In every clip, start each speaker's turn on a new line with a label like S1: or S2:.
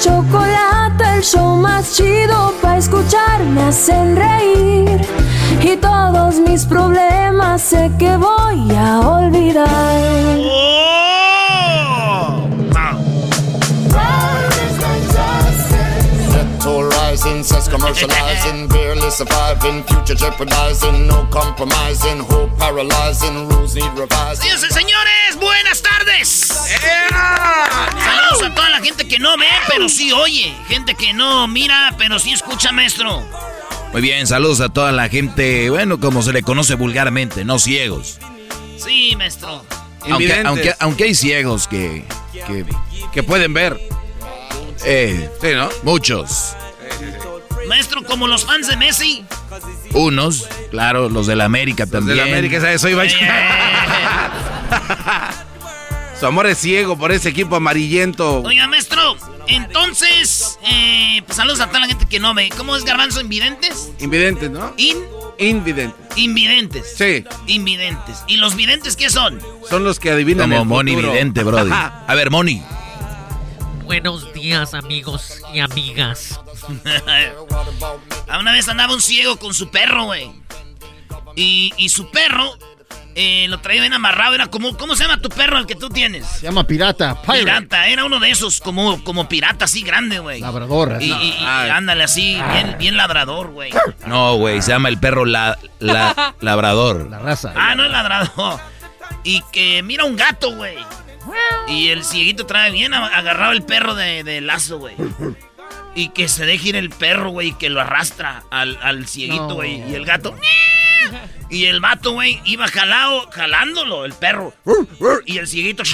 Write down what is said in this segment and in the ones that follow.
S1: Chocolate, el show más chido para escuchar. Me hacen reír y todos mis problemas sé que voy a olvidar.
S2: Says commercializing, barely surviving, future jeopardizing, no compromising, hope paralyzing, rules need revising.
S3: Señoras y señores, buenas tardes. Saludos a toda la gente que no ve, pero sí oye. Gente que no mira, pero sí escucha, maestro.
S4: Muy bien, saludos a toda la gente, bueno, como se le conoce vulgarmente, no ciegos.
S3: Sí, maestro.
S4: Aunque, aunque, aunque hay ciegos que, que, que pueden ver. Eh, sí, ¿no? Muchos.
S3: Maestro, como los fans de Messi.
S4: Unos, claro, los de la América también.
S5: De la América, ¿sabes? Soy Su amor es ciego por ese equipo amarillento.
S3: Oiga, maestro, entonces, eh, pues saludos a toda la gente que no ve. ¿Cómo es garbanzo? ¿Invidentes?
S5: Invidentes, ¿no?
S3: In.
S5: Invidentes.
S3: Invidentes.
S5: Sí.
S3: Invidentes. ¿Y los videntes qué son?
S5: Son los que adivinan
S4: Como
S5: el
S4: Moni
S5: futuro.
S4: Vidente, Brody. A ver, Moni.
S6: Buenos días, amigos y amigas.
S3: A una vez andaba un ciego con su perro, güey. Y, y su perro eh, lo traía bien amarrado. Era como, ¿cómo se llama tu perro, el que tú tienes?
S7: Se llama pirata. Pirate.
S3: Pirata, era uno de esos, como, como pirata así grande, güey.
S7: Labrador.
S3: Y, y- y ándale así, bien, bien labrador, güey.
S4: No, güey, se llama el perro la, la- labrador.
S7: La raza.
S3: Ah, no es ladrador. Y que mira un gato, güey. Y el cieguito trae bien agarrado el perro de, de lazo, güey. Y que se deje ir el perro, güey, que lo arrastra al, al cieguito,
S7: No.
S3: güey. Y el gato. Y el vato, güey, iba jalado, jalándolo, el perro. Y el cieguito,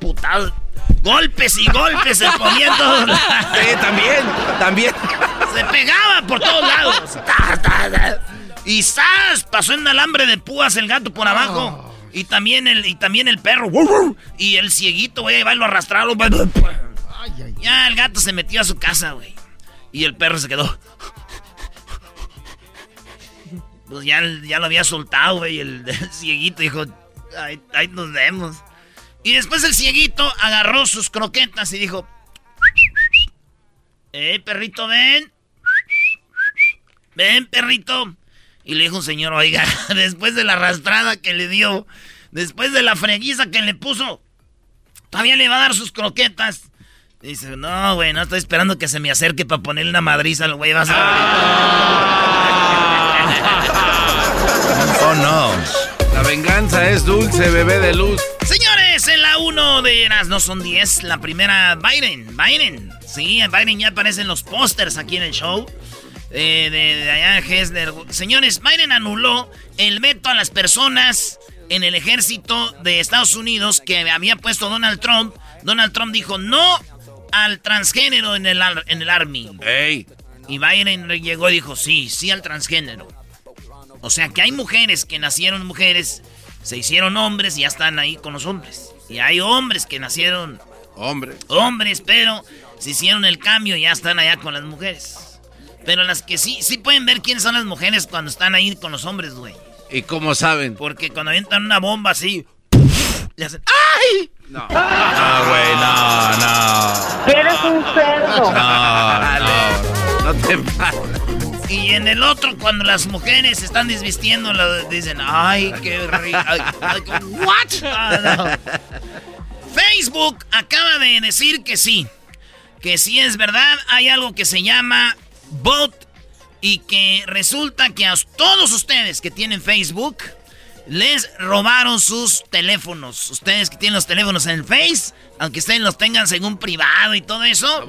S3: putado. Golpes y golpes se ponía en todos lados.
S5: Sí, también, también.
S3: Se pegaba por todos lados. Y ¡zas! Pasó en alambre de púas el gato por abajo. Y también el, y también el perro. Y el cieguito, güey, va y lo arrastraron. Ya el gato se metió a su casa, güey. Y el perro se quedó. Pues ya, ya lo había soltado, güey. El, el cieguito dijo, ahí, ahí nos vemos. Y después el cieguito agarró sus croquetas y dijo, eh, perrito, ven. Ven, perrito. Y le dijo un señor, oiga, después de la arrastrada que le dio, después de la freguiza que le puso, todavía le va a dar sus croquetas. Dice, no, güey, no estoy esperando que se me acerque para ponerle una madriza al güey. Vas a
S4: Oh, no.
S5: La venganza es dulce, bebé de luz.
S3: Señores, en la 1 de las no son 10, la primera Biden, Biden. Sí, Biden ya aparece en los pósters aquí en el show. Eh, de, de allá Hessler. Señores, Biden anuló el veto a las personas en el ejército de Estados Unidos que había puesto Donald Trump. Donald Trump dijo no al transgénero en el, en el Army.
S5: Ey.
S3: Y Biden llegó y dijo sí, sí al transgénero. O sea que hay mujeres que nacieron mujeres, se hicieron hombres y ya están ahí con los hombres. Y hay hombres que nacieron
S5: Hombre.
S3: hombres, pero se hicieron el cambio y ya están allá con las mujeres. Pero las que sí, sí pueden ver quiénes son las mujeres cuando están ahí con los hombres, güey.
S5: ¿Y cómo saben?
S3: Porque cuando avientan una bomba así, le hacen ¡Ay!
S5: No.
S4: No, güey, no, no.
S7: Eres un cerdo.
S4: No, no.
S5: No te pases.
S3: Y en el otro, cuando las mujeres se están desvistiendo, dicen, ¡ay, qué rico! ¿What? Ah, no. Facebook acaba de decir que sí. Que sí es verdad, hay algo que se llama bot y que resulta que a todos ustedes que tienen Facebook les robaron sus teléfonos. Ustedes que tienen los teléfonos en el Face, aunque ustedes los tengan según privado y todo eso,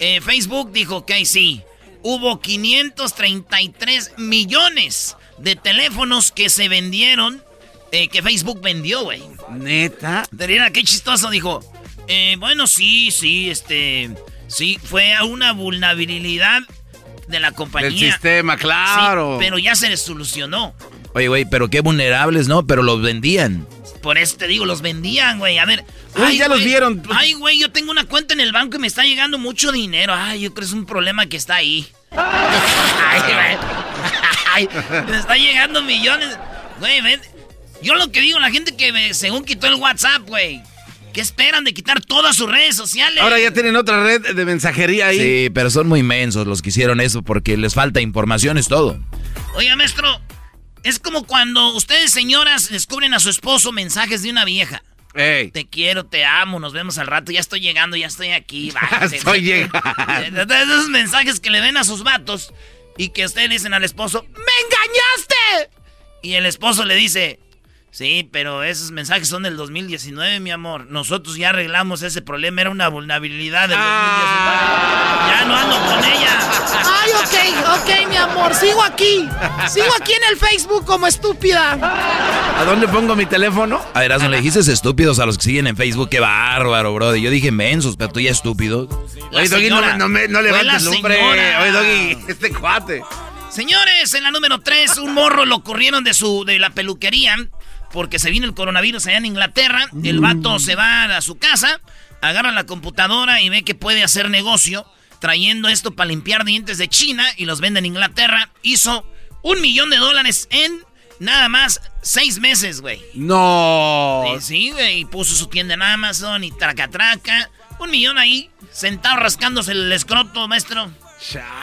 S3: eh, Facebook dijo, ok, sí, hubo 533 millones de teléfonos que se vendieron, eh, que Facebook vendió, güey.
S5: Neta.
S3: Terina, qué chistoso, dijo. Eh, bueno, sí, sí, este. Sí, fue una vulnerabilidad de la compañía.
S5: Del sistema, claro.
S3: Sí, pero ya se les solucionó.
S4: Oye, güey, pero qué vulnerables, ¿no? Pero los vendían.
S3: Por eso te digo, los vendían, güey. A ver.
S5: Uy, ya los vieron.
S3: Ay, güey, yo tengo una cuenta en el banco y me está llegando mucho dinero. Ay, yo creo que es un problema que está ahí. Ay, güey. Ay, me está llegando millones. Güey, ven. Yo lo que digo, la gente que me- según quitó el WhatsApp, güey. ¿Qué esperan de quitar todas sus redes sociales?
S5: Ahora ya tienen otra red de mensajería ahí.
S4: Sí, pero son muy mensos los que hicieron eso porque les falta información, es todo.
S3: Oiga, maestro, es como cuando ustedes, señoras, descubren a su esposo mensajes de una vieja.
S5: Ey.
S3: Te quiero, te amo, nos vemos al rato, ya estoy llegando, ya estoy aquí. bájate.
S5: Estoy llegando.
S3: Entonces, Esos mensajes que le ven a sus vatos y que ustedes dicen al esposo, ¡Me engañaste! Y el esposo le dice, sí, pero esos mensajes son del 2019, mi amor. Nosotros ya arreglamos ese problema, era una vulnerabilidad del 2019. Ya no ando con ella.
S8: Ay, ok, ok, mi amor, sigo aquí. Sigo aquí en el Facebook como estúpida.
S5: ¿A dónde pongo mi teléfono?
S4: A ver, no le dijiste estúpidos a los que siguen en Facebook. Qué bárbaro, bro. Yo dije mensos, pero tú ya estúpido.
S3: La
S5: Oye, Doggy, no, no, me- no levantes
S3: señora.
S5: Oye, Doggy, este cuate.
S3: Señores, en la número 3, un morro lo corrieron de su de la peluquería porque se vino el coronavirus allá en Inglaterra. El vato se va a su casa, agarra la computadora y ve que puede hacer negocio trayendo esto para limpiar dientes de China y los vende en Inglaterra. Hizo un millón de dólares en nada más seis meses, güey.
S5: No.
S3: Sí, güey, y puso su tienda en Amazon y traca traca. Un millón ahí, sentado rascándose el escroto, maestro.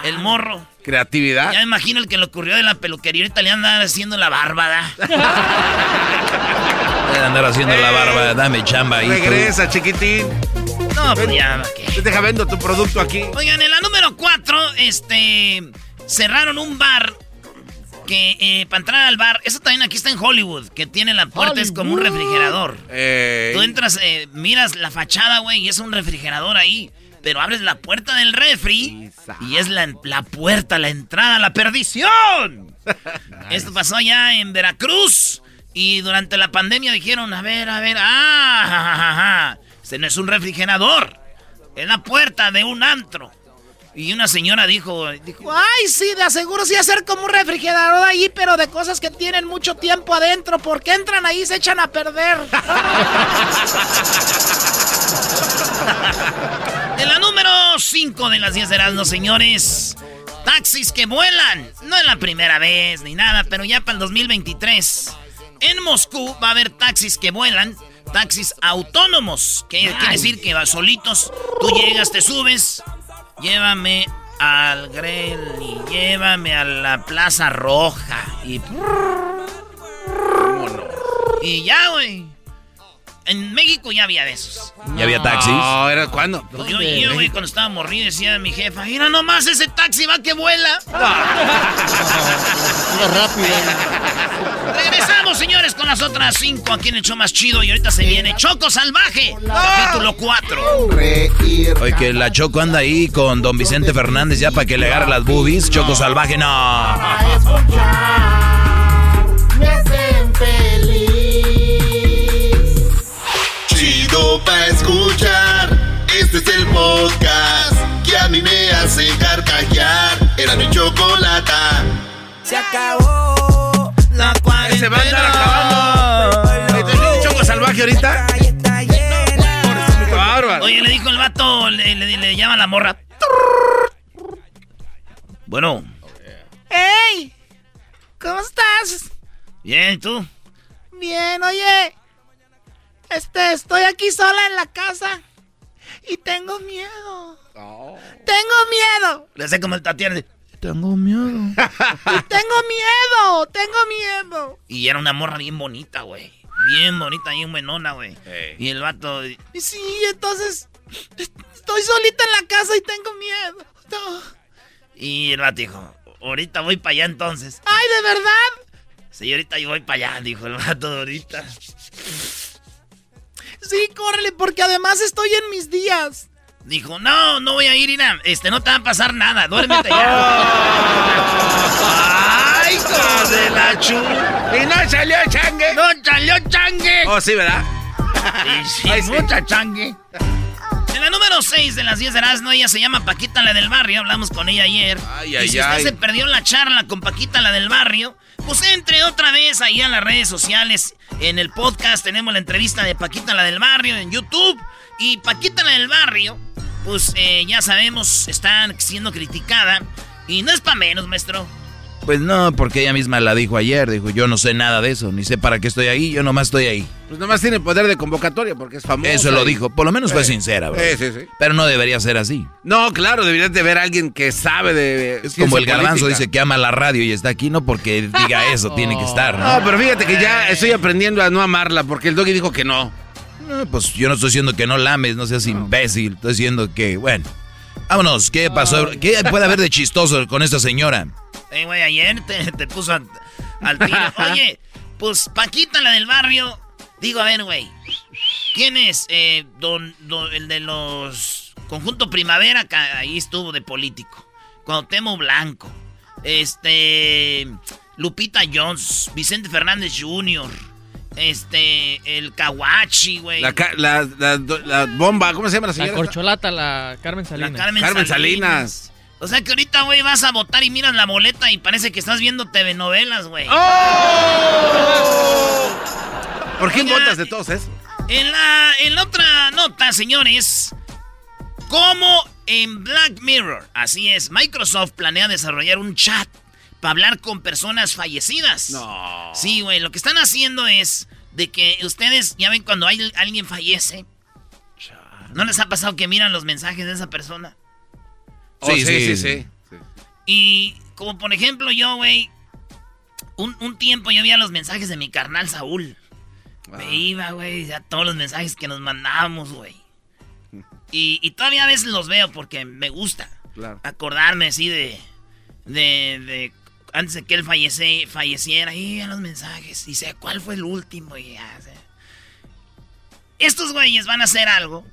S3: El morro.
S5: Creatividad.
S3: Ya me imagino el que le ocurrió de la peluquería. Ahorita le haciendo la bárbara.
S4: Pueden andar haciendo la barba, dame chamba ahí. tú.
S5: Regresa, chiquitín.
S3: No, pues ya, ¿qué?
S5: Deja vendo tu producto aquí.
S3: Oigan, en la número 4, este. Cerraron un bar. Que eh, para entrar al bar, eso también aquí está en Hollywood, que tiene la puerta, es como un refrigerador. Tú entras, eh, miras la fachada, güey, y es un refrigerador ahí. Pero abres la puerta del refri y es la, la puerta, la entrada a la perdición. Esto pasó allá en Veracruz. Y durante la pandemia dijeron, a ver, a ver, ah, ja, ja, ja, ja. Este no es un refrigerador. Es la puerta de un antro. Y una señora dijo, dijo
S8: Ay, sí, de aseguro sí hacer como un refrigerador ahí, pero de cosas que tienen mucho tiempo adentro, porque entran ahí y se echan a perder.
S3: En la número 5 de las 10 de Erasmo, señores. Taxis que vuelan. No es la primera vez ni nada, pero ya para el 2023. En Moscú va a haber taxis que vuelan. Taxis autónomos. Que quiere decir que vas solitos. Tú llegas, te subes. Llévame al Grel y llévame a la Plaza Roja. Y. Y ya, güey. En México ya había de esos.
S4: ¿Ya había taxis?
S5: No, ¿era cuándo?
S3: Pues yo, yo, güey, cuando estaba morrido decía a mi jefa, mira nomás ese taxi va que vuela. Regresamos, señores, con las otras cinco aquí en el show más chido. Y ahorita se viene Choco Salvaje, capítulo 4.
S4: Oye, que la Choco anda ahí con don Vicente Fernández ya para que le agarre las boobies. Choco salvaje, no.
S2: Me hacen escuchar. Este es el podcast que a mí me hace carcajear. Era mi chocolata.
S9: Se acabó
S3: La cuarentena.
S5: Se va a andar acabando. ¿Tenés choco salvaje ahorita?
S3: Oye, le dijo el vato, le, le, le llama a la morra. Bueno,
S8: ¡Ey! ¿Cómo estás?
S3: bien, ¿y ¿tú?
S8: Bien, oye. Este, estoy aquí sola en la casa. Y tengo miedo. Tengo miedo.
S3: Le hace como el Tatiana.
S8: Tengo miedo. y tengo miedo. Tengo miedo.
S3: Y era una morra bien bonita, güey. Bien bonita, bien buenona, güey. Y el vato...
S8: Y sí, entonces. Estoy solita en la casa y tengo miedo. No.
S3: Y el vato dijo, ahorita voy para allá entonces.
S8: ¡Ay, de verdad!
S3: Sí, ahorita yo voy para allá, dijo el vato de ahorita.
S8: Sí, córrele, porque además estoy en mis días.
S3: Dijo, no, no voy a ir, Ina. Este, no te va a pasar nada. Duérmete ya. ¡Ay, hijo de la chu!
S5: ¡Y no salió changue!
S3: ¡No salió changue!
S5: Oh, sí, ¿verdad?
S3: Y sí, mucha changue. En la número 6 de las 10 de Erasmo, ella se llama Paquita, la del barrio. Hablamos con ella ayer.
S5: Ay,
S3: y
S5: ay,
S3: si usted
S5: ay.
S3: se perdió la charla con Paquita, la del barrio, pues entre otra vez ahí en las redes sociales. En el podcast tenemos la entrevista de Paquita, la del barrio, en YouTube. Y Paquita, la del barrio, pues eh, ya sabemos, está siendo criticada. Y no es para menos, maestro.
S4: Pues no, porque ella misma la dijo ayer. Dijo, yo no sé nada de eso, ni sé para qué estoy ahí, yo nomás estoy ahí.
S5: Pues nomás tiene poder de convocatoria porque es famoso.
S4: Eso lo dijo, por lo menos fue sincera, bro.
S5: Sí, sí, sí.
S4: Pero no debería ser así.
S5: No, claro, deberías de ver a alguien que sabe de.
S4: Es como el garbanzo
S5: política.
S4: dice que ama la radio y está aquí, no porque diga eso, tiene que estar,
S5: No,
S4: ¿no?
S5: pero fíjate que ya estoy aprendiendo a no amarla porque el doggy dijo que no.
S4: No, Pues yo no estoy diciendo que no lames, no seas imbécil. Estoy diciendo que, bueno. Vámonos, ¿qué pasó? ¿Qué puede haber de chistoso con esta señora?
S3: Eh, güey, ayer te, te puso a- al tiro. Oye, pues Paquita, la del barrio. Digo, a ver, güey. ¿Quién es? Eh, don, don- el de los. Conjunto Primavera, que ahí estuvo de político. Cuauhtémoc Blanco. Este. Lupita Jones. Vicente Fernández Jr. Este. El Kawachi, güey.
S5: La, la, la- la bomba, ¿cómo se llama la
S6: La
S5: señora?
S6: corcholata, la Carmen
S3: La
S6: Salinas.
S3: Carmen,
S5: Carmen
S3: Salinas.
S5: Salinas.
S3: O sea que ahorita, güey, vas a votar y miras la boleta y parece que estás viendo TV novelas, güey.
S5: ¿Por qué votas de todos eso?
S3: En la, en la otra nota, señores, como en Black Mirror, así es, Microsoft planea desarrollar un chat para hablar con personas fallecidas.
S5: No.
S3: Sí, güey, lo que están haciendo es de que ustedes, ya ven cuando hay, alguien fallece, ¿no les ha pasado que miran los mensajes de esa persona?
S5: Oh,
S4: Sí,
S5: sí, sí,
S4: sí.
S5: sí.
S3: Y como por ejemplo yo, güey, un, un tiempo yo veía los mensajes de mi carnal Saúl. Me iba, güey, ya todos los mensajes que nos mandábamos, güey. Y, y todavía a veces los veo porque me gusta
S5: Claro.
S3: acordarme así de, de, de antes de que él fallece, falleciera, y a los mensajes, y sé cuál fue el último, y ya, sé. Estos güeyes van a hacer algo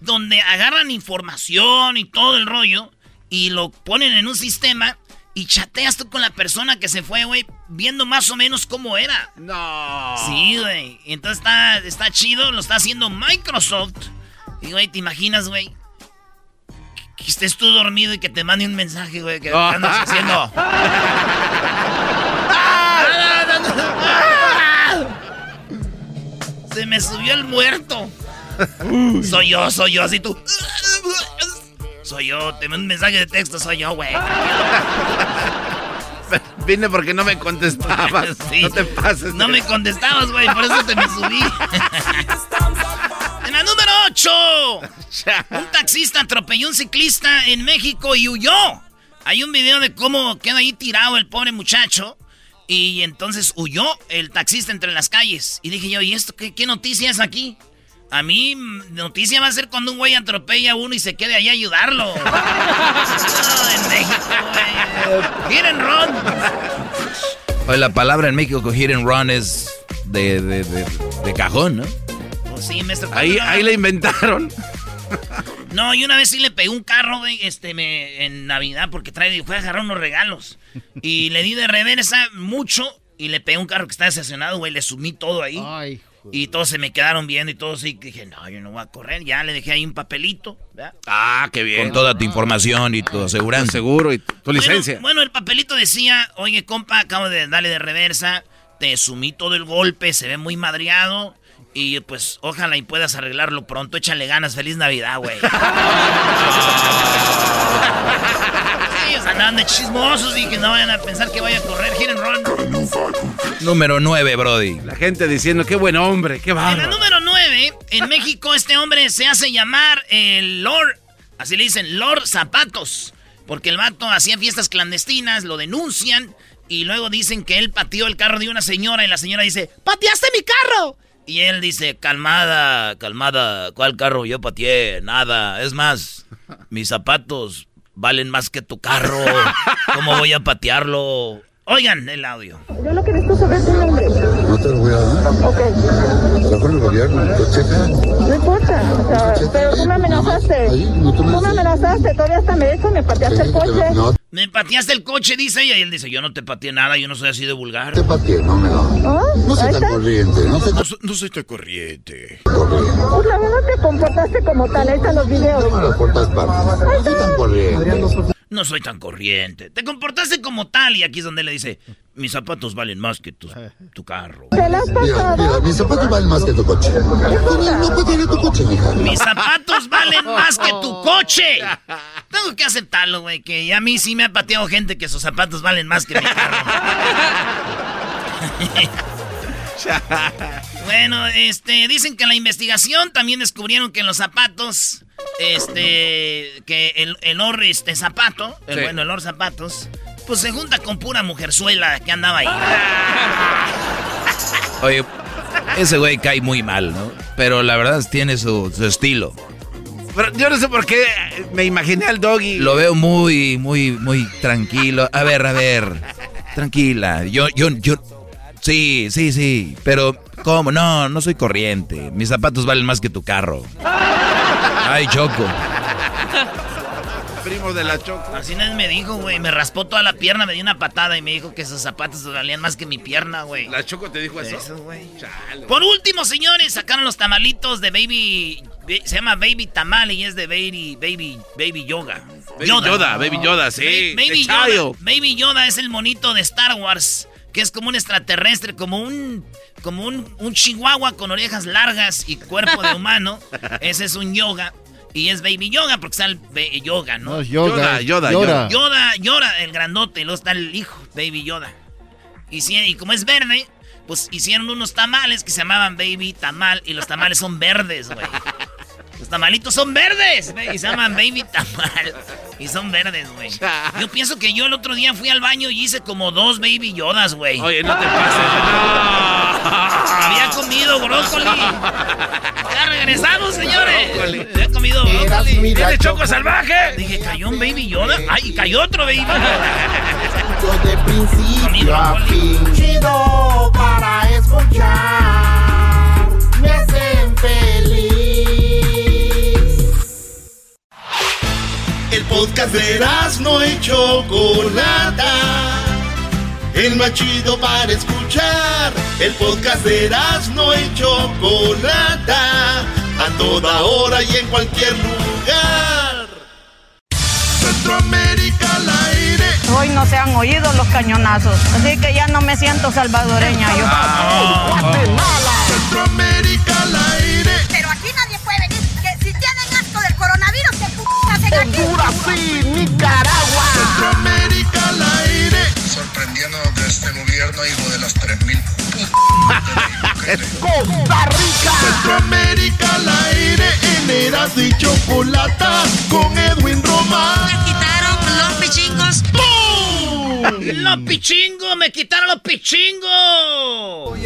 S3: donde agarran información y todo el rollo y lo ponen en un sistema y chateas tú con la persona que se fue, güey, viendo más o menos cómo era.
S5: No.
S3: Sí, güey. Entonces está, está chido, lo está haciendo Microsoft. Y, güey, ¿te imaginas, güey? Que estés tú dormido y que te mande un mensaje, güey, que ¿qué andas haciendo. Se me subió el muerto. Soy yo, soy yo, así tú. Soy yo, te mando un mensaje de texto, soy yo, güey.
S5: Vine porque no me contestabas.
S3: Sí.
S5: No te pases.
S3: No me contestabas, güey, por eso te me subí. En la número 8. Un taxista atropelló a un ciclista en México y huyó. Hay un video de cómo queda ahí tirado el pobre muchacho. Y entonces huyó el taxista entre las calles. Y dije yo, ¿y esto qué, qué noticia es aquí? A mí, mm, noticia va a ser cuando un güey atropella a uno y se quede ahí a ayudarlo. No, en México, güey. Hit and run.
S4: Oye, la palabra en México hit and run es de, de, de, de cajón, ¿no?
S3: Pues sí, maestro.
S5: Ahí, ahí la inventaron.
S3: No, y una vez sí le pegué un carro, güey, este, me, en Navidad, porque trae, fue a agarrar unos regalos. Y le di de reversa mucho y le pegué un carro que estaba estacionado, güey, le sumí todo ahí.
S6: Ay,
S3: y todos se me quedaron viendo y todos que dije, no, yo no voy a correr. Ya le dejé ahí un papelito, ¿verdad?
S5: Ah, qué bien.
S4: Con toda tu información y tu
S5: Tu
S4: aseguranza.
S5: seguro y tu licencia.
S3: Bueno, bueno, el papelito decía, oye, compa, acabo de darle de reversa. te sumí todo el golpe, se ve muy madreado. Y pues ojalá y puedas arreglarlo pronto. Échale ganas. Feliz Navidad, güey. sí, andaban de chismosos y que no vayan a pensar que vaya a correr. Giren, Ron.
S4: Número 9, Brody.
S5: La gente diciendo, qué buen hombre, qué
S3: En la
S5: bárbaro.
S3: número 9, en México este hombre se hace llamar el Lord, así le dicen, Lord Zapatos. Porque el vato hacía fiestas clandestinas, lo denuncian y luego dicen que él pateó el carro de una señora y la señora dice, ¡pateaste mi carro! Y él dice, calmada, calmada, ¿cuál carro yo pateé? Nada, es más, mis zapatos valen más que tu carro. ¿Cómo voy a patearlo? Oigan el audio.
S7: Yo lo que necesito saber es tu nombre.
S9: No te lo voy a dar.
S7: Ok.
S9: Trabajo en el gobierno.
S7: No importa. O sea, pero tú me amenazaste.
S9: No
S7: Tú me
S9: amenazaste.
S7: amenazaste. Todavía hasta me hecho, me pateaste el coche.
S9: No
S3: Me pateaste el coche, dice ella. Y él dice, yo no te pateé nada, yo no soy así de vulgar.
S9: te pateé, no me da.
S7: ¿Ah?
S9: No soy tan corriente, no soy tan
S4: No soy tan corriente.
S7: Pues la verdad te comportaste como tal. Ahí están los videos.
S9: No me las portas partes. No soy tan corriente.
S3: No soy tan corriente. Te comportaste como tal. Y aquí es donde le dice, mis zapatos valen más que tu, tu carro.
S7: ¿Te la has
S9: Mira, mis zapatos valen más que tu coche. No patearé tu coche, mija.
S3: Mis zapatos valen más que tu coche. Tengo que aceptarlo, güey, que a mí sí me ha pateado gente que sus zapatos valen más que mi carro. bueno, este, dicen que en la investigación también descubrieron que en los zapatos, este, que el, el or, este, zapato, el,
S5: Sí.
S3: bueno, el or zapatos, pues se junta con pura mujerzuela que andaba ahí.
S4: Oye, ese güey cae muy mal, ¿no? Pero la verdad tiene su, su estilo.
S5: Pero yo no sé por qué me imaginé al doggy.
S4: Lo veo muy, muy, muy tranquilo. A ver, a ver. Tranquila. Yo, yo, yo. Sí, sí, sí. Pero, ¿cómo? No, no soy corriente. Mis zapatos valen más que tu carro. Ay, Choco.
S5: primo de la Choco.
S3: Así nadie me dijo, güey. Me raspó toda la pierna, me dio una patada y me dijo que sus zapatos valían más que mi pierna, güey.
S5: ¿La Choco te dijo eso?
S3: Eso, güey. Por último, señores, sacaron los tamalitos de Baby. Se llama Baby Tamal y es de Baby, Baby, Baby Yoga.
S5: Baby Yoda, Baby Yoda, sí.
S3: Ba- Baby Yoda. Baby Yoda es el monito de Star Wars, que es como un extraterrestre, como un como un, un chihuahua con orejas largas y cuerpo de humano. Ese es un yoga. Y es Baby Yoga porque está el be- yoga, ¿no?
S2: No, es yoga,
S5: Yoda, Yoda,
S2: Yoda.
S3: Yoda, Yoda, el grandote, y luego está el hijo, Baby Yoda. Y, si- y como es verde, pues hicieron unos tamales que se llamaban Baby Tamal y los tamales son verdes, güey. Los tamalitos son verdes ve, y se llaman Baby Tamal y son verdes, güey. Yo pienso que yo el otro día fui al baño y hice como dos Baby Yodas, güey.
S5: Oye, no te pases. No.
S3: Había comido brócoli. Ya regresamos, señores.
S5: Brócoli.
S3: Había comido brócoli.
S2: mi
S5: ¿Tienes
S2: Choco
S5: Choco salvaje?
S3: Dije, cayó un Baby Yoda. Ay, cayó otro Baby Yoda.
S2: de principio a fin. Chido para escuchar. Podcast de no y Chocolata. El más chido para escuchar. El podcast de no y Chocolata. A toda hora y en cualquier lugar. Centroamérica al aire.
S7: Hoy no se han oído los cañonazos. Así que ya no me siento salvadoreña yo.
S2: Centroamérica Honduras y Nicaragua. Centroamérica al aire.
S9: Sorprendiendo de este gobierno, hijo de las 3000
S2: Costa Rica. Centroamérica al aire. En Eras y Chocolata. Con Edwin Román.
S10: quitaron los pichingos.
S3: ¡Los pichingos! ¡Me quitaron los pichingos! Muy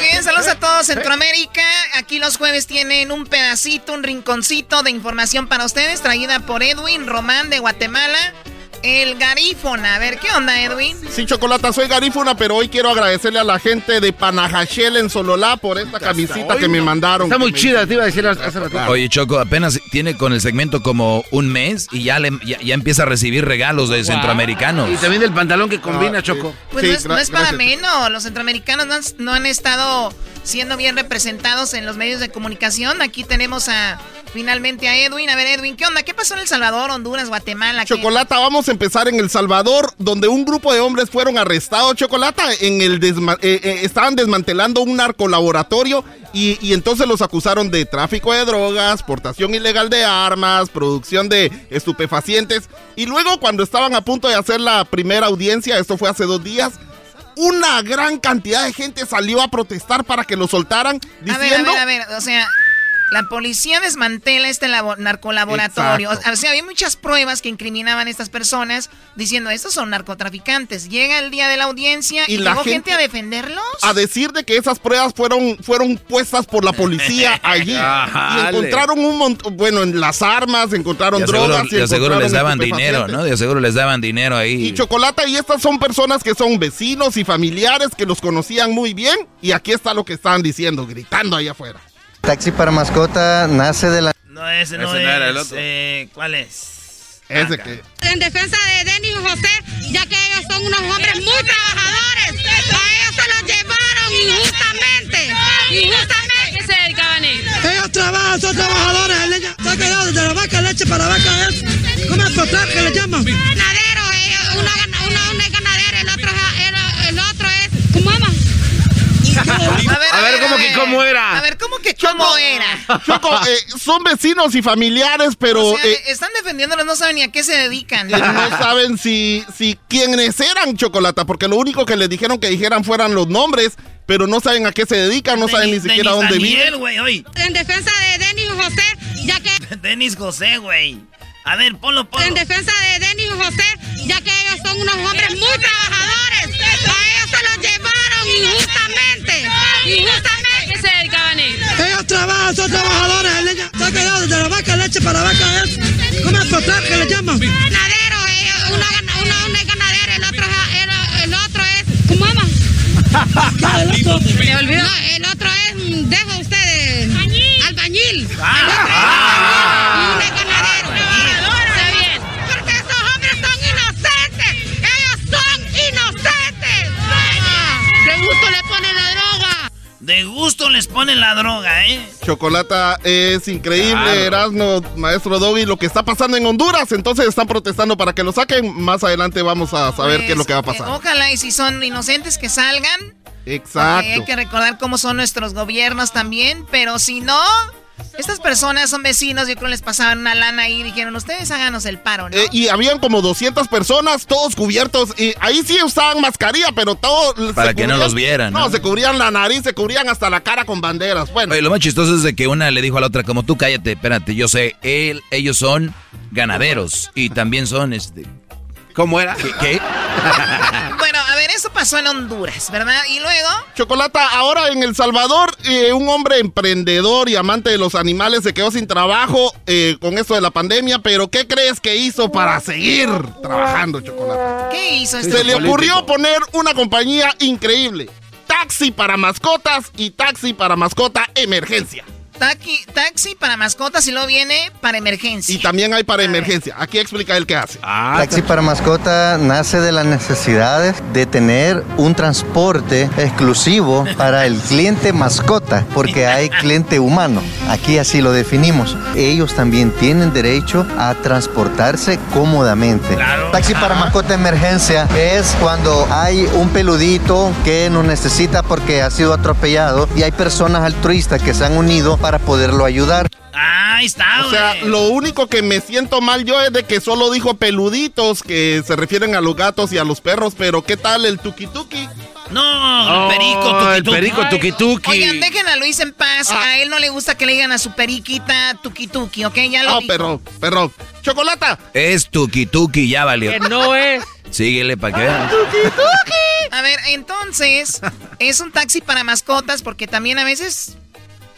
S3: bien, saludos a todos Centroamérica. Aquí los jueves tienen un pedacito, un rinconcito de información para ustedes, traída por Edwin Román de Guatemala. El garífona. A ver, ¿qué onda, Edwin?
S11: Sí, Chocolata, soy Garífuna, pero hoy quiero agradecerle a la gente de Panajachel en Sololá por esta camisita que me mandaron.
S5: Está muy chida, te iba a decir hace ratito.
S4: Oye, Choco, apenas tiene con el segmento como un mes y ya, le, ya, ya empieza a recibir regalos de centroamericanos.
S5: Y también del pantalón que combina, Choco.
S3: Pues
S11: Sí,
S3: no, es, no es para menos. Los centroamericanos no han, no han estado siendo bien representados en los medios de comunicación. Aquí tenemos a finalmente a Edwin. A ver, Edwin, ¿qué onda? ¿Qué pasó en El Salvador, Honduras, Guatemala? ¿Qué-
S11: Chocolata, vamos
S2: empezar en El Salvador, donde un grupo de hombres fueron arrestados, Chocolata, en el desma- eh, eh, estaban desmantelando un narcolaboratorio y, y entonces los acusaron de tráfico de drogas, portación ilegal de armas, producción de estupefacientes. Y luego cuando estaban a punto de hacer la primera audiencia, esto fue hace dos días, una gran cantidad de gente salió a protestar para que lo soltaran,
S12: A ver, a
S2: diciendo...
S12: ver, a ver, o sea, la policía desmantela este labo- narcolaboratorio.
S2: Exacto.
S12: O sea, había muchas pruebas que incriminaban a estas personas diciendo, estos son narcotraficantes. Llega el día de la audiencia y,
S2: Y la
S12: llegó gente,
S2: gente-
S12: a defenderlos.
S2: a decir de que esas pruebas fueron, fueron puestas por la policía allí. y encontraron un montón, bueno, en las armas, encontraron drogas. y
S4: de aseguro les daban dinero. ¿no? De aseguro les daban dinero ahí.
S2: Y Chocolata, y estas son personas que son vecinos y familiares que los conocían muy bien. Y aquí está lo que estaban diciendo, gritando ahí afuera.
S13: Taxi para mascota nace de la...
S3: No, ese no,
S2: Ese
S3: es.
S2: no era el otro.
S3: eh, ¿Cuál es?
S2: Ese que.
S10: En defensa de Denis y José, ya que ellos son unos hombres muy trabajadores. A ellos se los llevaron injustamente. Injustamente. ¿Qué se dedicaban ellos?
S14: Ellos trabajan, son trabajadores. Se ha quedado desde la vaca, leche para vaca. Es, ¿Cómo es que le llaman?
S10: Ganadero, ellos, uno, gana- uno- uno es ganadero, el otro, es- el, el otro es. ¿Cómo ama?
S2: A ver, ¿cómo que cómo era?
S12: A ver, ¿cómo que cómo era?
S2: Choco, eh, son vecinos y familiares, pero
S12: O sea,
S2: eh,
S12: están defendiéndolos, no saben ni a qué se dedican.
S2: no saben si, si quiénes eran Chocolata, porque lo único que les dijeron que dijeran fueran los nombres, pero no saben a qué se dedican, no saben ni siquiera
S3: Denis
S2: dónde
S3: Daniel,
S2: viven.
S10: En defensa de Denis y José, ya que.
S3: Denis José, güey. A ver, ponlo, ponlo.
S10: En defensa de Denis y José, ya que ellos son unos hombres muy trabajadores. A ellos se los llevaron injustamente. Injustamente. ¿Qué se dedicaban ellos?
S14: Ellos trabajan, son trabajadores de ha quedado desde la vaca, leche para vaca. Es, ¿Cómo es potar que le llaman?
S10: Ganadero, ellos, uno, gana- uno, uno es ganadero, el otro, es- el, el otro es. ¿Cómo ama? Me olvidó. No, el otro es. Dejo ustedes. Albañil. Albañil. Y De gusto
S3: les ponen la droga, ¿eh?
S2: Chocolata es increíble,
S3: Claro.
S2: Erasmo, maestro Doggy, lo que está pasando en Honduras, entonces están protestando para que lo saquen. Más adelante vamos a saber qué es lo que va a
S12: Pues,
S2: pasar.
S12: eh, ojalá y si son inocentes que salgan.
S2: Exacto.
S12: hay que recordar cómo son nuestros gobiernos también, pero si no, estas personas son vecinos, yo creo que les pasaban una lana ahí y dijeron, ustedes háganos el paro, ¿no?
S2: Eh, y habían como 200 personas, todos cubiertos. Y ahí sí usaban mascarilla, pero todos.
S4: Para que no los vieran,
S2: No,
S4: ¿no?
S2: se cubrían la nariz, se cubrían hasta la cara con banderas. Bueno.
S4: Oye, lo más chistoso es de que una le dijo a la otra, como tú cállate, espérate, yo sé, él, ellos son ganaderos y también son este.
S5: ¿Cómo era?
S4: ¿Qué? qué?
S12: bueno, a ver, eso pasó en Honduras, ¿verdad? Y luego...
S2: Chocolata, ahora en El Salvador, eh, un hombre emprendedor y amante de los animales se quedó sin trabajo eh, con esto de la pandemia, pero ¿qué crees que hizo para seguir trabajando, Chocolata?
S12: ¿Qué hizo este
S2: Se le
S12: político?
S2: ocurrió poner una compañía increíble. Taxi para mascotas y taxi para mascota emergencia.
S12: Taxi, taxi para mascotas y luego viene para emergencia.
S2: Y también hay para emergencia. Aquí explica él qué hace.
S13: Taxi para mascota nace de las necesidades de tener un transporte exclusivo para el cliente mascota, porque hay cliente humano. Aquí así lo definimos. Ellos también tienen derecho a transportarse cómodamente. Taxi para mascota emergencia es cuando hay un peludito que nos necesita porque ha sido atropellado y hay personas altruistas que se han unido para poderlo ayudar.
S3: Ahí está,
S2: O sea, lo único que me siento mal yo es de que solo dijo peluditos, que se refieren a los gatos y a los perros, pero ¿qué tal el tuki tuki?
S3: No,
S5: Oh,
S3: el perico, tuki,
S5: el perico, tuki, tuki.
S12: Oigan, dejen a Luis en paz. A él no le gusta que le digan a su periquita tuki tuki, ¿ok? Ya lo
S2: Ah,
S12: dijo.
S2: perro, perro. Chocolata.
S4: Es tuki tuki, ya valió.
S15: Que no es.
S4: Síguele para que vean.
S12: A ver, entonces, es un taxi para mascotas porque también a veces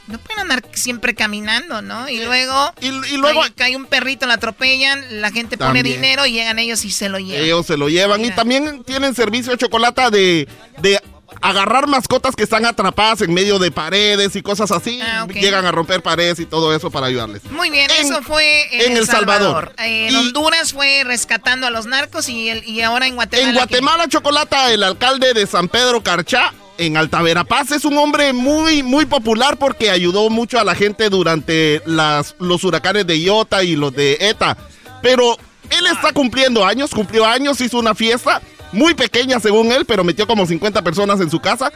S12: no pueden andar siempre caminando, ¿no? Y luego,
S2: y, luego
S12: cae, cae un perrito, lo atropellan, la gente pone dinero y llegan ellos y se lo llevan.
S2: Ellos se lo llevan. Y también tienen servicio de chocolate de, de agarrar mascotas que están atrapadas en medio de paredes y cosas así.
S12: Ah.
S2: Llegan a romper paredes y todo eso para ayudarles.
S12: Muy bien, eso fue en,
S2: en El Salvador.
S12: En
S2: Y-
S12: Honduras fue rescatando a los narcos y, el- y ahora en Guatemala.
S2: En Guatemala, Chocolata, el alcalde de San Pedro Carchá, en Alta Verapaz, es un hombre muy, muy popular porque ayudó mucho a la gente durante las, los huracanes de Iota y los de ETA. Pero él está cumpliendo años, cumplió años, hizo una fiesta muy pequeña según él, pero metió como 50 personas en su casa.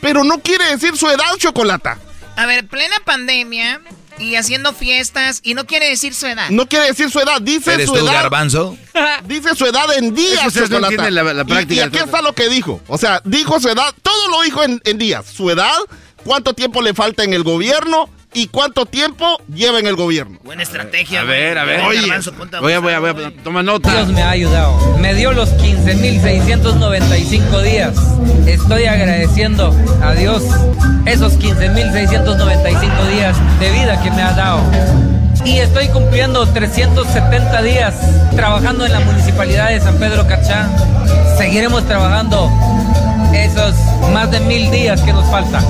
S2: Pero no quiere decir su edad, Chocolata.
S12: A ver, plena pandemia y haciendo fiestas y no quiere decir su edad.
S2: No quiere decir su edad, dice
S4: ¿Eres
S2: su
S4: tú,
S2: edad.
S4: garbanzo?
S2: Dice su edad en días,
S5: Es que ustedes no la- la
S2: Y-
S5: práctica
S2: Y,
S5: del
S2: aquí está lo que dijo. O sea, dijo su edad, todo lo dijo en, en días. Su edad, cuánto tiempo le falta en el gobierno y cuánto tiempo lleva en el gobierno.
S3: Buena estrategia.
S5: A ver, a ver.
S3: Oye,
S5: Oye, voy a, voy a, voy a, toma nota.
S15: Dios me ha ayudado. Me dio los 15.695 días. Estoy agradeciendo a Dios esos 15.695 días de vida que me ha dado. Y estoy cumpliendo 370 días trabajando en la municipalidad de San Pedro Cachá. Seguiremos trabajando esos más de mil días que nos faltan.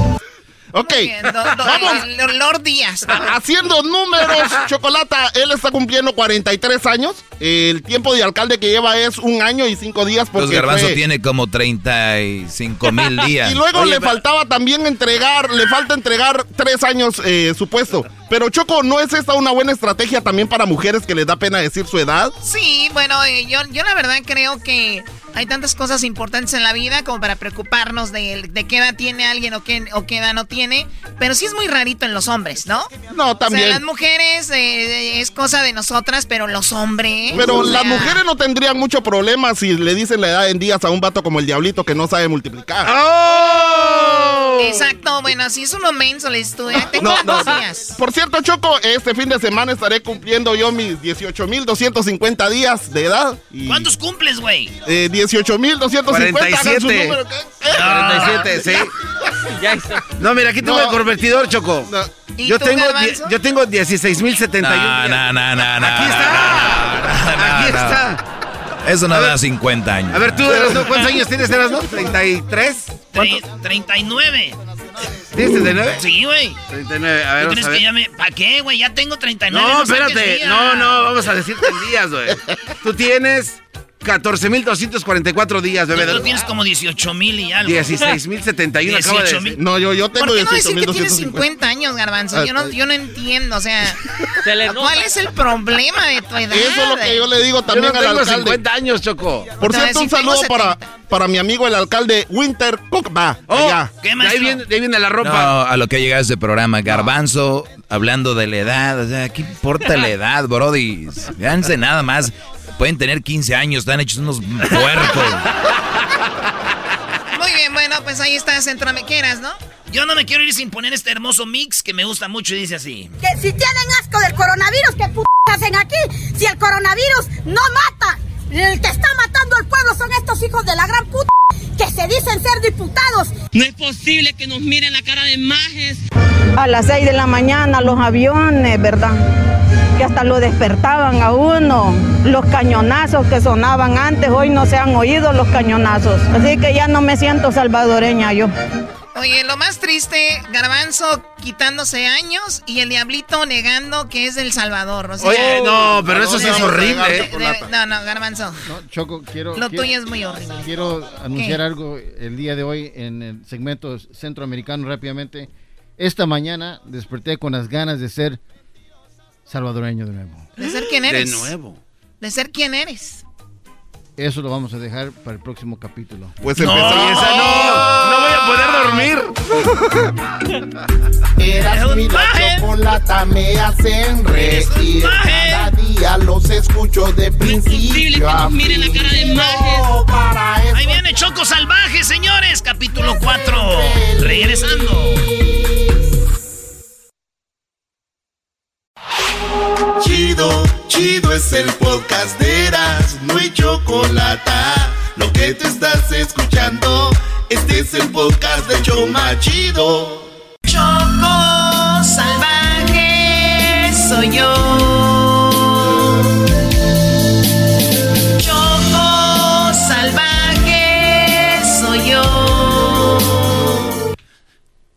S2: Ok.
S12: Do- do- el Lord Díaz.
S2: Haciendo números, Chocolata, él está cumpliendo 43 años. El tiempo de alcalde que lleva es un año y cinco días
S4: Pues
S2: porque
S4: Garbanzo
S2: fue-
S4: tiene como 35 mil días.
S2: Y luego
S4: Oye,
S2: le
S4: pero-
S2: faltaba también entregar, le falta entregar tres años eh, su puesto. Pero Choco, ¿no es esta una buena estrategia también para mujeres que les da pena decir su edad?
S12: Sí, bueno, eh, yo, yo la verdad creo que hay tantas cosas importantes en la vida como para preocuparnos de, de qué edad tiene alguien o qué, o qué edad no tiene. Pero sí es muy rarito en los hombres, ¿no?
S2: No, también.
S12: O sea, las mujeres eh, es cosa de nosotras, pero los hombres.
S2: Pero
S12: o sea,
S2: las mujeres no tendrían mucho problema si le dicen la edad en días a un vato como el diablito que no sabe multiplicar.
S12: Exacto, bueno, si es uno menso, le estudia. Tengo
S2: No,
S12: días.
S2: Por cierto, Choco, este fin de semana estaré cumpliendo yo mis 18.250 días de edad. Y,
S3: ¿Cuántos cumples, güey?
S2: eh, 18.250. hagan su número, ¿qué?
S5: 47, sí. No, mira, aquí tengo
S2: No.
S5: el convertidor, Choco.
S12: ¿Y
S5: Yo tengo, yo tengo 16.071.
S4: No, no, no, no, no.
S5: Aquí está. Aquí está.
S4: Eso no
S5: A ver.
S4: da 50 años.
S5: A ver, tú, Erasno, ¿cuántos años tienes, Erasno? ¿33?
S3: Tre- 39.
S5: ¿Tienes 39?
S3: Sí, güey.
S5: 39, a ver,
S3: ¿Tú crees
S5: a
S3: que ya me... ¿Para qué, güey? Ya tengo 39.
S5: No, espérate. No, no, vamos a decirte en días, güey. Tú tienes 14.244 días, bebé.
S3: Tú tienes como 18 mil y algo.
S5: 16.071 acaba de
S3: 18,000.
S5: decir.
S2: No, yo, yo
S12: ¿Por
S2: tengo
S12: qué no decir que tienes
S2: 18.250.
S12: 50 años, Garbanzo? Yo no, yo no entiendo, o sea,
S15: Se le nota.
S12: ¿cuál es el problema de tu edad?
S2: Eso es lo que yo le digo
S5: Yo
S2: también
S5: no
S2: al
S5: tengo
S2: alcalde.
S5: 50 años, Choco.
S2: Por cierto, un saludo para,
S12: 70.
S2: para mi amigo el alcalde Winter Cook. Va,
S5: Oh.
S3: ¿Qué,
S5: de ahí, viene, ahí viene la ropa.
S4: No, a lo que llega este programa, Garbanzo, hablando de la edad, o sea, ¿qué importa la edad, brody? Véanse nada más. Pueden tener 15 años, están hechos unos puercos.
S12: Muy bien, bueno, pues ahí está Centroamericanas, ¿no?
S3: Yo no me quiero ir sin poner este hermoso mix que me gusta mucho y dice así.
S16: Que si tienen asco del coronavirus, ¿qué p hacen aquí? Si el coronavirus no mata, el que está matando al pueblo son estos hijos de la gran puta que se dicen ser diputados.
S17: No es posible que nos miren la cara de majes.
S7: A las 6 de la mañana los aviones, ¿verdad? Que hasta lo despertaban a uno. Los cañonazos que sonaban antes, hoy no se han oído los cañonazos. Así que ya no me siento salvadoreña yo.
S12: Oye, lo más triste, Garbanzo quitándose años y el diablito negando que es del Salvador. O sea,
S5: Oye, no, pero eso sí es horrible.
S12: de-
S5: ¿eh?
S12: de- no, no, Garbanzo.
S18: No, Choco, quiero.
S12: Lo
S18: quiero-
S12: tuyo es muy horrible.
S18: Quiero anunciar
S12: ¿Qué?
S18: algo el día de hoy en el segmento centroamericano rápidamente. Esta mañana desperté con las ganas de ser salvadoreño de nuevo.
S12: ¿De ser quién
S5: De
S12: eres?
S5: nuevo.
S12: ¿De ser quién eres?
S18: Eso lo vamos a dejar para el próximo capítulo.
S2: Pues
S5: No,
S2: empezamos.
S5: esa no. No poder dormir.
S19: Eras mi la chocolata me hacen reír. Cada día los escucho de principio a
S17: miren la cara de majes.
S3: Ahí viene Choco Salvaje, señores. Capítulo 4. Regresando.
S19: Chido, chido es el podcast de Eras, no hay chocolate. Lo que te estás escuchando, este es el podcast de Choma Chido.
S12: Choco salvaje soy yo. Choco salvaje soy yo.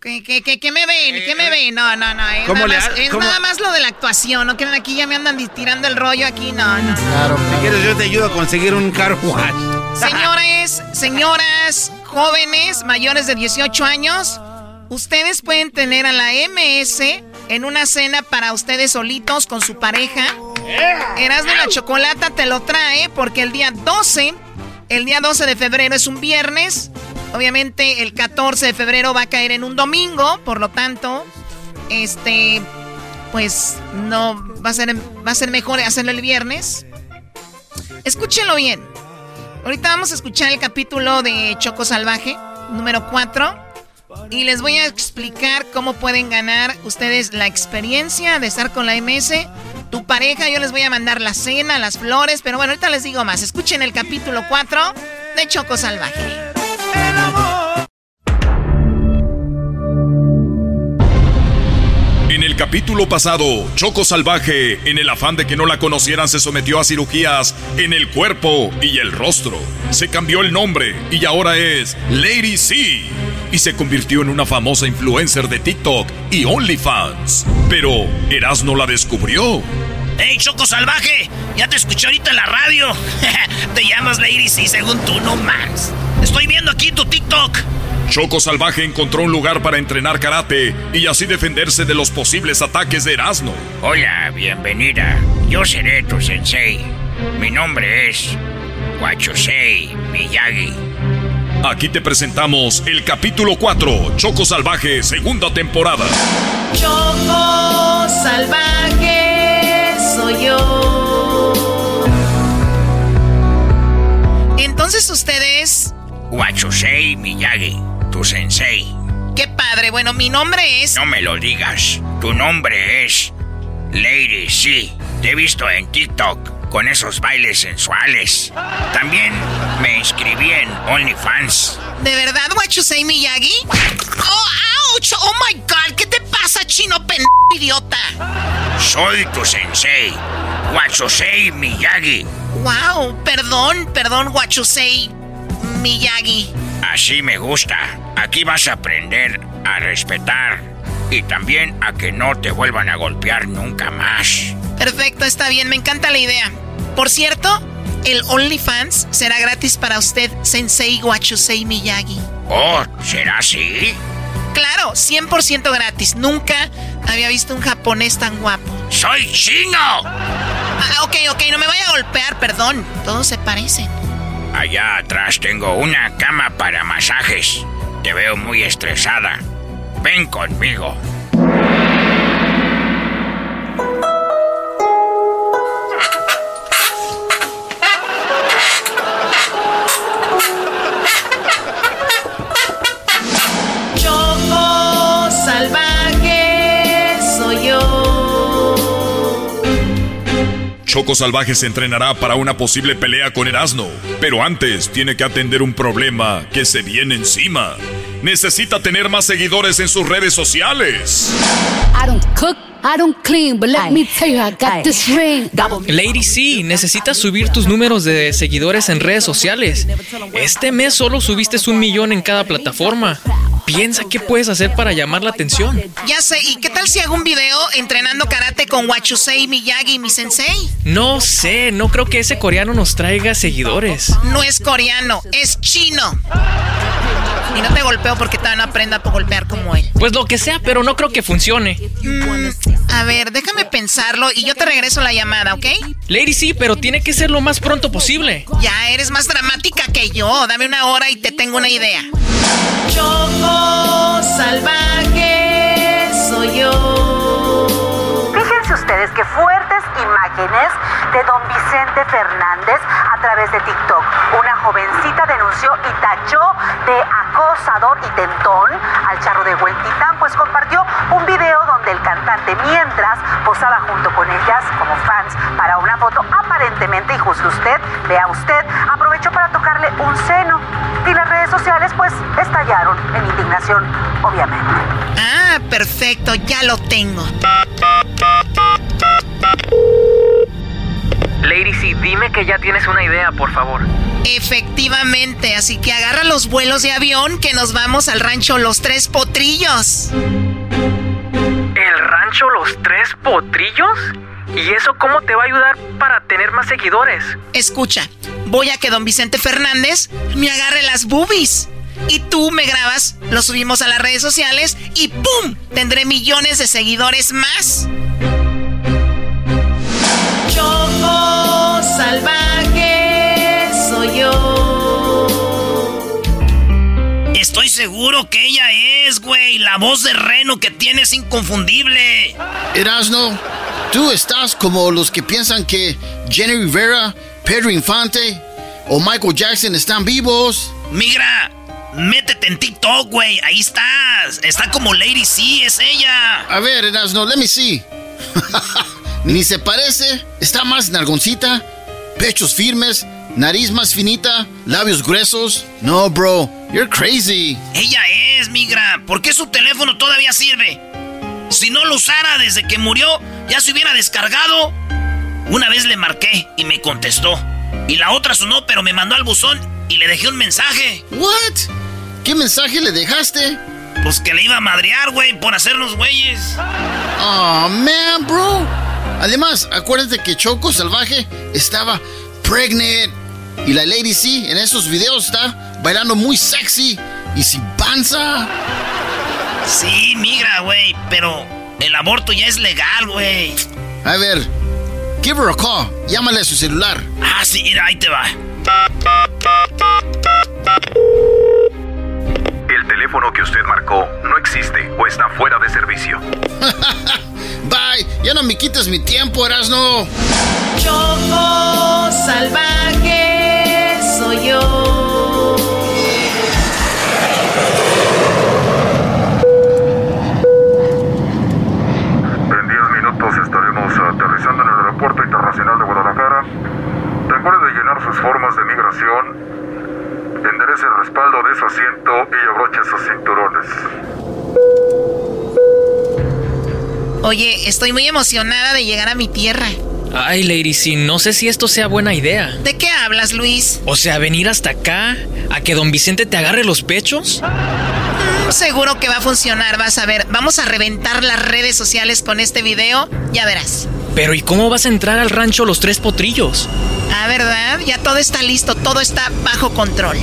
S12: ¿Qué, qué, qué, qué me ven? ¿Qué me ven? No, no, no. Es,
S5: ¿Cómo
S12: nada,
S5: le
S12: más,
S5: ha-
S12: es
S5: cómo-
S12: nada más lo de la actuación. No quieren aquí, ya me andan tirando el rollo aquí. No, no.
S18: Claro,
S5: Si quieres, yo te ayudo a conseguir un car wash.
S12: Señores, señoras, jóvenes mayores de 18 años, ustedes pueden tener a la MS en una cena para ustedes solitos con su pareja. Erasmo de la Chocolata te lo trae porque el día 12, el día 12 de febrero es un viernes. Obviamente el 14 de febrero va a caer en un domingo, por lo tanto, este, pues no va a ser, va a ser mejor hacerlo el viernes. Escúchenlo bien. Ahorita vamos a escuchar el capítulo de Choco Salvaje, número 4. Y les voy a explicar cómo pueden ganar ustedes la experiencia de estar con la MS. Tu pareja, yo les voy a mandar la cena, las flores, pero bueno, ahorita les digo más. Escuchen el capítulo 4 de Choco Salvaje.
S20: Capítulo pasado, Choco Salvaje, en el afán de que no la conocieran, se sometió a cirugías en el cuerpo y el rostro. Se cambió el nombre y ahora es Lady C. Y se convirtió en una famosa influencer de TikTok y OnlyFans. Pero Erasmo la descubrió.
S3: ¡Hey, Choco Salvaje! Ya te escuché ahorita en la radio. te llamas Lady C según tú, no más. Estoy viendo aquí tu TikTok.
S20: Choco Salvaje encontró un lugar para entrenar karate y así defenderse de los posibles ataques de Erasmo.
S21: Hola, bienvenida. Yo seré tu sensei. Mi nombre es Wachosei Miyagi.
S20: Aquí te presentamos el capítulo 4, Choco Salvaje, segunda temporada.
S12: Choco Salvaje soy yo. Entonces ustedes...
S21: Wachosei Miyagi tu sensei.
S12: Qué padre. Bueno, mi nombre es...
S21: No me lo digas. Tu nombre es... Lady C. Te he visto en TikTok con esos bailes sensuales. También me inscribí en OnlyFans.
S12: ¿De verdad, say, Miyagi? ¡Oh, ouch! ¡Oh, my God! ¿Qué te pasa, chino pen... idiota?
S21: Soy tu sensei. Wachusei Miyagi.
S12: Wow, perdón, perdón, Wachusei Miyagi.
S21: Así me gusta. Aquí vas a aprender a respetar y también a que no te vuelvan a golpear nunca más.
S12: Perfecto, está bien, me encanta la idea. Por cierto, el OnlyFans será gratis para usted, Sensei Wachusei Miyagi.
S21: Oh, ¿será así?
S12: Claro, 100% gratis. Nunca había visto un japonés tan guapo.
S21: ¡Soy chino!
S12: Ah, ok, ok, no me vaya a golpear, perdón. Todos se parecen.
S21: Allá atrás tengo una cama para masajes. Te veo muy estresada. Ven conmigo.
S12: Choco Salvaje
S20: se entrenará para una posible pelea con Erasmo, pero antes tiene que atender un problema que se viene encima. Necesita tener más seguidores en sus redes sociales.
S22: I don't clean, but let me tell you, I got this ring.
S23: Lady C, necesitas subir tus números de seguidores en redes sociales. Este mes solo subiste un millón en cada plataforma. Piensa qué puedes hacer para llamar la atención.
S12: Ya sé, ¿y qué tal si hago un video entrenando karate con Wachusei Miyagi, mi sensei?
S23: No sé, no creo que ese coreano nos traiga seguidores.
S12: No es coreano, es chino. Y no te golpeo porque todavía no aprenda a golpear como él.
S23: Pues lo que sea, pero no creo que funcione.
S12: Mm, a ver, déjame pensarlo y yo te regreso la llamada, ¿ok?
S23: Lady sí, pero tiene que ser lo más pronto posible.
S12: Ya eres más dramática que yo. Dame una hora y te tengo una idea. Choco salvaje soy yo.
S24: Fíjense ustedes qué fuertes de don Vicente Fernández a través de TikTok. Una jovencita denunció y tachó de acosador y tentón al charro de Huentitán, pues compartió un video donde el cantante mientras posaba junto con ellas como fans para una foto aparentemente, y juzgue usted, vea usted, aprovechó para tocarle un seno. Y las redes sociales pues estallaron en indignación, obviamente.
S12: Ah, perfecto, ya lo tengo.
S23: Lady C, dime que ya tienes una idea, por favor.
S12: Efectivamente, así que agarra los vuelos de avión que nos vamos al rancho Los Tres Potrillos.
S23: ¿El rancho Los Tres Potrillos? ¿Y eso cómo te va a ayudar para tener más seguidores?
S12: Escucha, voy a que don Vicente Fernández me agarre las boobies. Y tú me grabas, lo subimos a las redes sociales y ¡pum! Tendré millones de seguidores más.
S3: Seguro que ella es, güey. La voz de Reno que tiene es inconfundible.
S25: Erasno, tú estás como los que piensan que Jenny Rivera, Pedro Infante o Michael Jackson están vivos.
S3: Migra, métete en TikTok, güey. Ahí estás. Está como Lady C, es ella.
S25: A ver, Erasno, let me see. Ni se parece, está más nalgoncita, pechos firmes, nariz más finita, labios gruesos. No, bro, you're crazy.
S3: Ella es, migra. ¿Por qué su teléfono todavía sirve? Si no lo usara desde que murió, ya se hubiera descargado. Una vez le marqué y me contestó. Y la otra sonó, pero me mandó al buzón y le dejé un mensaje.
S25: What? ¿Qué mensaje le dejaste?
S3: Pues que le iba a madrear, güey, por hacernos güeyes.
S25: Oh, man, bro. Además, acuérdate que Choco Salvaje estaba pregnant. Y la Lady C en esos videos está bailando muy sexy y sin panza.
S3: Sí, migra, güey, pero el aborto ya es legal, güey.
S25: A ver, give her a call. Llámale a su celular.
S3: Ah, sí, mira, ahí te va.
S26: El teléfono que usted marcó no existe o está fuera de servicio.
S25: Bye, ya no me quites mi tiempo, Erasno.
S12: Choco salvaje Oye, estoy muy emocionada de llegar a mi tierra.
S23: Ay, Lady, sí, no sé si esto sea buena idea.
S12: ¿De qué hablas, Luis?
S23: O sea, venir hasta acá, a que don Vicente te agarre los pechos.
S12: Mm, seguro que va a funcionar, vas a ver. Vamos a reventar las redes sociales con este video, ya verás.
S23: Pero ¿y cómo vas a entrar al rancho Los Tres Potrillos?
S12: Ah, ¿verdad? Ya todo está listo, todo está bajo control.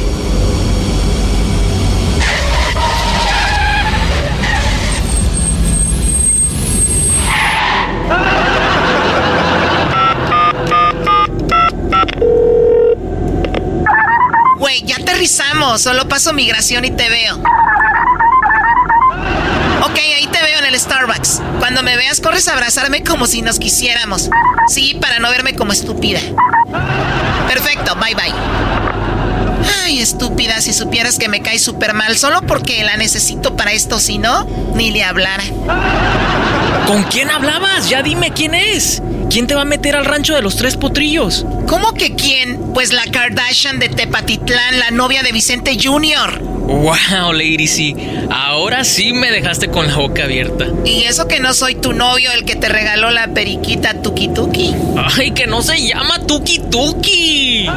S12: Güey, ya solo paso migración y te veo. Ok, ahí te veo en el Starbucks. Cuando me veas, corres a abrazarme como si nos quisiéramos. Sí, para no verme como estúpida. Perfecto, bye bye. Ay, estúpida, si supieras que me cae súper mal solo porque la necesito para esto, si no, ni le hablara.
S23: ¿Con quién hablabas? Ya dime quién es. ¿Quién te va a meter al rancho de los tres potrillos?
S12: ¿Cómo que quién? Pues la Kardashian de Tepatitlán, la novia de Vicente Jr.
S23: Wow, Lady C. Ahora sí me dejaste con la boca abierta.
S12: Y eso que no soy tu novio, el que te regaló la periquita Tuki Tuki.
S23: Ay, que no se llama Tuki Tuki.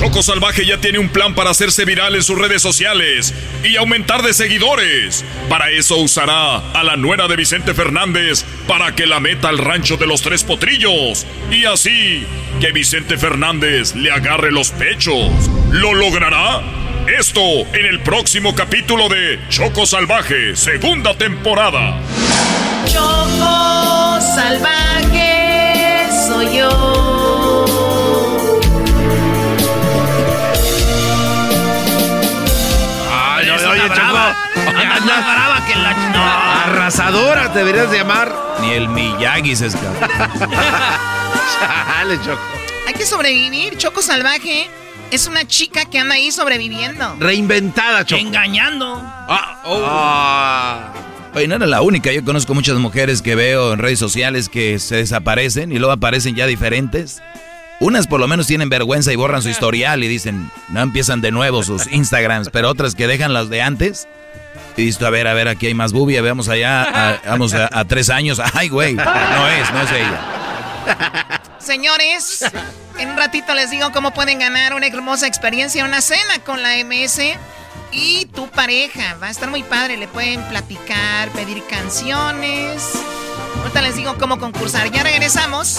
S12: Choco Salvaje
S20: ya tiene un plan para hacerse viral en sus redes sociales y aumentar de seguidores. Para eso usará a la nuera de Vicente Fernández para que la meta al rancho de los tres potrillos. Y así que Vicente Fernández le agarre los pechos. ¿Lo logrará? Esto en el próximo capítulo de Choco Salvaje, segunda temporada.
S12: Choco salvaje soy yo.
S3: Más brava que la... No.
S5: Arrasadora deberías llamar.
S4: Ni el Miyagi se escapa.
S5: Chale, Choco.
S12: Hay que sobrevivir. Choco salvaje es una chica que anda ahí sobreviviendo.
S5: Reinventada, Choco.
S3: Engañando.
S5: Ah, oh.
S4: Oye, no era la única. Yo conozco muchas mujeres que veo en redes sociales que se desaparecen y luego aparecen ya diferentes. Unas por lo menos tienen vergüenza y borran su historial y dicen, no empiezan de nuevo sus Instagrams, pero otras que dejan las de antes. Y dices, a ver, a ver, aquí hay más bubia, veamos allá, vamos a, a tres años. Ay, güey, no es, no es ella.
S12: Señores, en un ratito les digo cómo pueden ganar una hermosa experiencia, una cena con la MS y tu pareja. Va a estar muy padre, le pueden platicar, pedir canciones. Ahorita les digo cómo concursar. Ya regresamos.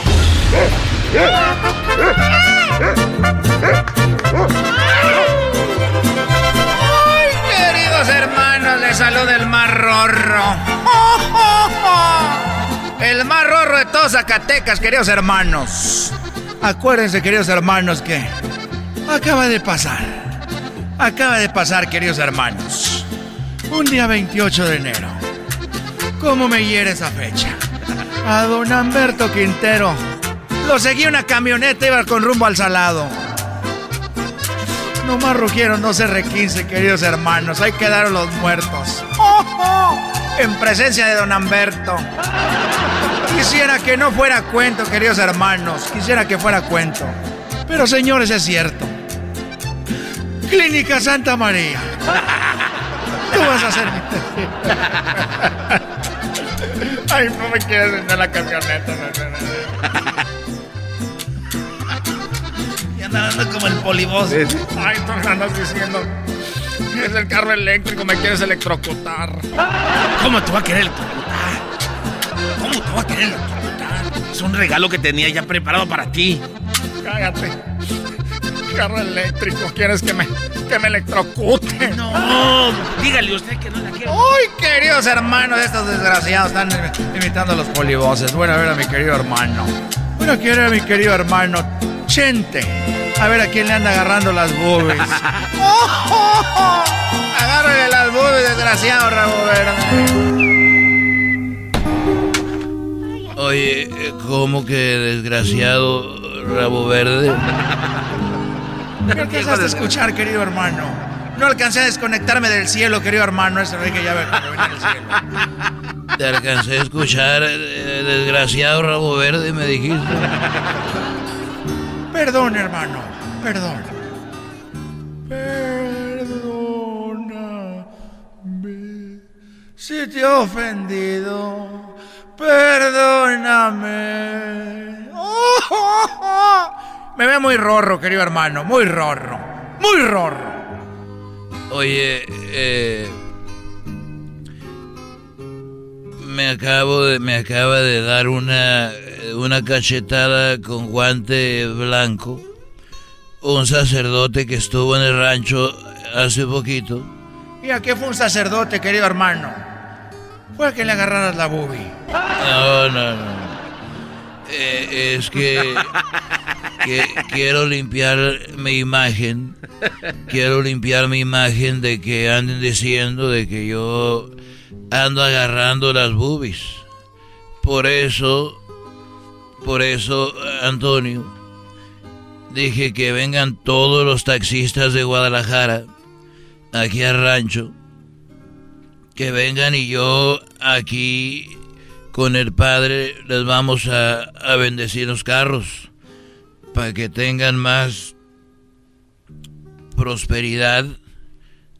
S27: Ay, queridos hermanos, les saluda el más rorro. El más rorro de todos Zacatecas, queridos hermanos. Acuérdense, queridos hermanos, que acaba de pasar. Acaba de pasar, queridos hermanos. Un día 28 de enero. ¿Cómo me hiere esa fecha? A don Humberto Quintero. Lo seguí una camioneta, iba con rumbo al salado. Nomás rugieron dos R15, queridos hermanos. Ahí quedaron los muertos. En presencia de don Humberto. Quisiera que no fuera cuento, queridos hermanos. Quisiera que fuera cuento. Pero señores, es cierto. Clínica Santa María. Tú vas a hacer. Ay, no me quieres vender la camioneta. Y andan dando como el polivoz. Ay, tú andas diciendo. Es el carro eléctrico, me quieres electrocutar. ¿Cómo te va a querer electrocutar? ¿Cómo te va a querer electrocutar?
S5: Es un regalo que tenía ya preparado para ti.
S27: Cállate. Carro eléctrico, ¿quieres que me, que me electrocute? No,
S5: dígale usted que no la quiere.
S27: Uy, queridos hermanos, estos desgraciados están imitando a los polivoces. Bueno, a ver a mi querido hermano. Bueno, quiero a mi querido hermano Chente. A ver a quién le anda agarrando las boobies. Agárrale las boobies, desgraciado, rabo verde.
S4: Oye, ¿cómo que desgraciado rabo verde?
S27: ¿Qué alcanzaste a escuchar, querido hermano? No alcancé a desconectarme del cielo, querido hermano. Eso es que ya venía del cielo.
S4: Te alcancé a escuchar, eh, desgraciado rabo verde, me dijiste.
S27: Perdón, hermano. Perdón. Perdóname. Si te he ofendido, perdóname. Oh, oh, oh. Me ve muy rorro, querido hermano. Muy rorro. Muy rorro.
S4: Oye, eh, me acabo de, me acaba de dar una, una cachetada con guante blanco. Un sacerdote que estuvo en el rancho hace poquito.
S27: ¿Y a qué fue un sacerdote, querido hermano? Fue a que le agarraras la boobie.
S4: No, no, no. Eh, es que, que quiero limpiar mi imagen. Quiero limpiar mi imagen de que anden diciendo de que yo ando agarrando las boobies. Por eso, por eso, Antonio, dije que vengan todos los taxistas de Guadalajara aquí al rancho. Que vengan y yo aquí con el padre les vamos a, bendecir los carros para que tengan más prosperidad,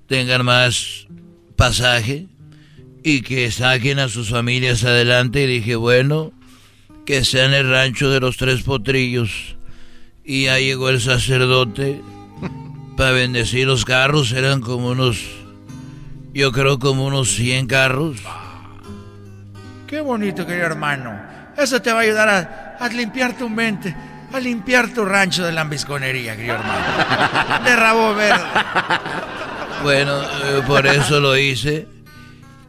S4: tengan más pasaje y que saquen a sus familias adelante. Y dije, bueno, que sea en el rancho de los tres potrillos. Y ya llegó el sacerdote para bendecir los carros. Eran como unos, yo creo como unos 100 carros.
S27: Qué bonito, querido hermano. Eso te va a ayudar a, a limpiar tu mente, a limpiar tu rancho de lambisconería, querido hermano. De rabo verde.
S4: Bueno, eh, por eso lo hice.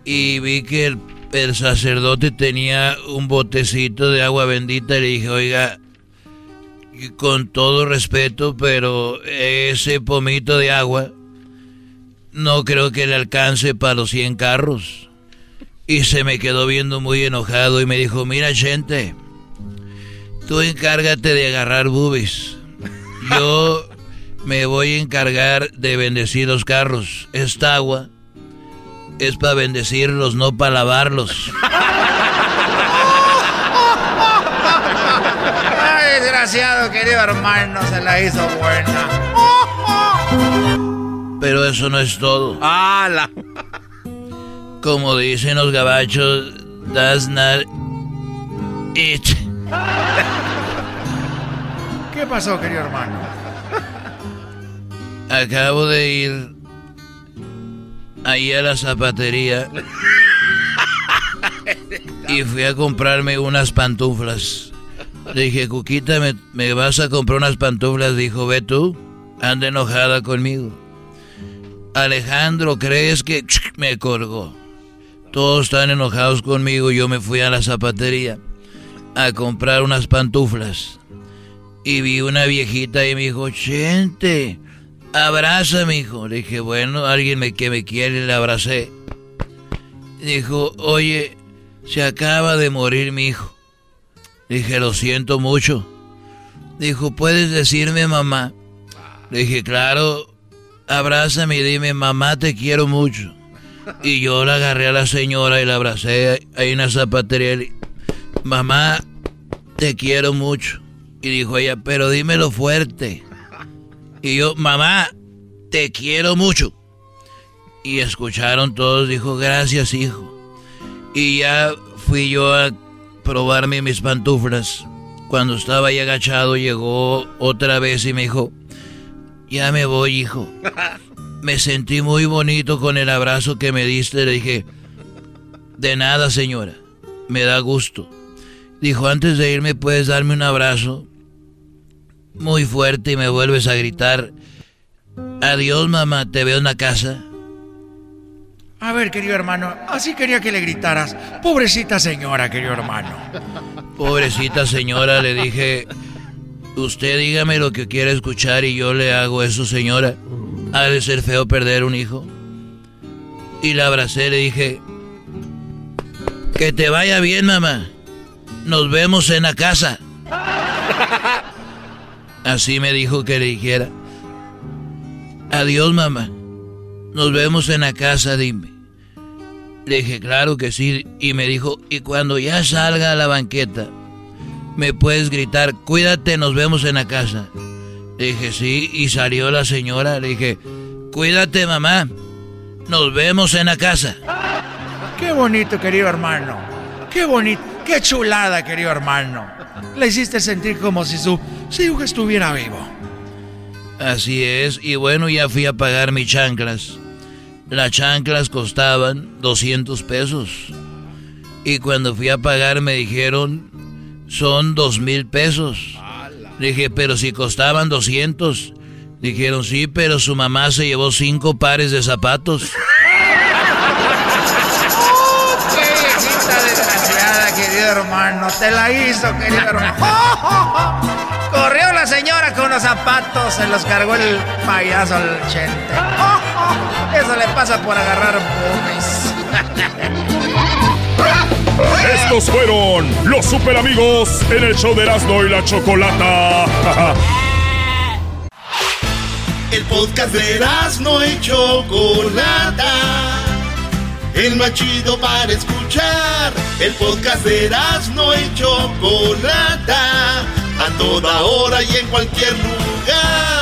S4: Y vi que el, el sacerdote tenía un botecito de agua bendita y le dije, oiga, con todo respeto, pero ese pomito de agua no creo que le alcance para los 100 carros. Y se me quedó viendo muy enojado y me dijo, mira gente, tú encárgate de agarrar boobies. Yo me voy a encargar de bendecir los carros. Esta agua es para bendecirlos, no para lavarlos.
S27: Ay, desgraciado, querido hermano, se la hizo buena.
S4: Pero eso no es todo.
S5: ¡Hala!
S4: Como dicen los gabachos, that's not it.
S27: ¿Qué pasó, querido hermano?
S4: Acabo de ir ahí a la zapatería y fui a comprarme unas pantuflas. Le dije, Cuquita, ¿me, me vas a comprar unas pantuflas? Dijo, ve tú, anda enojada conmigo. Alejandro, ¿crees que me colgó? Todos están enojados conmigo. Yo me fui a la zapatería a comprar unas pantuflas. Y vi una viejita y me dijo, Chente, abrázame, hijo. Dije, bueno, alguien me, que me quiere, le abracé. Dijo, oye, se acaba de morir mi hijo. Dije, lo siento mucho. Dijo, ¿puedes decirme mamá? Le dije, claro, abrázame y dime, mamá, te quiero mucho. Y yo la agarré a la señora y la abracé en la zapatería. Mamá, te quiero mucho. Y dijo ella, pero dímelo fuerte. Y yo, mamá, te quiero mucho. Y escucharon todos, dijo, gracias hijo. Y ya fui yo a probarme mis pantuflas. Cuando estaba ahí agachado llegó otra vez y me dijo, ya me voy hijo. Me sentí muy bonito con el abrazo que me diste. Le dije, de nada señora, me da gusto. Dijo, antes de irme puedes darme un abrazo muy fuerte y me vuelves a gritar, adiós mamá, te veo en la casa.
S27: A ver, querido hermano, así quería que le gritaras. Pobrecita señora, querido hermano.
S4: Pobrecita señora, le dije, usted dígame lo que quiere escuchar y yo le hago eso, señora. Ha de ser feo perder un hijo. Y la abracé, le dije, que te vaya bien, mamá. Nos vemos en la casa. Así me dijo que le dijera. Adiós, mamá. Nos vemos en la casa, dime. Le dije, claro que sí. Y me dijo, y cuando ya salga a la banqueta, me puedes gritar, cuídate, nos vemos en la casa. Le dije, sí. Y salió la señora. Le dije, cuídate, mamá. Nos vemos en la casa.
S27: Qué bonito, querido hermano. Qué bonito. Qué chulada, querido hermano. Le hiciste sentir como si su, su hijo estuviera vivo.
S4: Así es, y bueno, ya fui a pagar mis chanclas. Las chanclas costaban 200 pesos. Y cuando fui a pagar me dijeron, son dos mil pesos. Dije, pero si costaban 200. Dijeron, sí, pero su mamá se llevó cinco pares de zapatos.
S27: hermano. Te la hizo, querido hermano. Corrió la señora con los zapatos, se los cargó el payaso al chente. Eso le pasa por agarrar pomes.
S20: Estos fueron los super amigos en el show de Erasmo y la Chocolata.
S2: El podcast de Erasmo y Chocolata el más chido para escuchar. El podcast de no y Chocolata, a toda hora y en cualquier lugar.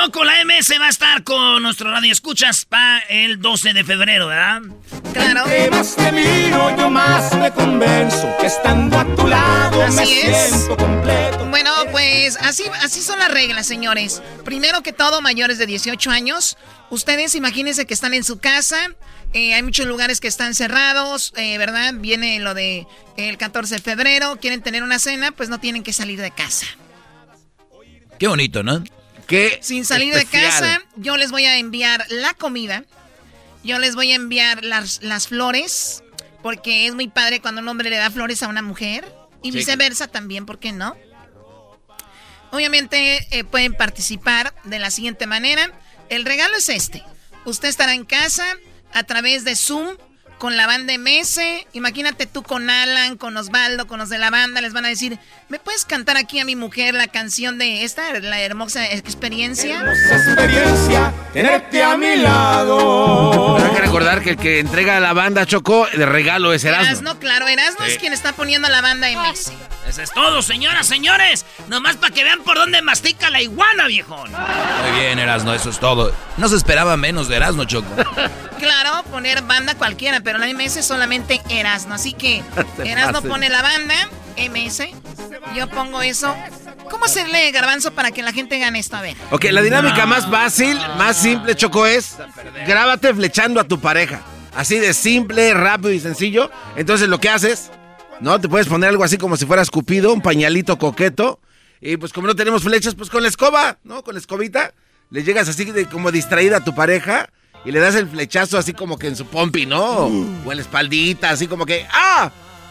S3: Choco, la MS va a estar con nuestro radio escuchas para el 12 de febrero, ¿verdad?
S28: Claro. Entre más te miro, yo más me convenzo que estando a tu lado me siento completo.
S12: Bueno, pues así, así son las reglas, señores. Primero que todo, mayores de 18 años. Ustedes imagínense que están en su casa. Eh, hay muchos lugares que están cerrados, eh, ¿verdad? Viene lo de el 14 de febrero. Quieren tener una cena, pues no tienen que salir de casa.
S4: Qué bonito, ¿no?
S12: Sin salir de casa, yo les voy a enviar la comida. Yo les voy a enviar las, las flores. Porque es muy padre cuando un hombre le da flores a una mujer. Y viceversa también, ¿por qué no? Obviamente eh, pueden participar de la siguiente manera. El regalo es este. Usted estará en casa a través de Zoom con la banda MS. Imagínate tú con Alan, con Osvaldo, con los de la banda. Les van a decir, ¿me puedes cantar aquí a mi mujer la canción de esta, la hermosa experiencia?
S28: Hermosa experiencia, tenerte a mi lado.
S5: recordar que el que entrega la banda Choco de regalo es Erasmo.
S12: Erasmo, claro, Erasmo es quien está poniendo la banda MS.
S3: Eso es todo, señoras, señores. Nomás para que vean por dónde mastica la iguana, viejón.
S4: Muy bien, Erasno, eso es todo. No se esperaba menos de Erasno, Choco.
S12: Claro, poner banda cualquiera, pero la MS solamente Erasmo. Así que
S5: pasen.
S12: pone la banda, MS. Yo pongo eso. ¿Cómo hacerle garbanzo para que la gente gane esto? A ver.
S5: Ok, la dinámica más fácil, más simple, Choco, es grábate flechando a tu pareja. Así de simple, rápido y sencillo. Entonces lo que haces, ¿no? Te puedes poner algo así como si fueras Cupido, un pañalito coqueto. Y pues como no tenemos flechas, pues con la escoba, ¿no? Con la escobita, le llegas así de, como distraída a tu pareja y le das el flechazo así como que en su pompi, ¿no? O en la espaldita, así como que ¡ah!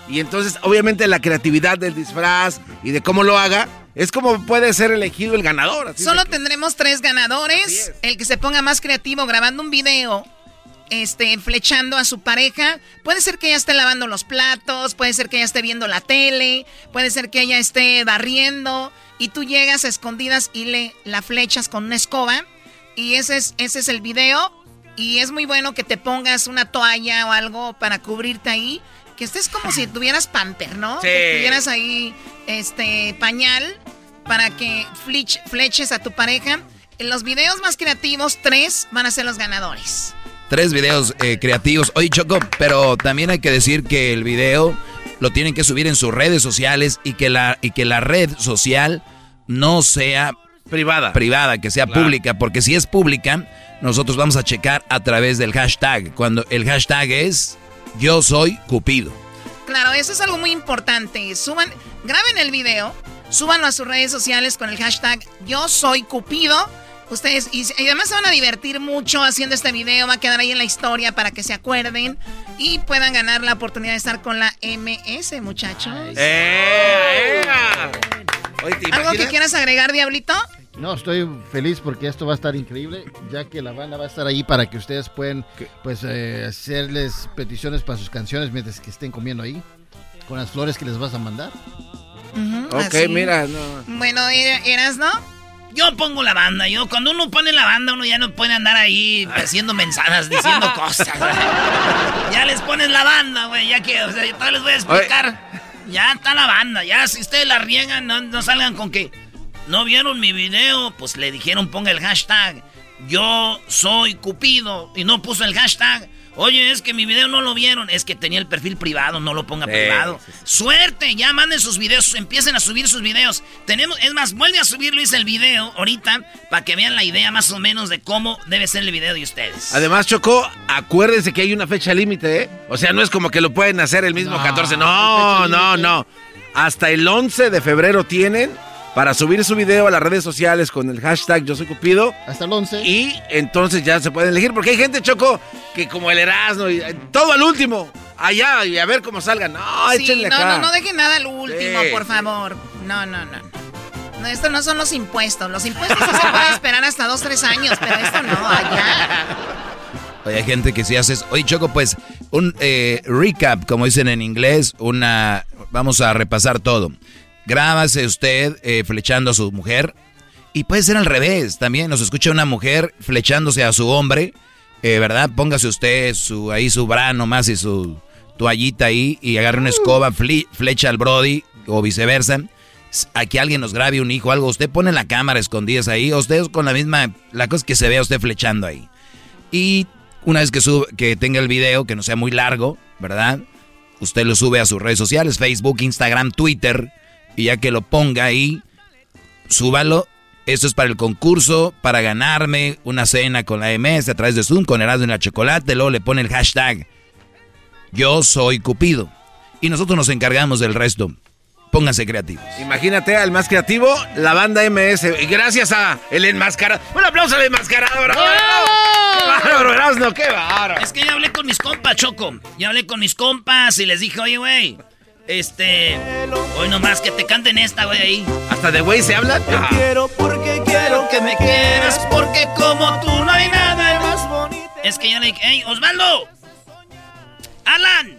S5: Y entonces, obviamente, la creatividad del disfraz y de cómo lo haga es como puede ser elegido el ganador. así
S12: Solo tendremos tres ganadores. El que se ponga más creativo grabando un video, este, flechando a su pareja. Puede ser que ella esté lavando los platos, puede ser que ella esté viendo la tele, puede ser que ella esté barriendo y tú llegas a escondidas y le la flechas con una escoba. Y ese es, ese es el video. Y es muy bueno que te pongas una toalla o algo para cubrirte ahí. Que estés como si tuvieras pamper, ¿no?
S5: Sí.
S12: Que tuvieras ahí este pañal para que flech- fleches a tu pareja. En los videos más creativos, tres van a ser los ganadores.
S4: Tres videos eh, creativos. Oye, Choco, pero también hay que decir que el video lo tienen que subir en sus redes sociales y que la, y que la red social no sea
S5: privada.
S4: Privada, que sea
S5: Claro.
S4: pública, porque si es pública, nosotros vamos a checar a través del hashtag. Cuando el hashtag es yo soy Cupido.
S12: Claro, eso es algo muy importante. Suban, graben el video, súbanlo a sus redes sociales con el hashtag Yo soy Cupido. Ustedes, y, y además se van a divertir mucho haciendo este video, va a quedar ahí en la historia para que se acuerden y puedan ganar la oportunidad de estar con la MS, muchachos.
S5: ¡Eh! Oye, ¿te
S12: ¿Algo que quieras agregar, Diablito?
S13: No, estoy feliz porque esto va a estar increíble, ya que la banda va a estar ahí para que ustedes puedan pues eh, hacerles peticiones para sus canciones mientras que estén comiendo ahí, con las flores que les vas a mandar.
S5: Ok,
S12: así.
S5: mira, no.
S12: Bueno, ¿er- ¿eras, no?
S3: Yo pongo la banda. Yo, cuando uno pone la banda, uno ya no puede andar ahí haciendo mensadas, diciendo cosas. güey. ya les pones la banda, güey. Ya que, o sea, yo todavía les voy a explicar. Ya está la banda. Ya, si ustedes la riegan, no, no salgan con que no vieron mi video. Pues le dijeron, ponga el hashtag. Yo soy Cupido. Y no puso el hashtag. Oye, es que mi video no lo vieron. Es que tenía el perfil privado, no lo ponga
S5: Sí,
S3: privado.
S5: sí,
S3: Suerte, ya manden sus videos, empiecen a subir sus videos. Tenemos, es más, vuelve a subir Luis el video ahorita para que vean la idea más o menos de cómo debe ser el video de ustedes.
S5: Además, Choco, acuérdense que hay una fecha límite, ¿eh? O sea, no es como que lo pueden hacer el mismo
S13: No,
S5: 14. No, no, no. Hasta el 11 de febrero tienen para subir su video a las redes sociales con el hashtag Yo Soy Cupido.
S13: Hasta el 11.
S5: Y entonces ya se pueden elegir, porque hay gente, Choco, que como el Erasmo, y eh, todo al último, allá, y a ver cómo salgan. No,
S12: Sí,
S5: échenle
S12: no,
S5: acá.
S12: no, no dejen nada al último,
S5: Sí,
S12: por
S5: sí.
S12: favor. No, no, no. No, esto no son los impuestos. Los impuestos sí se pueden esperar hasta dos, tres años, pero esto no, allá.
S4: Oye, hay gente que si haces. Oye, Choco, pues un eh, recap, como dicen en inglés, una. Vamos a repasar todo. Grábase usted eh, flechando a su mujer. Y puede ser al revés también. Nos escucha una mujer flechándose a su hombre. eh, ¿Verdad? Póngase usted su, ahí su brano más y su toallita ahí y agarre una escoba, flecha al Brody o viceversa. A que alguien nos grabe un hijo algo. Usted pone la cámara escondidas ahí. Usted con la misma. La cosa que se vea usted flechando ahí. Y una vez que, sube, que tenga el video, que no sea muy largo, ¿verdad? Usted lo sube a sus redes sociales, Facebook, Instagram, Twitter, y ya que lo ponga ahí, súbalo. Esto es para el concurso, para ganarme una cena con la MS a través de Zoom, con Erasmo y la Chocolate. Luego le pone el hashtag Yo soy Cupido. Y nosotros nos encargamos del resto. Pónganse creativos.
S5: Imagínate al más creativo, la banda MS. Y gracias a el enmascarado. Un aplauso al enmascarado, bravo. ¡Qué bárbaro, Erasmo! ¡Qué bárbaro!
S3: Es que ya hablé con mis compas, Choco. Ya hablé con mis compas y les dije, oye, güey, este, hoy nomás que te canten esta, güey, ahí.
S5: ¿Hasta de güey se habla? Ah.
S3: quiero porque quiero que me quieras, porque como tú no hay nada más bonito. Es que ya le dije, hey, Osvaldo, Alan,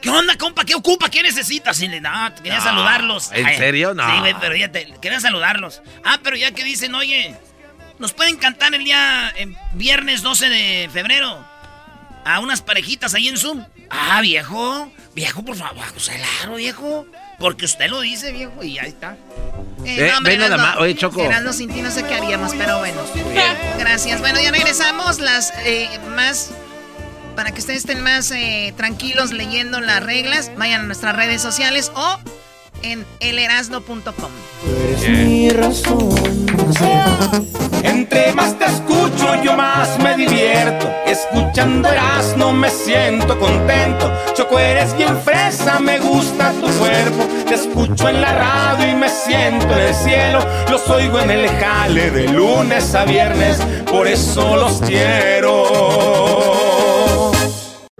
S3: ¿qué onda, compa? ¿Qué ocupa? ¿Qué necesitas? Y le, no, quería
S5: No,
S3: saludarlos.
S5: ¿en serio? No.
S3: Sí, güey, pero ya te, quería saludarlos. Ah, pero ya que dicen, oye, nos pueden cantar el día eh, viernes 12 de febrero. A unas parejitas ahí en Zoom. Ah, viejo, viejo, por favor, claro, viejo. Porque usted lo dice, viejo, y ahí está.
S5: Eh, ven nada más. Oye, Choco.
S12: Sin ti no sé qué haríamos, pero bueno. Gracias. Bueno, ya regresamos. Las eh, más. Para que ustedes estén más eh, tranquilos leyendo las reglas, vayan a nuestras redes sociales o en elerasno.com.
S28: mi razón. Entre más te escucho, yo más me divierto. Escuchando Erasmo me siento contento. Choco, eres bien fresa, me gusta tu cuerpo. Te escucho en la radio y me siento en el cielo. Los oigo en el jale de lunes a viernes, por eso los quiero.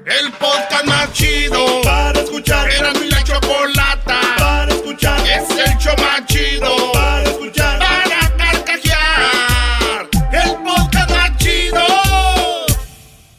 S2: El podcast más chido para escuchar. Era mi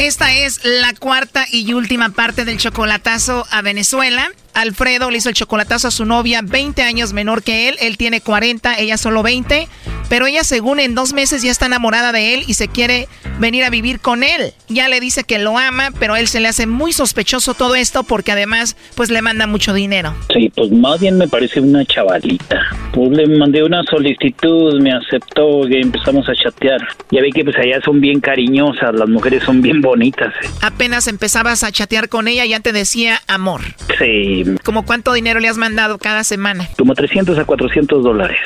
S12: Esta es la cuarta y última parte del chocolatazo a Venezuela. Alfredo le hizo el chocolatazo a su novia, 20 años menor que él. Él tiene 40, ella solo 20. Pero ella, según en dos meses, ya está enamorada de él y se quiere venir a vivir con él. Ya le dice que lo ama, pero a él se le hace muy sospechoso todo esto porque además, pues le manda mucho dinero.
S29: Sí, pues más bien me parece una chavalita. Pues le mandé una solicitud, me aceptó y empezamos a chatear. Ya vi que pues allá son bien cariñosas, las mujeres son bien bonitas. eh.
S12: Apenas empezabas a chatear con ella, ya te decía amor.
S29: Sí,
S12: ¿Como cuánto dinero le has mandado cada semana?
S29: como 300 a 400 dólares.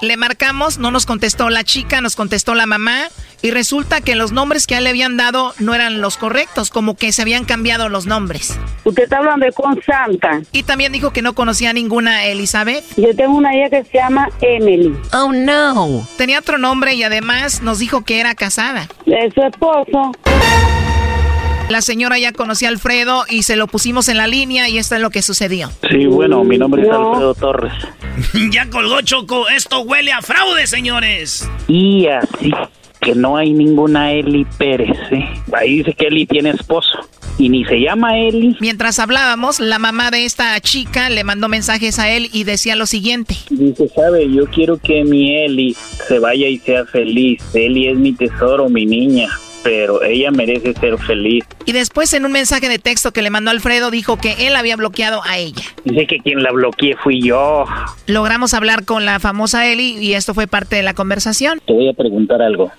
S12: Le marcamos, no nos contestó la chica, nos contestó la mamá y resulta que los nombres que a él le habían dado no eran los correctos, como que se habían cambiado los nombres.
S30: Usted está hablando de con Santa.
S12: Y también dijo que no conocía a ninguna Elizabeth.
S30: Yo tengo una hija que se llama Emily.
S12: Oh no. Tenía otro nombre y además nos dijo que era casada.
S30: Es su esposo.
S12: La señora ya conocía a Alfredo y se lo pusimos en la línea y esto es lo que sucedió.
S29: Sí, bueno, mi nombre es Alfredo Torres.
S3: ya colgó Choco. Esto huele a fraude, señores.
S29: Y así que no hay ninguna Eli Pérez. ¿eh? Ahí dice que Eli tiene esposo. Y ni se llama Eli.
S12: Mientras hablábamos, la mamá de esta chica le mandó mensajes a él y decía lo siguiente.
S29: Dice, sabe, yo quiero que mi Eli se vaya y sea feliz. Eli es mi tesoro, mi niña. Pero ella merece ser feliz.
S12: Y después en un mensaje de texto que le mandó Alfredo dijo que él había bloqueado a ella.
S29: Dice que quien la bloqueé fui yo.
S12: Logramos hablar con la famosa Eli y esto fue parte de la conversación.
S29: Te voy a preguntar algo.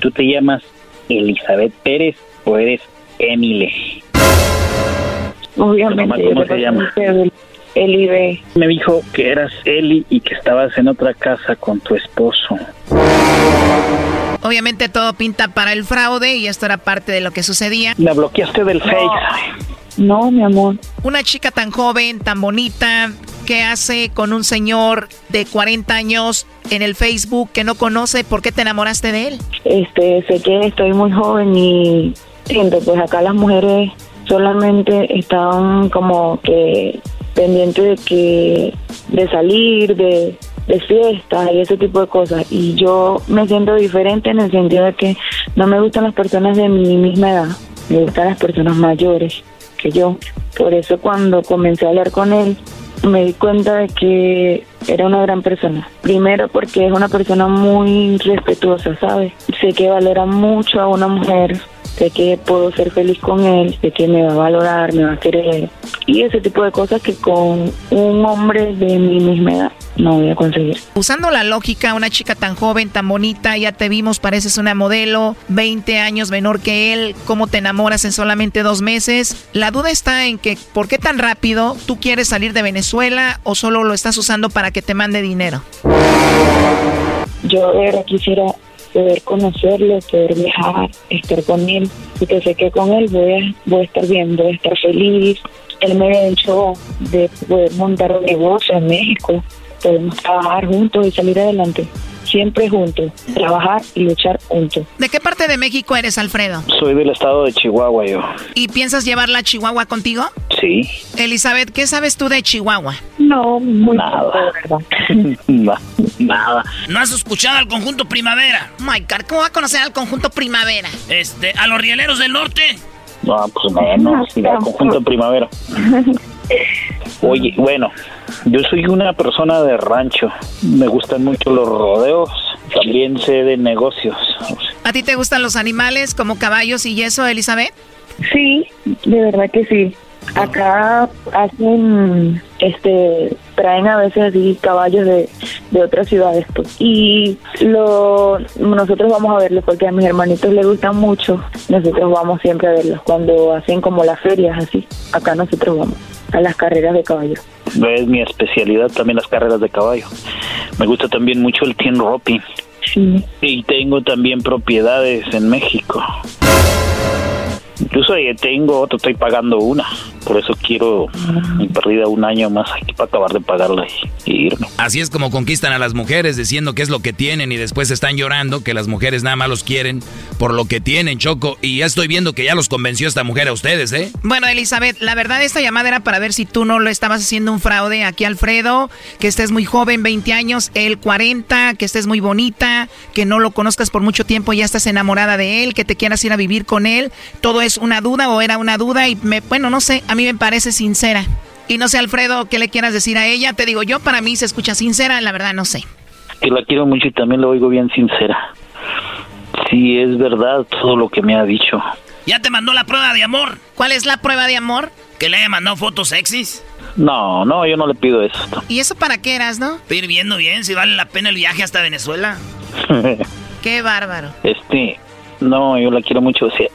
S29: ¿Tú te llamas Elizabeth Pérez o eres Emile?
S30: Obviamente.
S29: ¿cómo se llama?
S30: Eli B.
S29: Me dijo que eras Eli y que estabas en otra casa con tu esposo.
S12: Obviamente todo pinta para el fraude y esto era parte de lo que sucedía.
S29: La bloqueaste del Face.
S30: No, mi amor.
S12: Una chica tan joven, tan bonita, que hace con un señor de 40 años en el Facebook que no conoce, ¿por qué te enamoraste de él?
S30: Este, sé que estoy muy joven y siento, pues acá las mujeres solamente están como que pendientes de que de salir, de, de fiesta y ese tipo de cosas. Y yo me siento diferente en el sentido de que no me gustan las personas de mi misma edad, me gustan las personas mayores que yo. Por eso cuando comencé a hablar con él, me di cuenta de que era una gran persona. Primero porque es una persona muy respetuosa, ¿sabes? Sé que valora mucho a una mujer, sé que puedo ser feliz con él, sé que me va a valorar, me va a querer. Y ese tipo de cosas que con un hombre de mi misma edad no voy a conseguir.
S12: Usando la lógica, una chica tan joven, tan bonita, ya te vimos, pareces una modelo, 20 años menor que él, ¿cómo te enamoras en solamente dos meses? La duda está en que, ¿por qué tan rápido tú quieres salir de Venezuela o solo lo estás usando para que te mande dinero?
S30: Yo verdad quisiera poder conocerlo, poder viajar, estar con él, porque sé que con él voy a, voy a estar bien, voy a estar feliz. Él me ha hecho de poder montar un negocio en México, podemos trabajar juntos y salir adelante. Siempre juntos, trabajar y luchar juntos.
S12: ¿De qué parte de México eres, Alfredo?
S29: Soy del estado de Chihuahua yo.
S12: ¿Y piensas llevarla a Chihuahua contigo?
S29: Sí.
S12: Elizabeth, ¿qué sabes tú de Chihuahua?
S30: No, muy
S29: Nada.
S30: poco,
S29: Nada.
S3: ¿No has escuchado al conjunto Primavera?
S12: My God, ¿cómo va a conocer al conjunto Primavera?
S3: Este, a los rieleros del norte.
S29: No, pues menos. La conjunto primavera. Oye, bueno, yo soy una persona de rancho. Me gustan mucho los rodeos. También sé de negocios.
S12: ¿A ti te gustan los animales como caballos y eso, Elizabeth?
S30: Sí, de verdad que sí. Acá hacen, este, traen a veces así caballos de, de otras ciudades, pues. Y lo, nosotros vamos a verlos porque a mis hermanitos les gustan mucho. Nosotros vamos siempre a verlos cuando hacen como las ferias así. Acá nosotros vamos a las carreras de caballos.
S29: Es mi especialidad también las carreras de caballo. Me gusta también mucho el team roping.
S30: Sí.
S29: Y tengo también propiedades en México. Incluso tengo otra, estoy pagando una. Por eso quiero mi perdida un año más aquí para acabar de pagarla y, y irme.
S4: Así es como conquistan a las mujeres diciendo qué es lo que tienen y después están llorando que las mujeres nada más los quieren por lo que tienen, Choco. Y ya estoy viendo que ya los convenció esta mujer a ustedes, ¿eh?
S12: Bueno, Elizabeth, la verdad esta llamada era para ver si tú no lo estabas haciendo un fraude aquí, Alfredo, que estés muy joven, 20 años, él 40, que estés muy bonita, que no lo conozcas por mucho tiempo, ya estás enamorada de él, que te quieras ir a vivir con él. Todo es una duda o era una duda y me, bueno, no sé, a mí me parece sincera. Y no sé, Alfredo, ¿qué le quieras decir a ella? Te digo, yo para mí se escucha sincera, la verdad no sé.
S29: Que la quiero mucho y también la oigo bien sincera. Sí, es verdad todo lo que me ha dicho.
S3: ¿Ya te mandó la prueba de amor?
S12: ¿Cuál es la prueba de amor?
S3: ¿Que le haya mandado fotos sexys?
S29: No, no, yo no le pido eso.
S12: ¿Y eso para qué eras, no?
S3: Estoy ir viendo bien si vale la pena el viaje hasta Venezuela.
S12: Qué bárbaro.
S29: Este, no, yo la quiero mucho. O sea,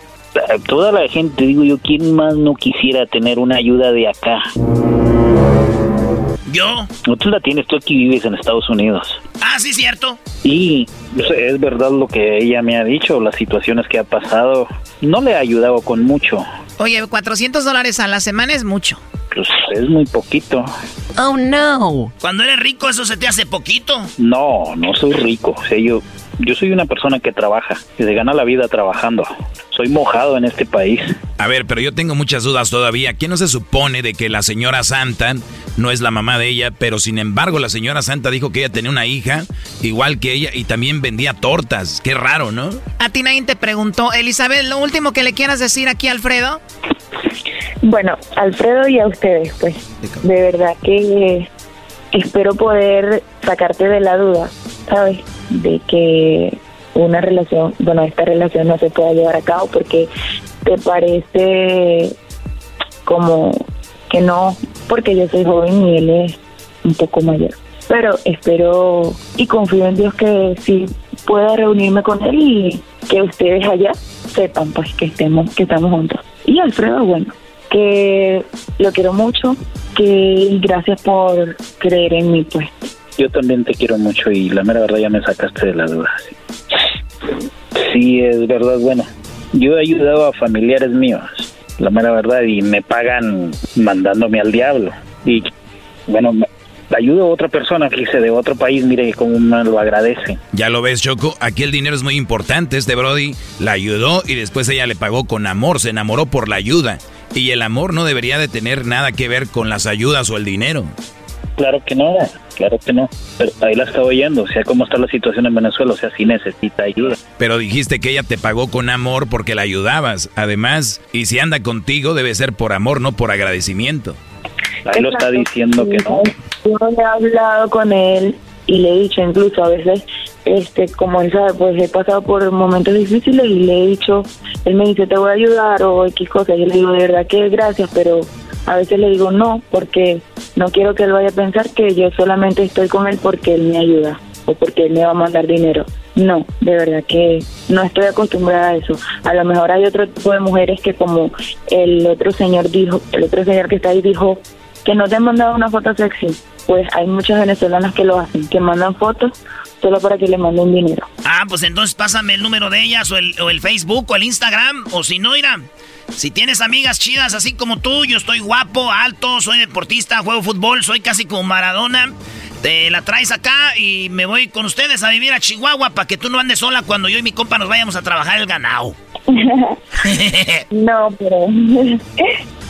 S29: toda la gente, digo yo, ¿quién más no quisiera tener una ayuda de acá?
S3: ¿Yo?
S29: No, tú la tienes, tú aquí vives en Estados Unidos.
S3: Ah, sí, cierto.
S29: Y es verdad lo que ella me ha dicho, las situaciones que ha pasado. No le ha ayudado con mucho.
S12: Oye, 400 dólares a la semana es mucho.
S29: Pues es muy poquito.
S12: Oh, no.
S3: Cuando eres rico, eso se te hace poquito.
S29: No, no soy rico. O sea, yo, yo soy una persona que trabaja, que se gana la vida trabajando. Soy mojado en este país.
S4: A ver, pero yo tengo muchas dudas todavía. ¿Quién no se supone de que la señora Santa no es la mamá de ella? Pero sin embargo, la señora Santa dijo que ella tenía una hija igual que ella y también vendía tortas. Qué raro, ¿no?
S12: A ti nadie te preguntó. Elizabeth, lo último que le quieras decir aquí, Alfredo.
S30: Bueno, Alfredo y a ustedes, pues, de verdad que espero poder sacarte de la duda, ¿sabes? De que una relación, bueno, esta relación no se pueda llevar a cabo porque te parece como que no, porque yo soy joven y él es un poco mayor. Pero espero y confío en Dios que sí pueda reunirme con él y que ustedes allá sepan pues que estemos, que estamos juntos. Y Alfredo, bueno, que lo quiero mucho, que gracias por creer en mí, pues.
S29: Yo también te quiero mucho y la mera verdad ya me sacaste de la duda. Sí, es verdad, bueno, yo he ayudado a familiares míos, la mera verdad, y me pagan mandándome al diablo. Y bueno, ayudo a otra persona, fíjese, de otro país, mire cómo me lo agradece.
S4: Ya lo ves, Choco. Aquí el dinero es muy importante. Este Brody la ayudó y después ella le pagó con amor. Se enamoró por la ayuda. Y el amor no debería de tener nada que ver con las ayudas o el dinero.
S29: Claro que no, claro que no. Pero ahí la estaba oyendo, o sea, cómo está la situación en Venezuela, o sea, sí necesita ayuda.
S4: Pero dijiste que ella te pagó con amor porque la ayudabas. Además, y si anda contigo debe ser por amor, no por agradecimiento.
S29: Ahí lo está diciendo que no.
S30: Yo he hablado con él y le he dicho incluso a veces, este, como él sabe, pues he pasado por momentos difíciles y le he dicho, él me dice, te voy a ayudar o X cosas. Yo le digo, de verdad que gracias, pero a veces le digo no, porque no quiero que él vaya a pensar que yo solamente estoy con él porque él me ayuda o porque él me va a mandar dinero. No, de verdad que no estoy acostumbrada a eso. A lo mejor hay otro tipo de mujeres que como el otro señor dijo, el otro señor que está ahí dijo que no te han mandado una foto sexy. Pues hay muchas venezolanas que lo hacen, que mandan fotos solo para que le manden dinero.
S3: Ah, pues entonces pásame el número de ellas o el, o el Facebook o el Instagram. O si no, irá. Si tienes amigas chidas así como tú, yo estoy guapo, alto, soy deportista, juego fútbol, soy casi como Maradona. Te la traes acá y me voy con ustedes a vivir a Chihuahua para que tú no andes sola cuando yo y mi compa nos vayamos a trabajar el ganado.
S30: no, pero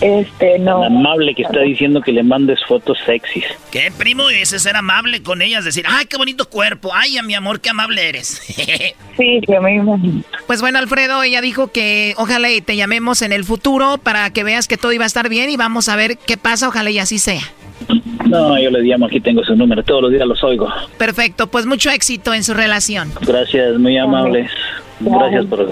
S30: este no.
S29: amable que está diciendo que le mandes fotos sexys.
S3: ¿Qué, primo? Ese ser amable con ellas, decir, ay, qué bonito cuerpo, ay, a mi amor, qué amable eres.
S30: sí, yo me imagino.
S12: Pues bueno, Alfredo, ella dijo que ojalá y te llamemos en el futuro para que veas que todo iba a estar bien y vamos a ver qué pasa, ojalá y así sea.
S29: No, yo le llamo, aquí tengo su número, todos los días los oigo.
S12: Perfecto, pues mucho éxito en su relación.
S29: Gracias, muy amables. Gracias por...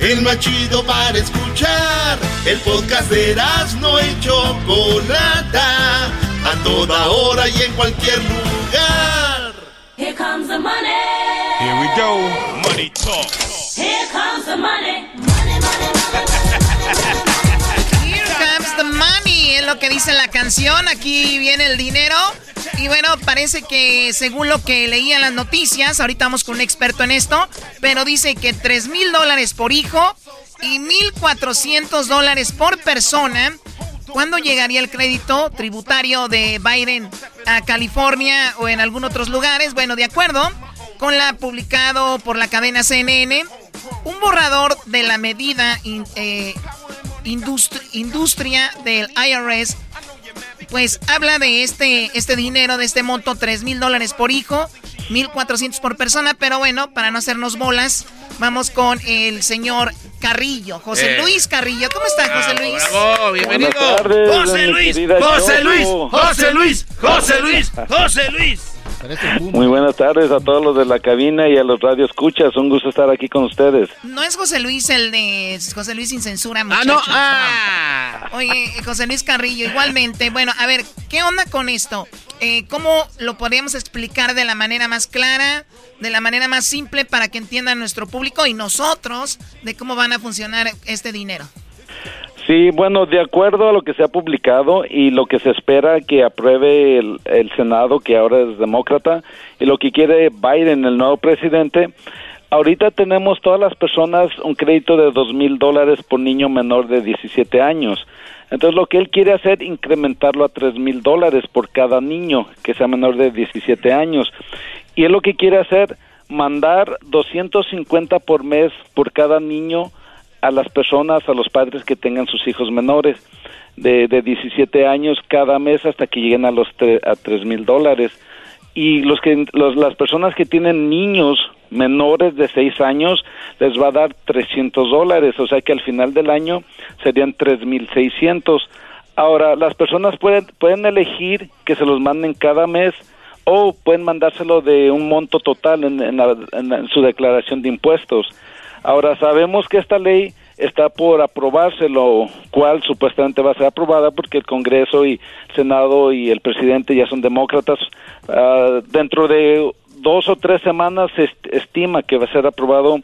S2: el más chido para escuchar. El podcast de Erasmo y Chocolata, a toda hora y en cualquier lugar.
S31: Here comes the money.
S20: Here we go. Money talk.
S31: Here comes the money. Money, money, money.
S12: Lo que dice la canción. Aquí viene el dinero. Y bueno, parece que según lo que leía en las noticias, ahorita vamos con un experto en esto, pero dice que 3 mil dólares por hijo y 1.400 dólares por persona. ¿Cuándo llegaría el crédito tributario de Biden a California o en algún otros lugares? Bueno, de acuerdo con la publicado por la cadena CNN, un borrador de la medida eh, industria del IRS pues habla de este, este dinero, de este monto, 3 mil dólares por hijo, 1.400 por persona, pero bueno, para no hacernos bolas, vamos con el señor Carrillo, José
S5: Eh.
S12: Luis Carrillo. ¿Cómo está, José Luis?
S5: Bravo, bienvenido.
S32: Buenas tardes,
S5: José Luis, José Luis. José Luis, José Luis, José Luis.
S32: Muy buenas tardes a todos los de la cabina y a los radio escuchas. Un gusto estar aquí con ustedes.
S12: No es José Luis el de José Luis sin censura,
S5: Ah,
S12: muchachos.
S5: no, ah.
S12: Oye, José Luis Carrillo, igualmente. Bueno, a ver, ¿qué onda con esto? Eh, ¿Cómo lo podríamos explicar de la manera más clara, de la manera más simple para que entienda nuestro público y nosotros de cómo van a funcionar este dinero?
S32: Sí, bueno, de acuerdo a lo que se ha publicado y lo que se espera que apruebe el, el Senado, que ahora es demócrata, y lo que quiere Biden, el nuevo presidente, ahorita tenemos todas las personas un crédito de dos mil dólares por niño menor de 17 años. Entonces lo que él quiere hacer incrementarlo a tres mil dólares por cada niño que sea menor de 17 años. Y él lo que quiere hacer, mandar 250 por mes por cada niño a las personas, a los padres que tengan sus hijos menores de, de 17 años cada mes hasta que lleguen a los tre- a tres mil dólares. Y los que los, las personas que tienen niños menores de 6 años les va a dar 300 dólares, o sea que al final del año serían 3.600. Ahora, las personas pueden, pueden elegir que se los manden cada mes o pueden mandárselo de un monto total en, en la- en su declaración de impuestos. Ahora, sabemos que esta ley está por aprobarse, lo cual supuestamente va a ser aprobada porque el Congreso y Senado y el presidente ya son demócratas. Ah, dentro de dos o tres semanas se est- estima que va a ser aprobado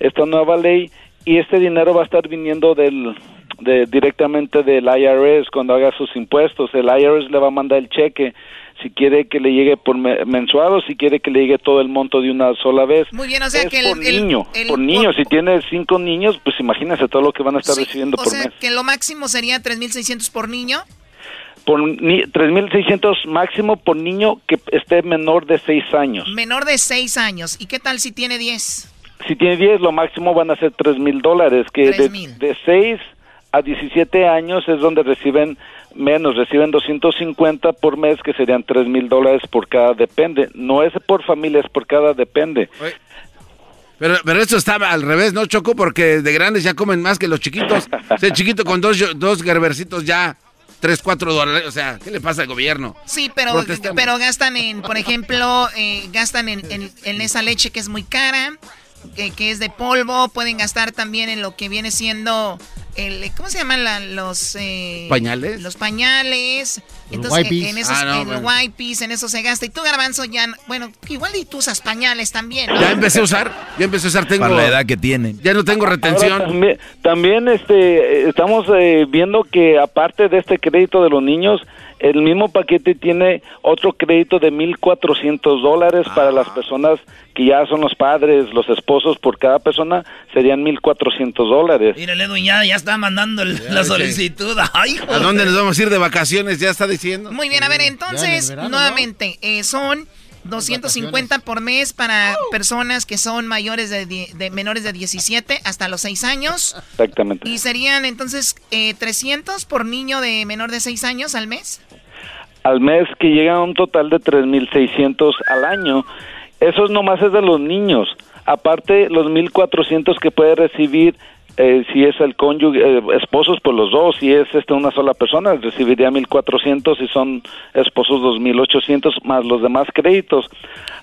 S32: esta nueva ley y este dinero va a estar viniendo del de, directamente del IRS cuando haga sus impuestos. El IRS le va a mandar el cheque si quiere que le llegue por me- mensual o si quiere que le llegue todo el monto de una sola vez.
S12: Muy bien, o sea
S32: Es
S12: que el,
S32: por
S12: el-
S32: niño,
S12: el-
S32: por niño. Si tiene cinco niños, pues imagínese todo lo que van a estar
S12: Sí,
S32: recibiendo
S12: o
S32: por
S12: sea
S32: mes.
S12: que lo máximo sería 3.600 por niño.
S32: Por ni- 3.600 máximo por niño que esté menor de seis años.
S12: Menor de 6 años. ¿Y qué tal si tiene 10?
S32: Si tiene 10, lo máximo van a ser 3 mil dólares, que de, de 6 a 17 años es donde reciben menos, reciben 250 por mes, que serían 3 mil dólares por cada depende. No es por familia, es por cada depende.
S5: Pero, pero esto estaba al revés, ¿no, Choco? Porque de grandes ya comen más que los chiquitos. O sea, el chiquito con dos, dos gerbercitos ya, tres, cuatro dólares. O sea, ¿qué le pasa al gobierno?
S12: Sí, pero, pero gastan en, por ejemplo, eh, gastan en, en- en esa leche que es muy cara, que, que es de polvo. Pueden gastar también en lo que viene siendo el, ¿cómo se llaman la- los eh,
S5: ¿Pañales?
S12: Los pañales.
S5: Los
S12: Entonces, en esos,
S5: Ah, no,
S12: en
S5: bueno.
S12: wipes, en eso se gasta. Y tú, Garbanzo, ya, no- bueno, igual y tú usas pañales también, ¿no?
S5: Ya empecé a usar, ya empecé a usar, tengo...
S4: Para la edad que tienen.
S5: Ya no tengo retención.
S32: Ahora, también, también, este, eh, estamos eh, viendo que aparte de este crédito de los niños, el mismo paquete tiene otro crédito de 1.400 dólares para las personas que ya son los padres, los esposos, por cada persona serían 1.400 dólares.
S3: Mira, el Edwin ya, ya está mandando el- la solicitud. Ay,
S5: ¿A dónde nos vamos a ir de vacaciones? Ya está diciendo.
S12: Muy bien, a ver, entonces,
S5: verano,
S12: nuevamente, eh, son 250 por mes para personas que son mayores de, die- de menores de 17 hasta los 6 años.
S32: Exactamente.
S12: Y serían entonces eh, 300 por niño de menor de 6 años al mes.
S32: al mes que llega a un total de 3.600 al año. Eso nomás es de los niños. Aparte, los 1.400 que puede recibir eh, si es el cónyuge, eh, esposos por los dos, si es este una sola persona, recibiría 1.400 y son esposos 2.800 más los demás créditos.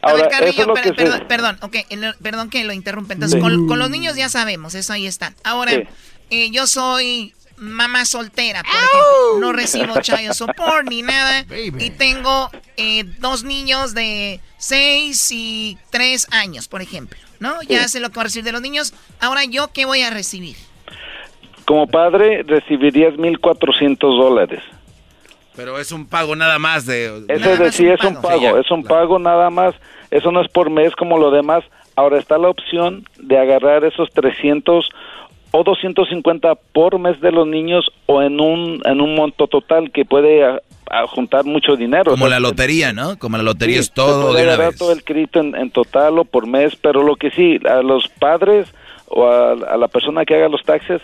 S12: A
S32: Ahora,
S12: ver, Carrillo,
S32: eso es lo
S12: per-
S32: que se-
S12: perdón, perdón, ok, el- perdón que lo interrumpa. Entonces,
S32: Sí.
S12: con, con los niños ya sabemos, eso ahí está. Ahora,
S32: Sí.
S12: eh, yo soy mamá soltera, por ejemplo. No recibo child support ni nada. Y tengo eh, dos niños de 6 y 3 años, por ejemplo. ¿No? Ya sé lo que voy a recibir de los niños. Ahora, ¿yo qué voy a recibir?
S32: como padre recibirías 1.400 dólares.
S5: Pero es un pago nada más de...
S32: Ese de sí es un pago, es un pago nada más, eso no es por mes como lo demás. Ahora está la opción de agarrar esos 300 o 250 por mes de los niños o en un en un monto total que puede a- juntar mucho dinero.
S4: Como la lotería, ¿no? Como la lotería
S32: Sí,
S4: es todo de una vez.
S32: todo el crédito en, en total o por mes, pero lo que sí, a los padres o a, a la persona que haga los taxes,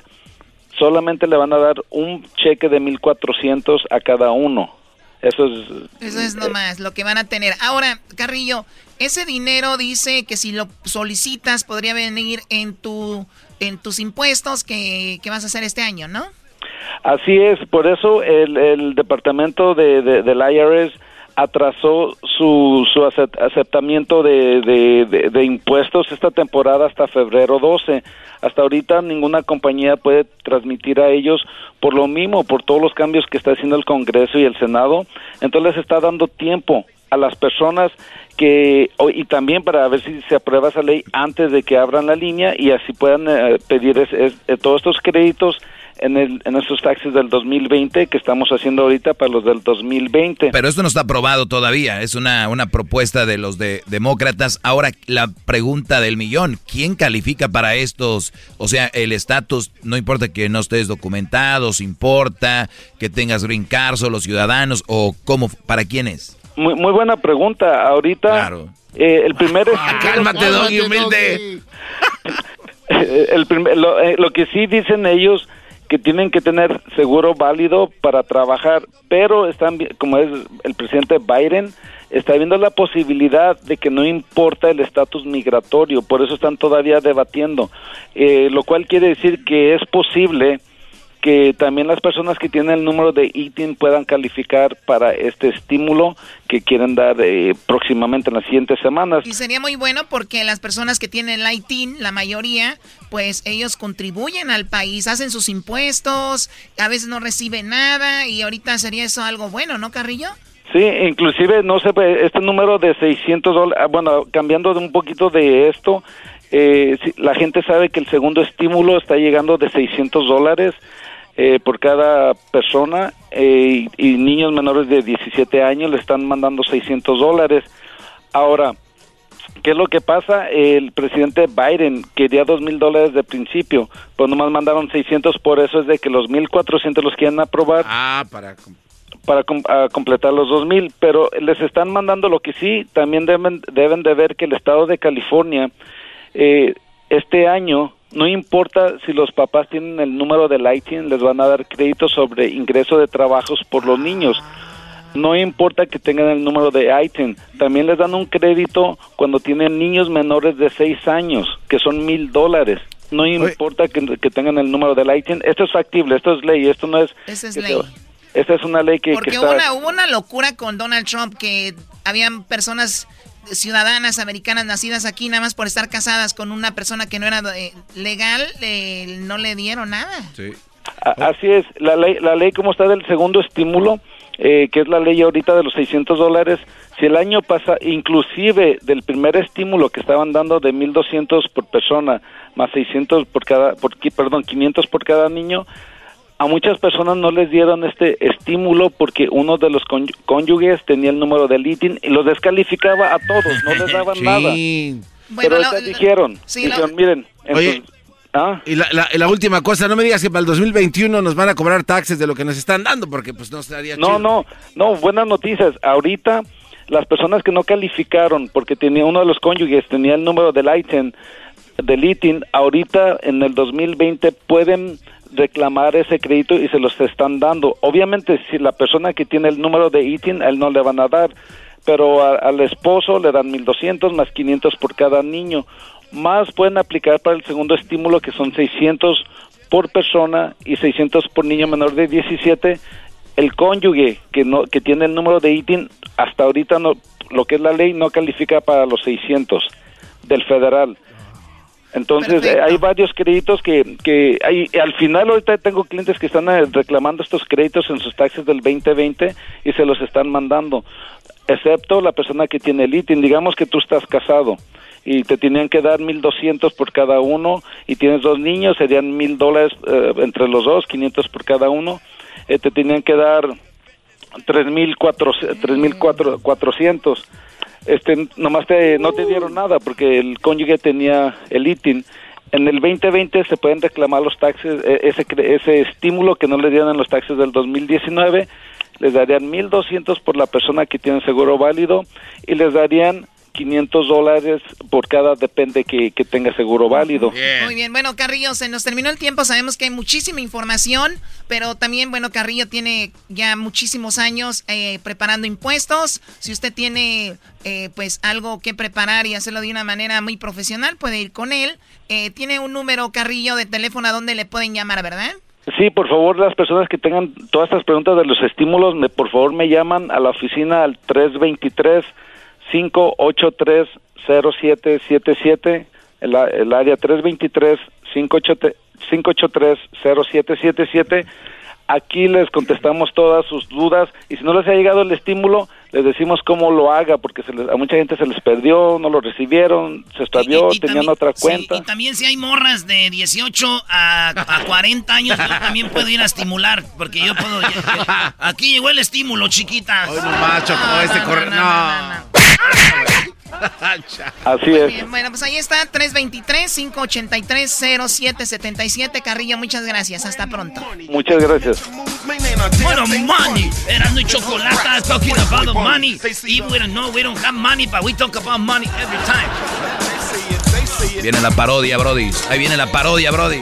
S32: solamente le van a dar un cheque de 1.400 a cada uno. Eso es...
S12: Eso es nomás lo que van a tener. Ahora, Carrillo, ese dinero dice que si lo solicitas podría venir en tu en tus impuestos que, que vas a hacer este año, ¿no?
S32: Así es, por eso el, el departamento de, de- del IRS atrasó su, su acep- aceptamiento de, de- de- impuestos esta temporada hasta febrero 12. Hasta ahorita ninguna compañía puede transmitir a ellos por lo mismo, por todos los cambios que está haciendo el Congreso y el Senado. Entonces está dando tiempo a las personas que y también para ver si se aprueba esa ley antes de que abran la línea y así puedan eh, pedir es- eh, todos estos créditos en, el, en estos taxis del 2020 que estamos haciendo ahorita para los del 2020.
S4: Pero esto no está aprobado todavía, es una, una propuesta de los de demócratas. Ahora, la pregunta del millón, ¿quién califica para estos? O sea, el estatus, no importa que no estés documentado, si importa que tengas green card, solo ciudadanos, o cómo, ¿para quién es?
S32: Muy, muy buena pregunta. Ahorita eh, el primer
S5: Cálmate, Doggy, humilde.
S32: Eh, el primer- lo, eh, lo que sí dicen ellos que tienen que tener seguro válido para trabajar, pero están como es el presidente Biden está viendo la posibilidad de que no importa el estatus migratorio, por eso están todavía debatiendo, Eh, lo cual quiere decir que es posible que también las personas que tienen el número de ITIN puedan calificar para este estímulo que quieren dar eh, próximamente en las siguientes semanas.
S12: Y sería muy bueno porque las personas que tienen el ITIN, la mayoría, pues ellos contribuyen al país, hacen sus impuestos, a veces no reciben nada y ahorita sería eso algo bueno, ¿no, Carrillo?
S32: Sí, inclusive, no sé, pues, este número de 600 dólares, bueno, cambiando de un poquito de esto, eh, la gente sabe que el segundo estímulo está llegando de 600 dólares eh, por cada persona eh, y, y niños menores de 17 años le están mandando 600 dólares. Ahora, ¿qué es lo que pasa? El presidente Biden quería dos mil dólares de principio, pues nomás mandaron 600, por eso es de que los 1.400 los quieren aprobar
S5: Ah, para...
S32: para a completar los 2000, pero les están mandando lo que sí, también deben, deben de ver que el estado de California eh, este año, no importa si los papás tienen el número del ITIN, les van a dar crédito sobre ingreso de trabajos por los niños. No importa que tengan el número de ITIN, también les dan un crédito cuando tienen niños menores de 6 años, que son mil dólares. No importa que, que tengan el número del ITIN, esto es factible, esto es ley, esto no es...
S12: Esa es
S32: que
S12: ley.
S32: esta es una ley que, que
S12: Porque
S32: está...
S12: hubo una, hubo una locura con Donald Trump que habían personas ciudadanas americanas nacidas aquí nada más por estar casadas con una persona que no era eh, legal, eh, no le dieron nada.
S32: A- Así es, la ley, la ley como está del segundo estímulo, eh, que es la ley ahorita de los 600 dólares, si el año pasa, inclusive del primer estímulo que estaban dando de 1.200 por persona, más 600 por cada, por, perdón, 500 por cada niño, a muchas personas no les dieron este estímulo porque uno de los cóny- cónyuges tenía el número del ITIN y los descalificaba a todos, no les daban
S5: Sí.
S32: nada.
S12: Bueno,
S32: Pero
S12: lo-
S32: dijeron,
S12: sí, lo-
S32: dijeron, miren,
S5: Oye,
S32: entonces- ¿ah?
S5: y la, la- la última cosa, no me digas que para el 2021 nos van a cobrar taxes de lo que nos están dando, porque pues no estaría
S32: No,
S5: chido.
S32: no, no, buenas noticias. Ahorita las personas que no calificaron porque tenía uno de los cónyuges tenía el número del ITIN, del ITIN, ahorita en el 2020 pueden reclamar ese crédito y se los están dando. Obviamente si la persona que tiene el número de ITIN, él no le van a dar, pero al esposo le dan 1200 más 500 por cada niño. Más pueden aplicar para el segundo estímulo que son 600 por persona y 600 por niño menor de 17 el cónyuge que no que tiene el número de ITIN hasta ahorita no lo que es la ley no califica para los 600 del federal. Entonces eh, hay varios créditos que, que hay, al final ahorita tengo clientes que están eh, reclamando estos créditos en sus taxes del 2020 y se los están mandando, excepto la persona que tiene el ITIN. Digamos que tú estás casado y te tenían que dar 1.200 por cada uno y tienes dos niños, serían mil dólares eh, entre los dos, 500 por cada uno. Eh, te tenían que dar 3.400. Este, nomás te, no te dieron nada porque el cónyuge tenía el ITIN. En el 2020 se pueden reclamar los taxes, eh, ese, ese estímulo que no le dieron en los taxes del 2019. Les darían 1.200 por la persona que tiene seguro válido y les darían 500 dólares por cada depende que, que tenga seguro válido.
S12: Muy bien, bueno, Carrillo, se nos terminó el tiempo, sabemos que hay muchísima información, pero también, bueno, Carrillo tiene ya muchísimos años eh, preparando impuestos. Si usted tiene, eh, pues, algo que preparar y hacerlo de una manera muy profesional, puede ir con él. Eh, tiene un número, Carrillo, de teléfono a donde le pueden llamar, ¿verdad?
S32: Sí, por favor, las personas que tengan todas estas preguntas de los estímulos, me, por favor me llaman a la oficina al 323-583-0777, el, el área 323-583-0777. Aquí les contestamos todas sus dudas y si no les ha llegado el estímulo, les decimos cómo lo haga, porque se les- a mucha gente se les perdió, no lo recibieron, se extravió, tenían otra cuenta.
S3: Y también si hay morras de 18 a, a 40 años, yo también puedo ir a estimular, porque yo puedo... aquí llegó el estímulo, chiquitas.
S5: Hoy nomás, Choco, este corre... No.
S32: Así es.
S12: Bien, bueno, pues ahí está, 323-583-0777. Carrillo, muchas gracias, hasta pronto.
S32: Muchas gracias.
S3: Bueno, money. Erasmo y Chocolata talking about the money. Even we don't know, we don't have money, but we talk about money every time.
S4: Viene la parodia, Brody. Ahí viene la parodia, Brody.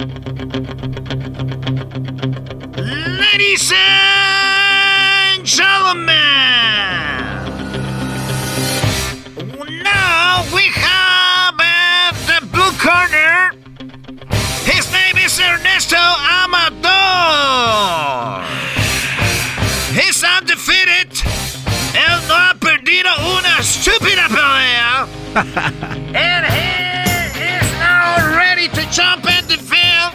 S3: Ladies and gentlemen, now we have at the blue corner. His name is Ernesto Amador. He's undefeated. Él no ha perdido una estúpida pelea. the field.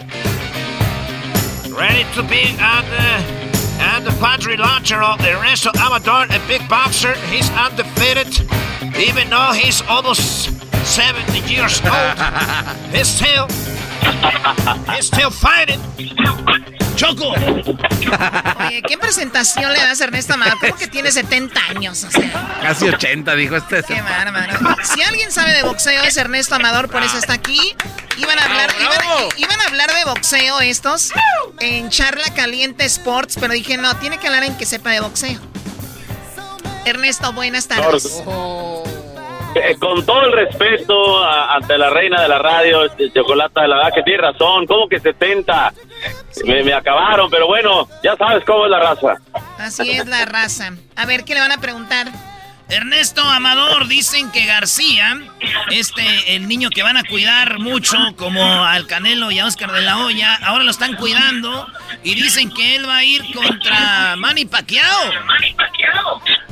S3: Ready to be at the at the quadrilateral. Ernesto Amador, a big boxer. He's undefeated, even though he's almost 70 years old. He's still still fighting. Choco.
S12: Oye, ¿qué presentación le das a Ernesto Amador? ¿Cómo que tiene 70 años? O sea,
S5: Casi 80, dijo este.
S12: qué bárbaro. Si alguien sabe de boxeo es Ernesto Amador, por eso está aquí. Iban a hablar, iban, iban a hablar de boxeo estos en Charla Caliente Sports, pero dije, no, tiene que hablar en que sepa de boxeo. Ernesto, buenas tardes.
S33: Eh, con todo el respeto ante la reina de la radio, Chocolata de la verdad que tiene razón, como que 70 me, me acabaron, pero bueno, ya sabes cómo es la raza.
S12: Así es la raza. A ver, ¿qué le van a preguntar?
S3: Ernesto Amador, dicen que García, este, el niño que van a cuidar mucho, como al Canelo y a Oscar de la Hoya, ahora lo están cuidando y dicen que él va a ir contra Manny Pacquiao.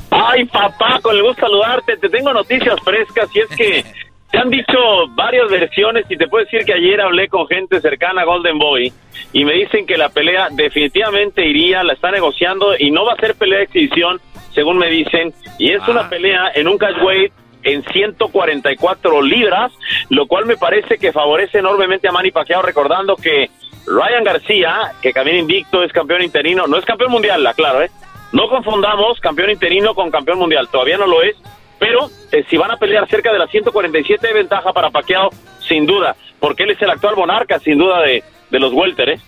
S33: Ay, papá, con el gusto saludarte. Te tengo noticias frescas y es que te han dicho varias versiones y te puedo decir que ayer hablé con gente cercana a Golden Boy y me dicen que la pelea definitivamente iría, la está negociando y no va a ser pelea de exhibición, según me dicen, y es una pelea en un catchweight en 144 libras, lo cual me parece que favorece enormemente a Manny Pacquiao, recordando que Ryan García, que camina invicto, es campeón interino, no es campeón mundial, aclaro, ¿eh? No confundamos campeón interino con campeón mundial, todavía no lo es, pero eh, si van a pelear cerca de las 147 de ventaja para Pacquiao, sin duda, porque él es el actual monarca, sin duda, de, de los welter, ¿eh?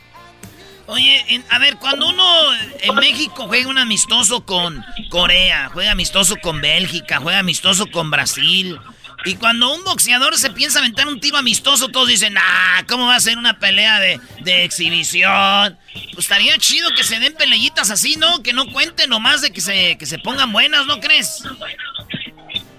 S3: Oye, en- a ver, cuando uno en México juega un amistoso con Corea, juega amistoso con Bélgica, juega amistoso con Brasil, y cuando un boxeador se piensa aventar un tiro amistoso, todos dicen, ah, ¿cómo va a ser una pelea de, de exhibición? Pues estaría chido que se den peleitas así, ¿no? Que no cuenten nomás de que se, que se pongan buenas, ¿no crees?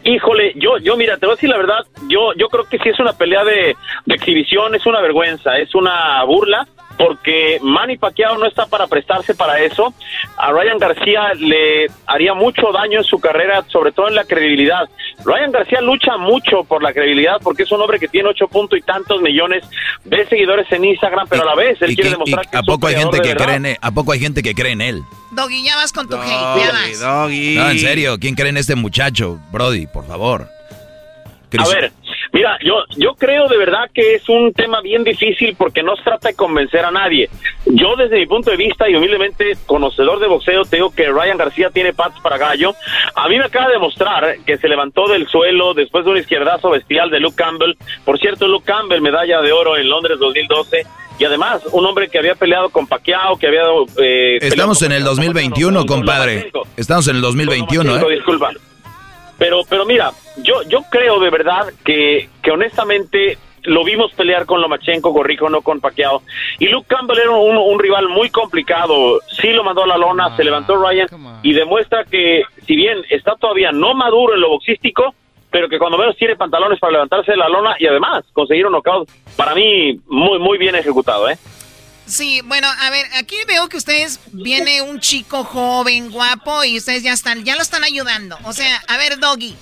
S33: Híjole, yo, yo mira, te voy a decir la verdad, yo, yo creo que si es una pelea de, de exhibición, es una vergüenza, es una burla, porque Manny Pacquiao no está para prestarse para eso. A Ryan García le haría mucho daño en su carrera, sobre todo en la credibilidad. Ryan García lucha mucho por la credibilidad porque es un hombre que tiene ocho puntos y tantos millones de seguidores en Instagram, pero a la vez él
S4: ¿Y
S33: quiere
S4: qué-
S33: demostrar
S4: y
S33: que
S4: ¿A
S33: es un
S4: poco hay gente que cree en él? ¿A poco hay gente que cree en él?
S12: Doggy, ya vas con tu hate, ya vas.
S4: No, en serio, ¿quién cree en este muchacho? Brody, por favor.
S33: A ver, mira, yo, yo creo de verdad que es un tema bien difícil porque no se trata de convencer a nadie. Yo desde mi punto de vista y humildemente conocedor de boxeo, te digo que Ryan García tiene patas para gallo. A mí me acaba de demostrar que se levantó del suelo después de un izquierdazo bestial de Luke Campbell. Por cierto, Luke Campbell, medalla de oro en Londres 2012. Y además, un hombre que había peleado con Pacquiao, que había... eh,
S4: Estamos en el
S33: con-
S4: 2021,
S33: con
S4: compadre. Estamos en el 2021,
S33: Lomachenko,
S4: ¿eh?
S33: Disculpa. Pero, pero mira, yo, yo creo de verdad que, que honestamente lo vimos pelear con Lomachenko, corrijo, no con Pacquiao. Y Luke Campbell era un, un rival muy complicado. Sí lo mandó a la lona, se levantó Ryan y demuestra que, si bien está todavía no maduro en lo boxístico, pero que cuando menos tiene pantalones para levantarse de la lona y además conseguir un knockout, para mí, muy, muy bien ejecutado, ¿eh?
S12: Sí, bueno, a ver, aquí veo que ustedes viene un chico joven, guapo y ustedes ya están, ya lo están ayudando. O sea, a ver, Doggy,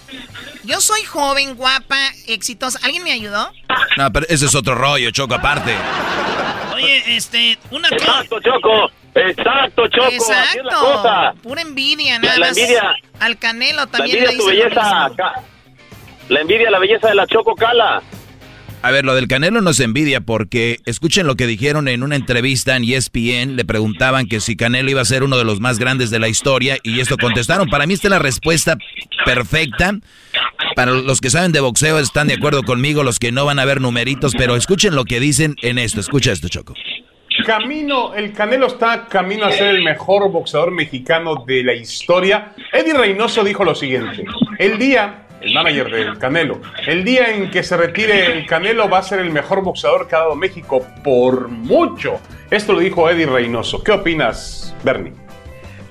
S12: yo soy joven, guapa, exitosa. ¿Alguien me ayudó?
S4: No, pero ese es otro rollo, Choco, aparte.
S3: Oye, este, una cosa.
S33: Exacto, Choco. Exacto, Choco. Así es la
S12: Exacto.
S33: cosa.
S12: Pura envidia,
S33: La-
S12: nada
S33: la
S12: más.
S33: envidia-
S12: Al Canelo
S33: La
S12: también
S33: envidia
S12: le
S33: tu belleza, la envidia la belleza de la Choco Cala.
S4: A ver, lo del Canelo no es envidia porque escuchen lo que dijeron en una entrevista en ESPN. Le preguntaban que si Canelo iba a ser uno de los más grandes de la historia y esto contestaron. Para mí esta es la respuesta perfecta. Para los que saben de boxeo están de acuerdo conmigo, los que no van a ver numeritos, pero escuchen lo que dicen en esto. Escucha esto, Choco.
S34: Camino, el Canelo está camino a ser el mejor boxeador mexicano de la historia. Eddie Reynoso dijo lo siguiente: el día, el manager del Canelo, el día en que se retire el Canelo va a ser el mejor boxeador que ha dado México por mucho. Esto lo dijo Eddie Reynoso. ¿Qué opinas, Bernie?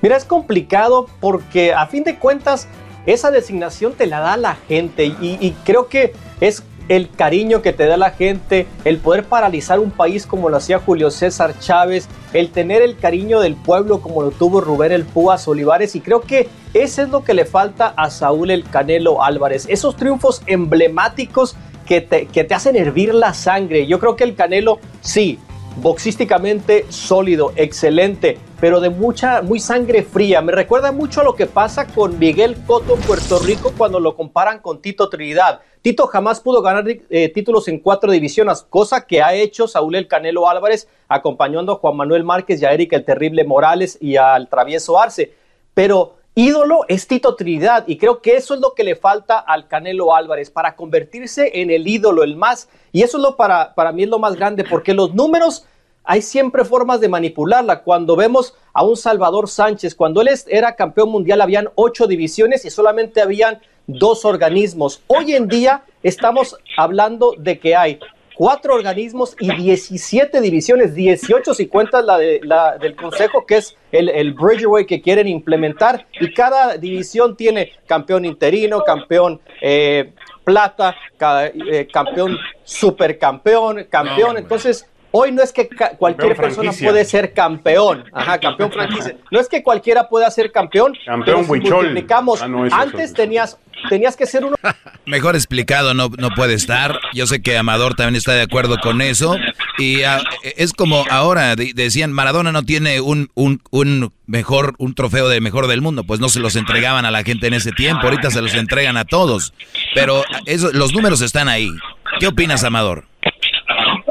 S35: Mira, es complicado porque a fin de cuentas esa designación te la da la gente y, y creo que es el cariño que te da la gente, el poder paralizar un país como lo hacía Julio César Chávez, el tener el cariño del pueblo como lo tuvo Rubén el Púas Olivares y creo que eso es lo que le falta a Saúl el Canelo Álvarez, esos triunfos emblemáticos que te, que te hacen hervir la sangre. Yo creo que el Canelo sí, boxísticamente sólido, excelente, pero de mucha, muy sangre fría. Me recuerda mucho a lo que pasa con Miguel Cotto en Puerto Rico cuando lo comparan con Tito Trinidad. Tito jamás pudo ganar eh, títulos en cuatro divisiones, cosa que ha hecho Saúl el Canelo Álvarez acompañando a Juan Manuel Márquez y a Eric el Terrible Morales y al Travieso Arce. Pero ídolo es Tito Trinidad y creo que eso es lo que le falta al Canelo Álvarez para convertirse en el ídolo, el más, y eso es lo para, para mí es lo más grande, porque los números hay siempre formas de manipularla. Cuando vemos a un Salvador Sánchez, cuando él era campeón mundial, habían ocho divisiones y solamente habían dos organismos. Hoy en día estamos hablando de que hay cuatro organismos y 17 divisiones, 18 si cuentas la, de, la del consejo, que es el, el Bridgeway que quieren implementar, y cada división tiene campeón interino, campeón eh, plata, ca, eh, campeón supercampeón, campeón, entonces... Hoy no es que cualquier persona puede ser campeón. Ajá, campeón franquicia. No es que cualquiera pueda ser campeón.
S34: Campeón
S35: pero si multiplicamos. Ah, no, antes tenías tenías que ser uno.
S4: Mejor explicado no, no puede estar. Yo sé que Amador también está de acuerdo con eso. Y a, es como ahora decían, Maradona no tiene un, un, un, mejor, un trofeo de mejor del mundo. Pues no se los entregaban a la gente en ese tiempo. Ahorita se los entregan a todos. Pero eso, los números están ahí. ¿Qué opinas, Amador?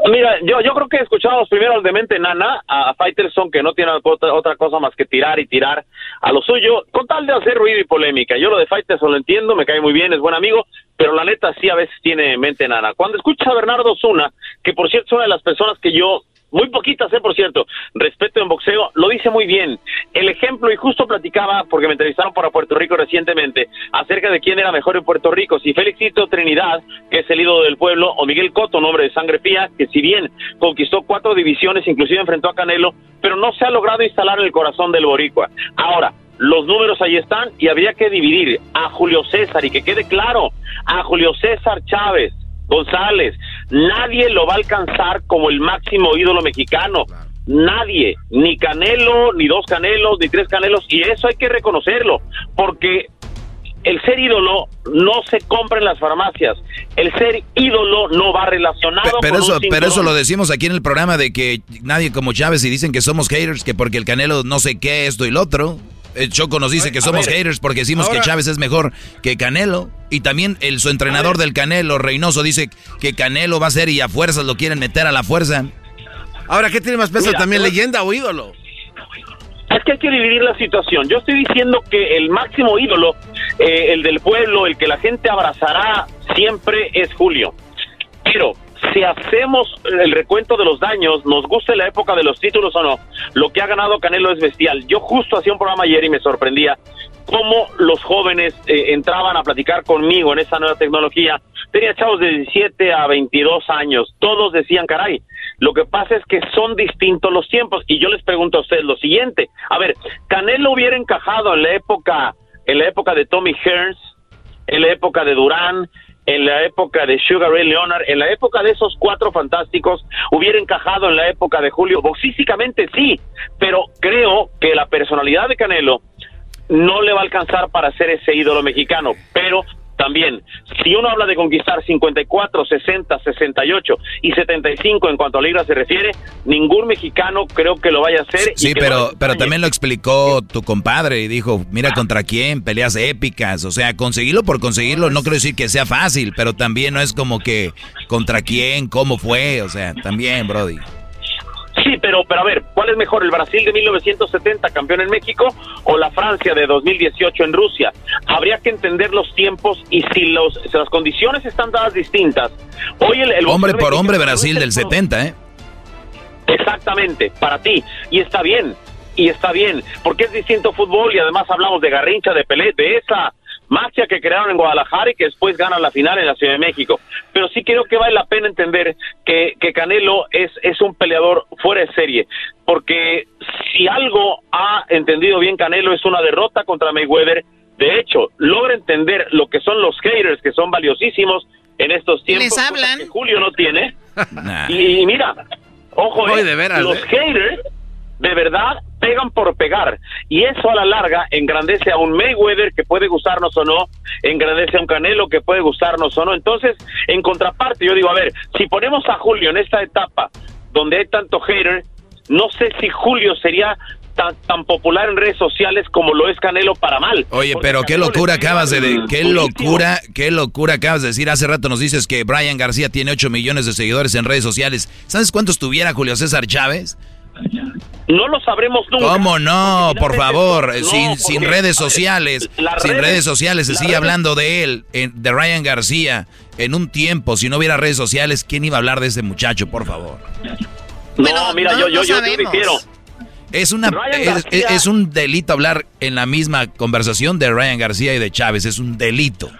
S33: Mira, yo, yo creo que escuchamos primero al demente Nana, a Fighterson, que no tiene otra, otra, cosa más que tirar y tirar a lo suyo, con tal de hacer ruido y polémica. Yo lo de Fighterson lo entiendo, me cae muy bien, es buen amigo, pero la neta sí a veces tiene mente Nana. Cuando escuchas a Bernardo Zuna, que por cierto es una de las personas que yo muy poquitas, ¿eh? por cierto, respeto en boxeo, lo dice muy bien. El ejemplo, y justo platicaba, porque me entrevistaron para Puerto Rico recientemente, acerca de quién era mejor en Puerto Rico, si Félixito Trinidad, que es el ídolo del pueblo, o Miguel Cotto, nombre de sangre fía, que si bien conquistó cuatro divisiones, inclusive enfrentó a Canelo, pero no se ha logrado instalar en el corazón del boricua. Ahora, los números ahí están y habría que dividir a Julio César, y que quede claro, a Julio César Chávez, González, nadie lo va a alcanzar como el máximo ídolo mexicano. Nadie, ni Canelo, ni dos Canelos, ni tres Canelos, y eso hay que reconocerlo, porque el ser ídolo no se compra en las farmacias. El ser ídolo no va relacionado
S4: pero,
S33: con
S4: eso,
S33: un
S4: pero eso lo decimos aquí en el programa de que nadie como Chávez y dicen que somos haters, que porque el Canelo no sé qué, esto y lo otro. El Choco nos dice que somos
S33: ver,
S4: haters porque decimos
S33: ahora-
S4: que Chávez es mejor que Canelo. Y también el, su entrenador del Canelo, Reynoso, dice que Canelo va a ser y a fuerzas lo quieren meter a la fuerza.
S5: Ahora, ¿qué tiene más peso
S33: Mira,
S5: también, leyenda o ídolo?
S33: Es que hay que dividir la situación. Yo estoy diciendo que el máximo ídolo, eh, el del pueblo, el que la gente abrazará siempre es Julio. Pero si hacemos el recuento de los daños, nos guste la época de los títulos o no, lo que ha ganado Canelo es bestial. Yo justo hacía un programa ayer y me sorprendía cómo los jóvenes eh, entraban a platicar conmigo en esa nueva tecnología. Tenía chavos de 17 a 22 años. Todos decían, caray, lo que pasa es que son distintos los tiempos. Y yo les pregunto a ustedes lo siguiente. A ver, Canelo hubiera encajado en la época, en la época de Tommy Hearns, en la época de Durán, en la época de Sugar Ray Leonard, en la época de esos cuatro fantásticos, hubiera encajado en la época de Julio. Boxísticamente sí, pero creo que la personalidad de Canelo no le va a alcanzar para ser ese ídolo mexicano, pero también, si uno habla de conquistar 54, 60, 68 y 75 en cuanto a libras se refiere, ningún mexicano creo que lo vaya a hacer.
S4: Sí, pero, pero también lo explicó tu compadre y dijo, mira contra quién, peleas épicas, o sea, conseguirlo por conseguirlo, no quiero decir que sea fácil, pero también no es como que contra quién, cómo fue, o sea, también, Brody.
S33: Sí, pero, pero a ver, ¿cuál es mejor, el Brasil de 1970, campeón en México, o la Francia de 2018 en Rusia? Habría que entender los tiempos y si, los, si las condiciones están dadas distintas. Hoy el, el
S4: Hombre por hombre, Brasil del
S33: el-
S4: 70, ¿eh?
S33: Exactamente, para ti. Y está bien, y está bien, porque es distinto fútbol y además hablamos de Garrincha, de Pelé, de esa magia que crearon en Guadalajara y que después ganan la final en la Ciudad de México. Pero sí creo que vale la pena entender que, que Canelo es, es un peleador fuera de serie, porque si algo ha entendido bien Canelo es una derrota contra Mayweather. De hecho, logra entender lo que son los haters, que son valiosísimos en estos tiempos.
S12: Les hablan.
S33: que Julio no tiene.
S4: Nah.
S33: Y, y mira, ojo, eh,
S5: de veras,
S33: los
S5: eh.
S33: haters de verdad pegan por pegar y eso a la larga engrandece a un Mayweather que puede gustarnos o no, engrandece a un Canelo que puede gustarnos o no. Entonces, en contraparte, yo digo, a ver, si ponemos a Julio en esta etapa donde hay tanto hater, no sé si Julio sería tan, tan popular en redes sociales como lo es Canelo para mal.
S4: Oye,
S33: Porque
S4: pero qué locura acabas de, de- qué locura, qué locura acabas de decir. Hace rato nos dices que Brian García tiene 8 millones de seguidores en redes sociales. ¿Sabes cuántos tuviera Julio César Chávez?
S33: No lo sabremos nunca.
S4: ¿Cómo no? Por favor,
S33: No,
S4: sin, sin redes sociales, sin
S33: redes-
S4: redes sociales se sigue
S33: redes-
S4: hablando de él, en- de Ryan García. En un tiempo, si no hubiera redes sociales, ¿quién iba a hablar de ese muchacho, por favor?
S33: No, mira, yo, yo, yo, yo difiero.
S4: Es, una, es, es- un delito hablar en la misma conversación de Ryan García y de Chávez, es un delito.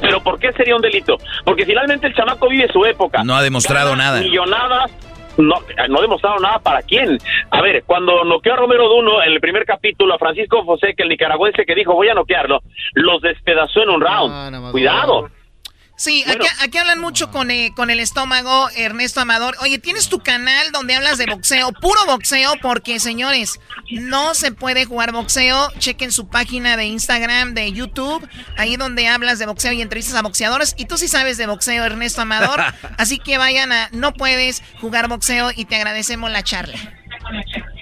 S33: Pero ¿por qué sería un delito? Porque finalmente el chamaco vive su época.
S4: No ha demostrado nada.
S33: Millonadas. No, no ha demostrado nada para quién. A ver, cuando noqueó a Romero Duno en el primer capítulo, a Francisco José, que el nicaragüense que dijo voy a noquearlo, los despedazó en un round. Cuidado.
S12: Sí, aquí, aquí hablan mucho con, eh, con el estómago, Ernesto Amador. Oye, tienes tu canal donde hablas de boxeo, puro boxeo, porque señores, no se puede jugar boxeo. Chequen su página de Instagram, de YouTube, ahí donde hablas de boxeo y entrevistas a boxeadores. Y tú sí sabes de boxeo, Ernesto Amador. Así que vayan a No Puedes Jugar Boxeo y te agradecemos la charla.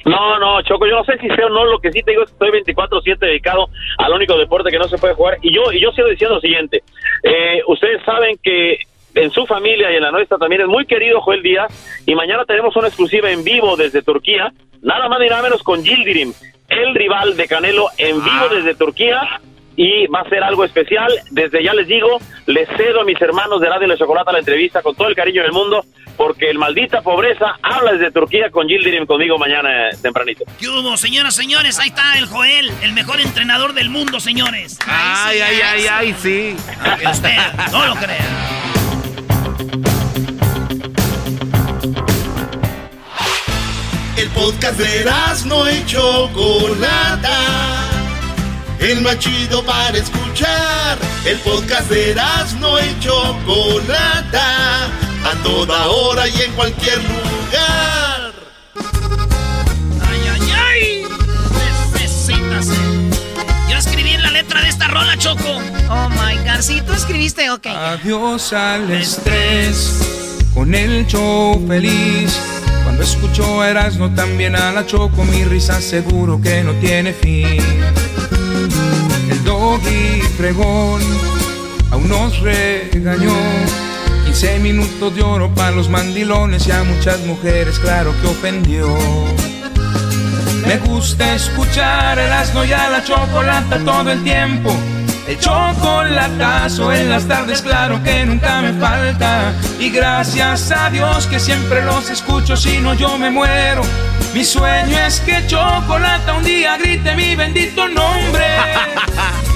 S33: No, no, Choco, yo no sé si sé o no, lo que sí te digo es que estoy 24-7 dedicado al único deporte que no se puede jugar. Y yo, y yo sigo diciendo lo siguiente, eh, ustedes saben que en su familia y en la nuestra también es muy querido Joel Díaz, y mañana tenemos una exclusiva en vivo desde Turquía, nada más ni nada menos con Gildirim, el rival de Canelo en vivo desde Turquía, y va a ser algo especial. Desde ya les digo, les cedo a mis hermanos de Radio La Chocolata la entrevista con todo el cariño del mundo, porque el maldita pobreza habla desde Turquía con Gildirim conmigo mañana eh, tempranito.
S3: ¿Qué hubo, señoras, señores? Ahí está el Joel, el mejor entrenador del mundo, señores.
S5: Ay, ay, ay, ay, sí.
S3: Aunque usted no lo crea.
S2: El podcast de no Chocolata. El más chido para escuchar. El podcast de no y Chocolata. A toda hora y en cualquier lugar.
S3: Ay, ay, ay. Necesitas. Yo escribí en la letra de esta rola, Choco.
S12: Oh my God, sí, tú escribiste, ok.
S28: Adiós al estrés, con el show feliz. Cuando escucho a Erasmo también a la Choco, mi risa seguro que no tiene fin. El doggy fregón aún nos regañó. 15 minutos de oro para los mandilones y a muchas mujeres, claro que ofendió. Me gusta escuchar el asno y a la chocolata todo el tiempo. El chocolatazo en las tardes, claro que nunca me falta. Y gracias a Dios que siempre los escucho, si no yo me muero. Mi sueño es que Chocolata un día grite mi bendito nombre.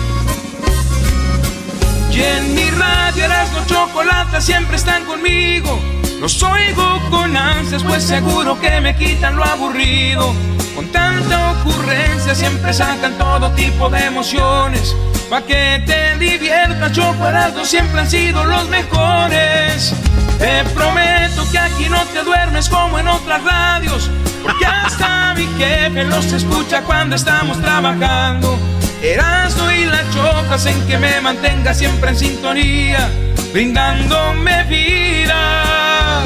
S28: Y en mi radio Erasmo Chocolata siempre están conmigo. Los oigo con ansias, pues seguro que me quitan lo aburrido. Con tanta ocurrencia siempre sacan todo tipo de emociones. Pa' que te diviertas, Chocolate siempre han sido los mejores. Te prometo que aquí no te duermes como en otras radios. Porque hasta mi jefe los escucha cuando estamos trabajando. Erasmo y la chocas en que me mantenga siempre en sintonía, brindándome vida.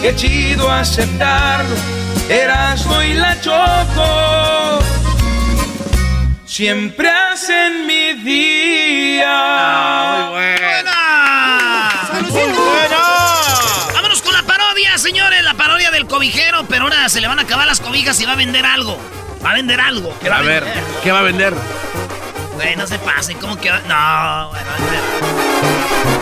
S28: Qué chido aceptarlo, Erasmo y la choco. Siempre hacen mi día.
S3: Vámonos con la parodia, señores. La parodia del cobijero. Pero ahora se le van a acabar las cobijas y va a vender algo. Va a vender algo. ¿Qué va
S5: A ver, ¿qué va a vender?
S3: Güey, no se pasen. ¿Cómo que va? No, güey, va a vender.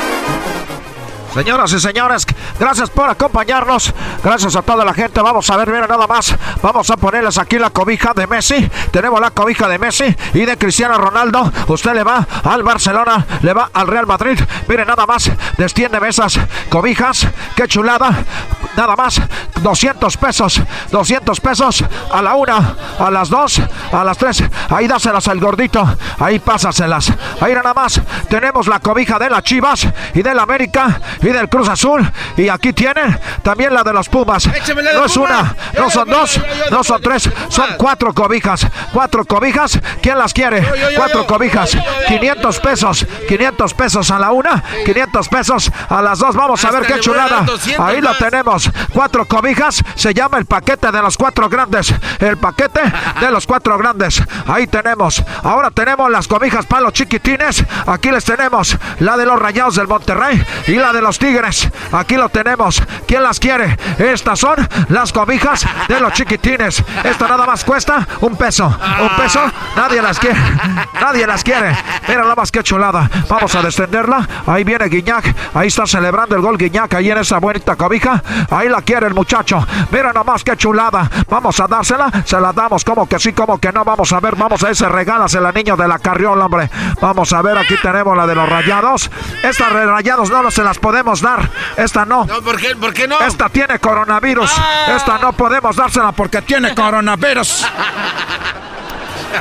S36: Señoras y señores, gracias por acompañarnos. Gracias a toda la gente. Vamos a ver, mira nada más. Vamos a ponerles aquí la cobija de Messi. Tenemos la cobija de Messi y de Cristiano Ronaldo. Usted le va al Barcelona, le va al Real Madrid. Mire nada más, destiéndeme esas cobijas. Qué chulada. Nada más, 200 pesos. 200 pesos a la una, a las dos, a las tres. Ahí dáselas al gordito. Ahí pásaselas. Ahí nada más. Tenemos la cobija de las Chivas y del América y del Cruz Azul. Y aquí tiene también la de los Pumas. No es una, no son dos, no son tres, son cuatro cobijas. Cuatro cobijas. ¿Quién las quiere? Cuatro cobijas.
S5: Yo, yo, yo.
S36: 500 pesos. 500 pesos a la una, 500 pesos a las dos. Vamos a ver qué chulada.
S5: 200
S36: Ahí lo
S5: más.
S36: Cuatro cobijas. Se llama el paquete de los cuatro grandes. El paquete de los cuatro grandes. Ahí tenemos. Ahora tenemos las cobijas para los chiquitines. Aquí les tenemos la de los rayados del Monterrey y la de los Tigres. Aquí lo tenemos. ¿Quién las quiere? Estas son las cobijas de los chiquitines. Esto nada más cuesta un peso. Un peso. Nadie las quiere. Nadie las quiere. Mira nada más que chulada. Vamos a descenderla. Ahí viene Guiñac. Ahí está celebrando el gol Guiñac. Ahí en esa bonita cobija. Ahí la quiere el muchacho. Mira nada más que chulada. Vamos a dársela. Se la damos como que sí, como que no. Vamos a ver. Vamos a ese regálasela, niño de la carriola, hombre. Vamos a ver. Aquí tenemos la de los rayados. Estas de rayados no se las podemos dar. Esta no.
S5: No, ¿por qué, ¿por qué no?
S36: Esta tiene coronavirus. Esta no podemos dársela porque tiene coronavirus.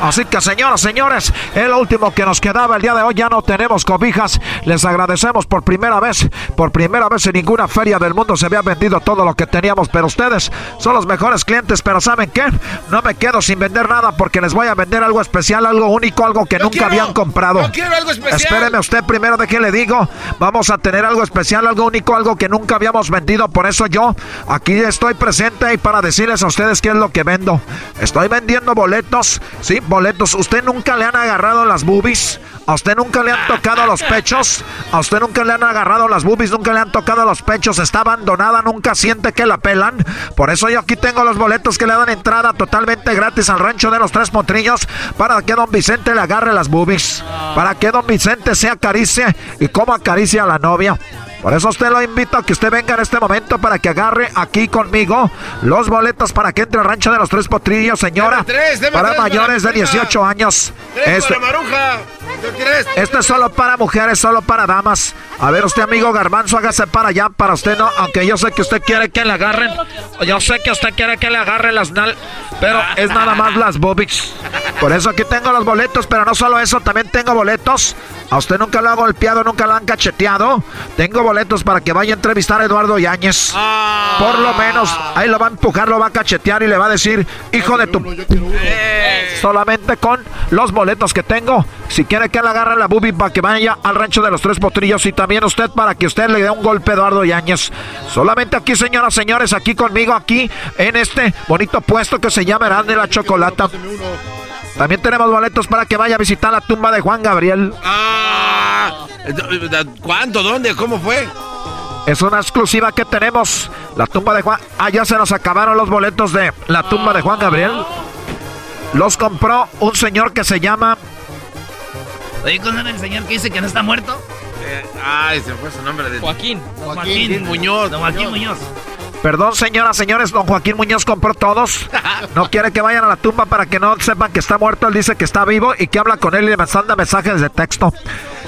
S36: Así que señoras, señores, es lo último que nos quedaba el día de hoy. Ya no tenemos cobijas. Les agradecemos por primera vez. Por primera vez en ninguna feria del mundo se había vendido todo lo que teníamos. Pero ustedes son los mejores clientes. Pero ¿saben qué? No me quedo sin vender nada porque les voy a vender algo especial, algo único, algo que nunca habían comprado.
S5: Yo quiero algo especial.
S36: Espéreme usted primero de qué le digo. Vamos a tener algo especial, algo único, algo que nunca habíamos vendido. Por eso yo aquí estoy presente y para decirles a ustedes qué es lo que vendo. Estoy vendiendo boletos, sí, boletos. ¿Usted nunca le han agarrado las boobies? ¿A usted nunca le han tocado los pechos? ¿A usted nunca le han agarrado las boobies? ¿Nunca le han tocado los pechos? ¿Está abandonada? ¿Nunca siente que la pelan? Por eso yo aquí tengo los boletos que le dan entrada totalmente gratis al rancho de los tres potrillos para que don Vicente le agarre las boobies. Para que don Vicente se acaricie y como acaricia a la novia. Por eso usted lo invito a que usted venga en este momento para que agarre aquí conmigo los boletos para que entre al rancho de los tres potrillos, señora.
S5: Deme tres, deme
S36: para
S5: tres,
S36: mayores de
S5: Maruja.
S36: 18 años.
S5: Tres
S36: Este, esto es solo para mujeres, solo para damas. A ver, usted, amigo Garbanzo, hágase para allá, para usted no. Aunque yo sé que usted quiere que le agarren. Yo sé que usted quiere que le agarren las nal. Pero es nada más las boobies. Por eso aquí tengo los boletos, pero no solo eso, también tengo boletos. A usted nunca lo ha golpeado, nunca lo han cacheteado. Tengo boletos para que vaya a entrevistar a Eduardo Yáñez. Por lo menos, ahí lo va a empujar, lo va a cachetear y le va a decir, hijo de tu... Solamente con los boletos que tengo. Si quiere que le agarre la boobie para que vaya al rancho de los tres potrillos y también usted para que usted le dé un golpe a Eduardo Yáñez. Solamente aquí, señoras, señores, aquí conmigo, aquí en este bonito puesto que se llama Grande la Chocolata. También tenemos boletos para que vaya a visitar la tumba de Juan Gabriel.
S5: Ah, ¿Cuánto? ¿Dónde? ¿Cómo fue?
S36: Es una exclusiva que tenemos. La tumba de Juan. Ah, ya se nos acabaron los boletos de la tumba de Juan Gabriel. Los compró un señor que se llama.
S3: Oye, ¿con el señor que dice que no está muerto?
S5: Eh, ay, se fue su nombre de
S23: Joaquín.
S3: Joaquín.
S5: Muñoz.
S3: Don Joaquín Muñoz.
S36: Perdón, señoras, señores, don Joaquín Muñoz compró todos. No quiere que vayan a la tumba para que no sepan que está muerto. Él dice que está vivo y que habla con él y le manda mensajes de texto.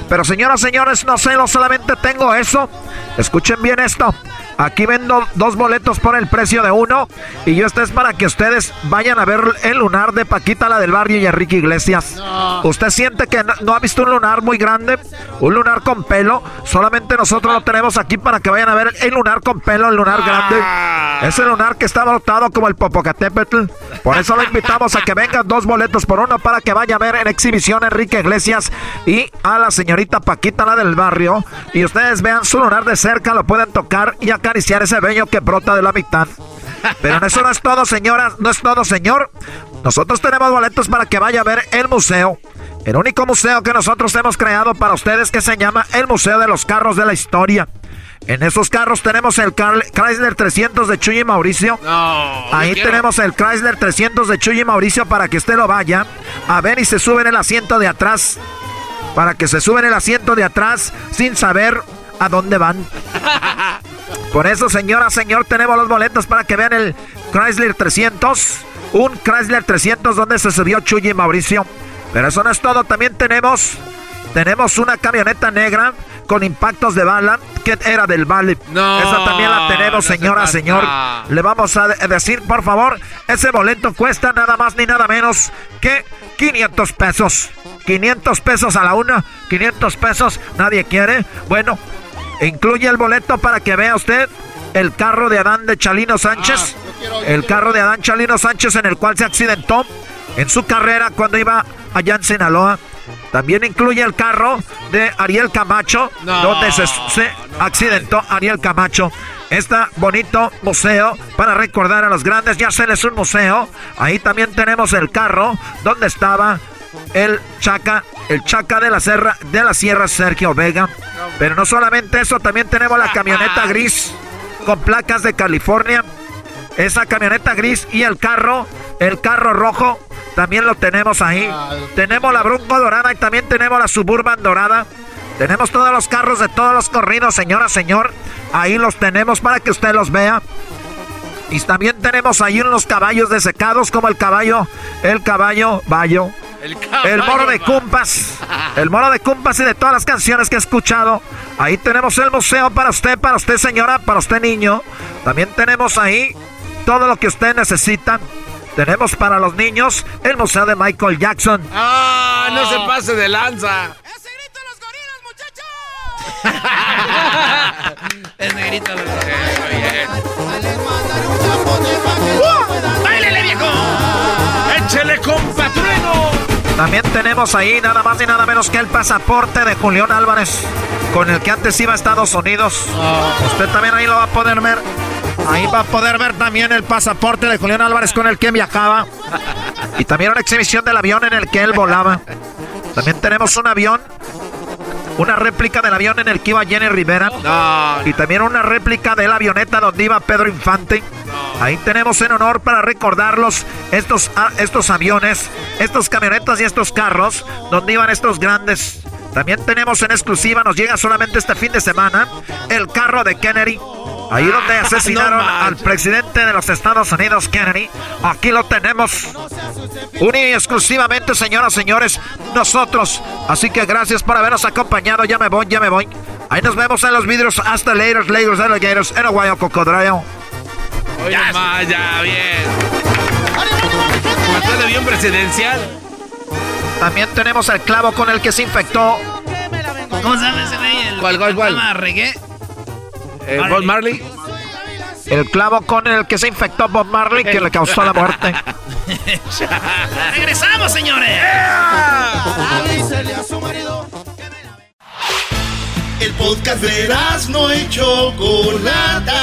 S36: Pero señoras, señores, no sé, no solamente tengo eso. Escuchen bien esto. Aquí vendo dos boletos por el precio de uno. Y yo esto es para que ustedes vayan a ver el lunar de Paquita, la del barrio y Enrique Iglesias. ¿Usted siente que no, no ha visto un lunar muy grande? Un lunar con pelo. Solamente nosotros lo tenemos aquí para que vayan a ver el lunar con pelo, el lunar grande. Ese lunar que está brotado como el Popocatépetl. Por eso lo invitamos a que vengan dos boletos por uno para que vaya a ver en exhibición Enrique Iglesias y a la señorita Paquita, la del barrio. Y ustedes vean su lunar de cerca, lo pueden tocar y acariciar ese vello que brota de la mitad. Pero eso no es todo, señoras, no es todo, señor. Nosotros tenemos boletos para que vaya a ver el museo. El único museo que nosotros hemos creado para ustedes que se llama el Museo de los Carros de la Historia. En esos carros tenemos el Chrysler 300 de Chuy y Mauricio. Ahí tenemos el Chrysler 300 de Chuy y Mauricio para que usted lo vaya a ver y se sube en el asiento de atrás. Para que se sube en el asiento de atrás sin saber a dónde van. Por eso, señora, señor, tenemos los boletos para que vean el Chrysler 300. Un Chrysler 300 donde se subió Chuy y Mauricio. Pero eso no es todo, también tenemos... Tenemos una camioneta negra con impactos de bala que era del Vale.
S5: No,
S36: Esa también la tenemos,
S5: se
S36: señora, señor. Le vamos a de- decir, por favor, ese boleto cuesta nada más ni nada menos que 500 pesos. 500 pesos a la una, 500 pesos, nadie quiere. Bueno, incluye el boleto para que vea usted el carro de Adán de Chalino Sánchez. el carro de Adán Chalino Sánchez en el cual se accidentó en su carrera cuando iba allá en Sinaloa. También incluye el carro de Ariel Camacho,
S5: No,
S36: donde se, se accidentó Ariel Camacho. este bonito museo para recordar a los grandes y hacerles un museo. Ahí también tenemos el carro donde estaba el Chaca, el Chaca de la Sierra, de la Sierra Sergio Vega. Pero no solamente eso, también tenemos la camioneta gris con placas de California. Esa camioneta gris y el carro, el carro rojo, también lo tenemos ahí. Tenemos la Bronco dorada y también tenemos la Suburban dorada. Tenemos todos los carros de todos los corridos, señora, señor. Ahí los tenemos para que usted los vea. Y también tenemos ahí unos caballos desecados como el caballo, el caballo bayo. El, moro de cumpas. El moro de cumpas y de todas las canciones que he escuchado. Ahí tenemos el museo para usted, para usted señora, para usted niño. También tenemos ahí todo lo que usted necesita. Tenemos para los niños el museo de Michael Jackson.
S5: ¡Ah! no se pase de lanza.
S3: Es negrito los ¡Báilele, viejo!
S5: ¡Échele, compa
S36: También tenemos ahí nada más y nada menos que el pasaporte de Julián Álvarez, con el que antes iba a Estados Unidos. Usted también ahí lo va a poder ver. Ahí va a poder ver también el pasaporte de Julián Álvarez con el que viajaba. Y también una exhibición del avión en el que él volaba. También tenemos un avión una réplica del avión en el que iba Jenny Rivera. Y también una réplica de la avioneta donde iba Pedro Infante. Ahí tenemos en honor para recordarlos estos, ah, estos aviones, estos camionetas y estos carros donde iban estos grandes. También tenemos en exclusiva, nos llega solamente este fin de semana, el carro de Kennedy. Ahí donde asesinaron al presidente de los Estados Unidos, Kennedy. Aquí lo tenemos. Única y exclusivamente, señoras y señores, nosotros. Así que gracias por habernos acompañado. Ya me voy, ya me voy. Ahí nos vemos en los vidrios. Hasta later, Lakers, Alligators, en Aguayo, Cocodrilo.
S5: Oye, más, ya, bien. de avión presidencial.
S36: También tenemos el clavo con el que se infectó.
S3: ¿Cómo se llama ese güey?
S5: ¿Cuál, cuál, cuál?
S3: reggae?
S5: Eh, Bob Marley.
S36: El clavo con el que se infectó Bob Marley que le causó la muerte.
S3: ¡Regresamos, señores!
S2: El podcast de no y Chocolata.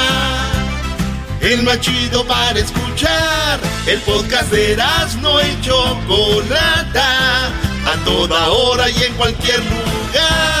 S2: El más chido para escuchar. El podcast de no y Chocolata. A toda hora y en cualquier lugar.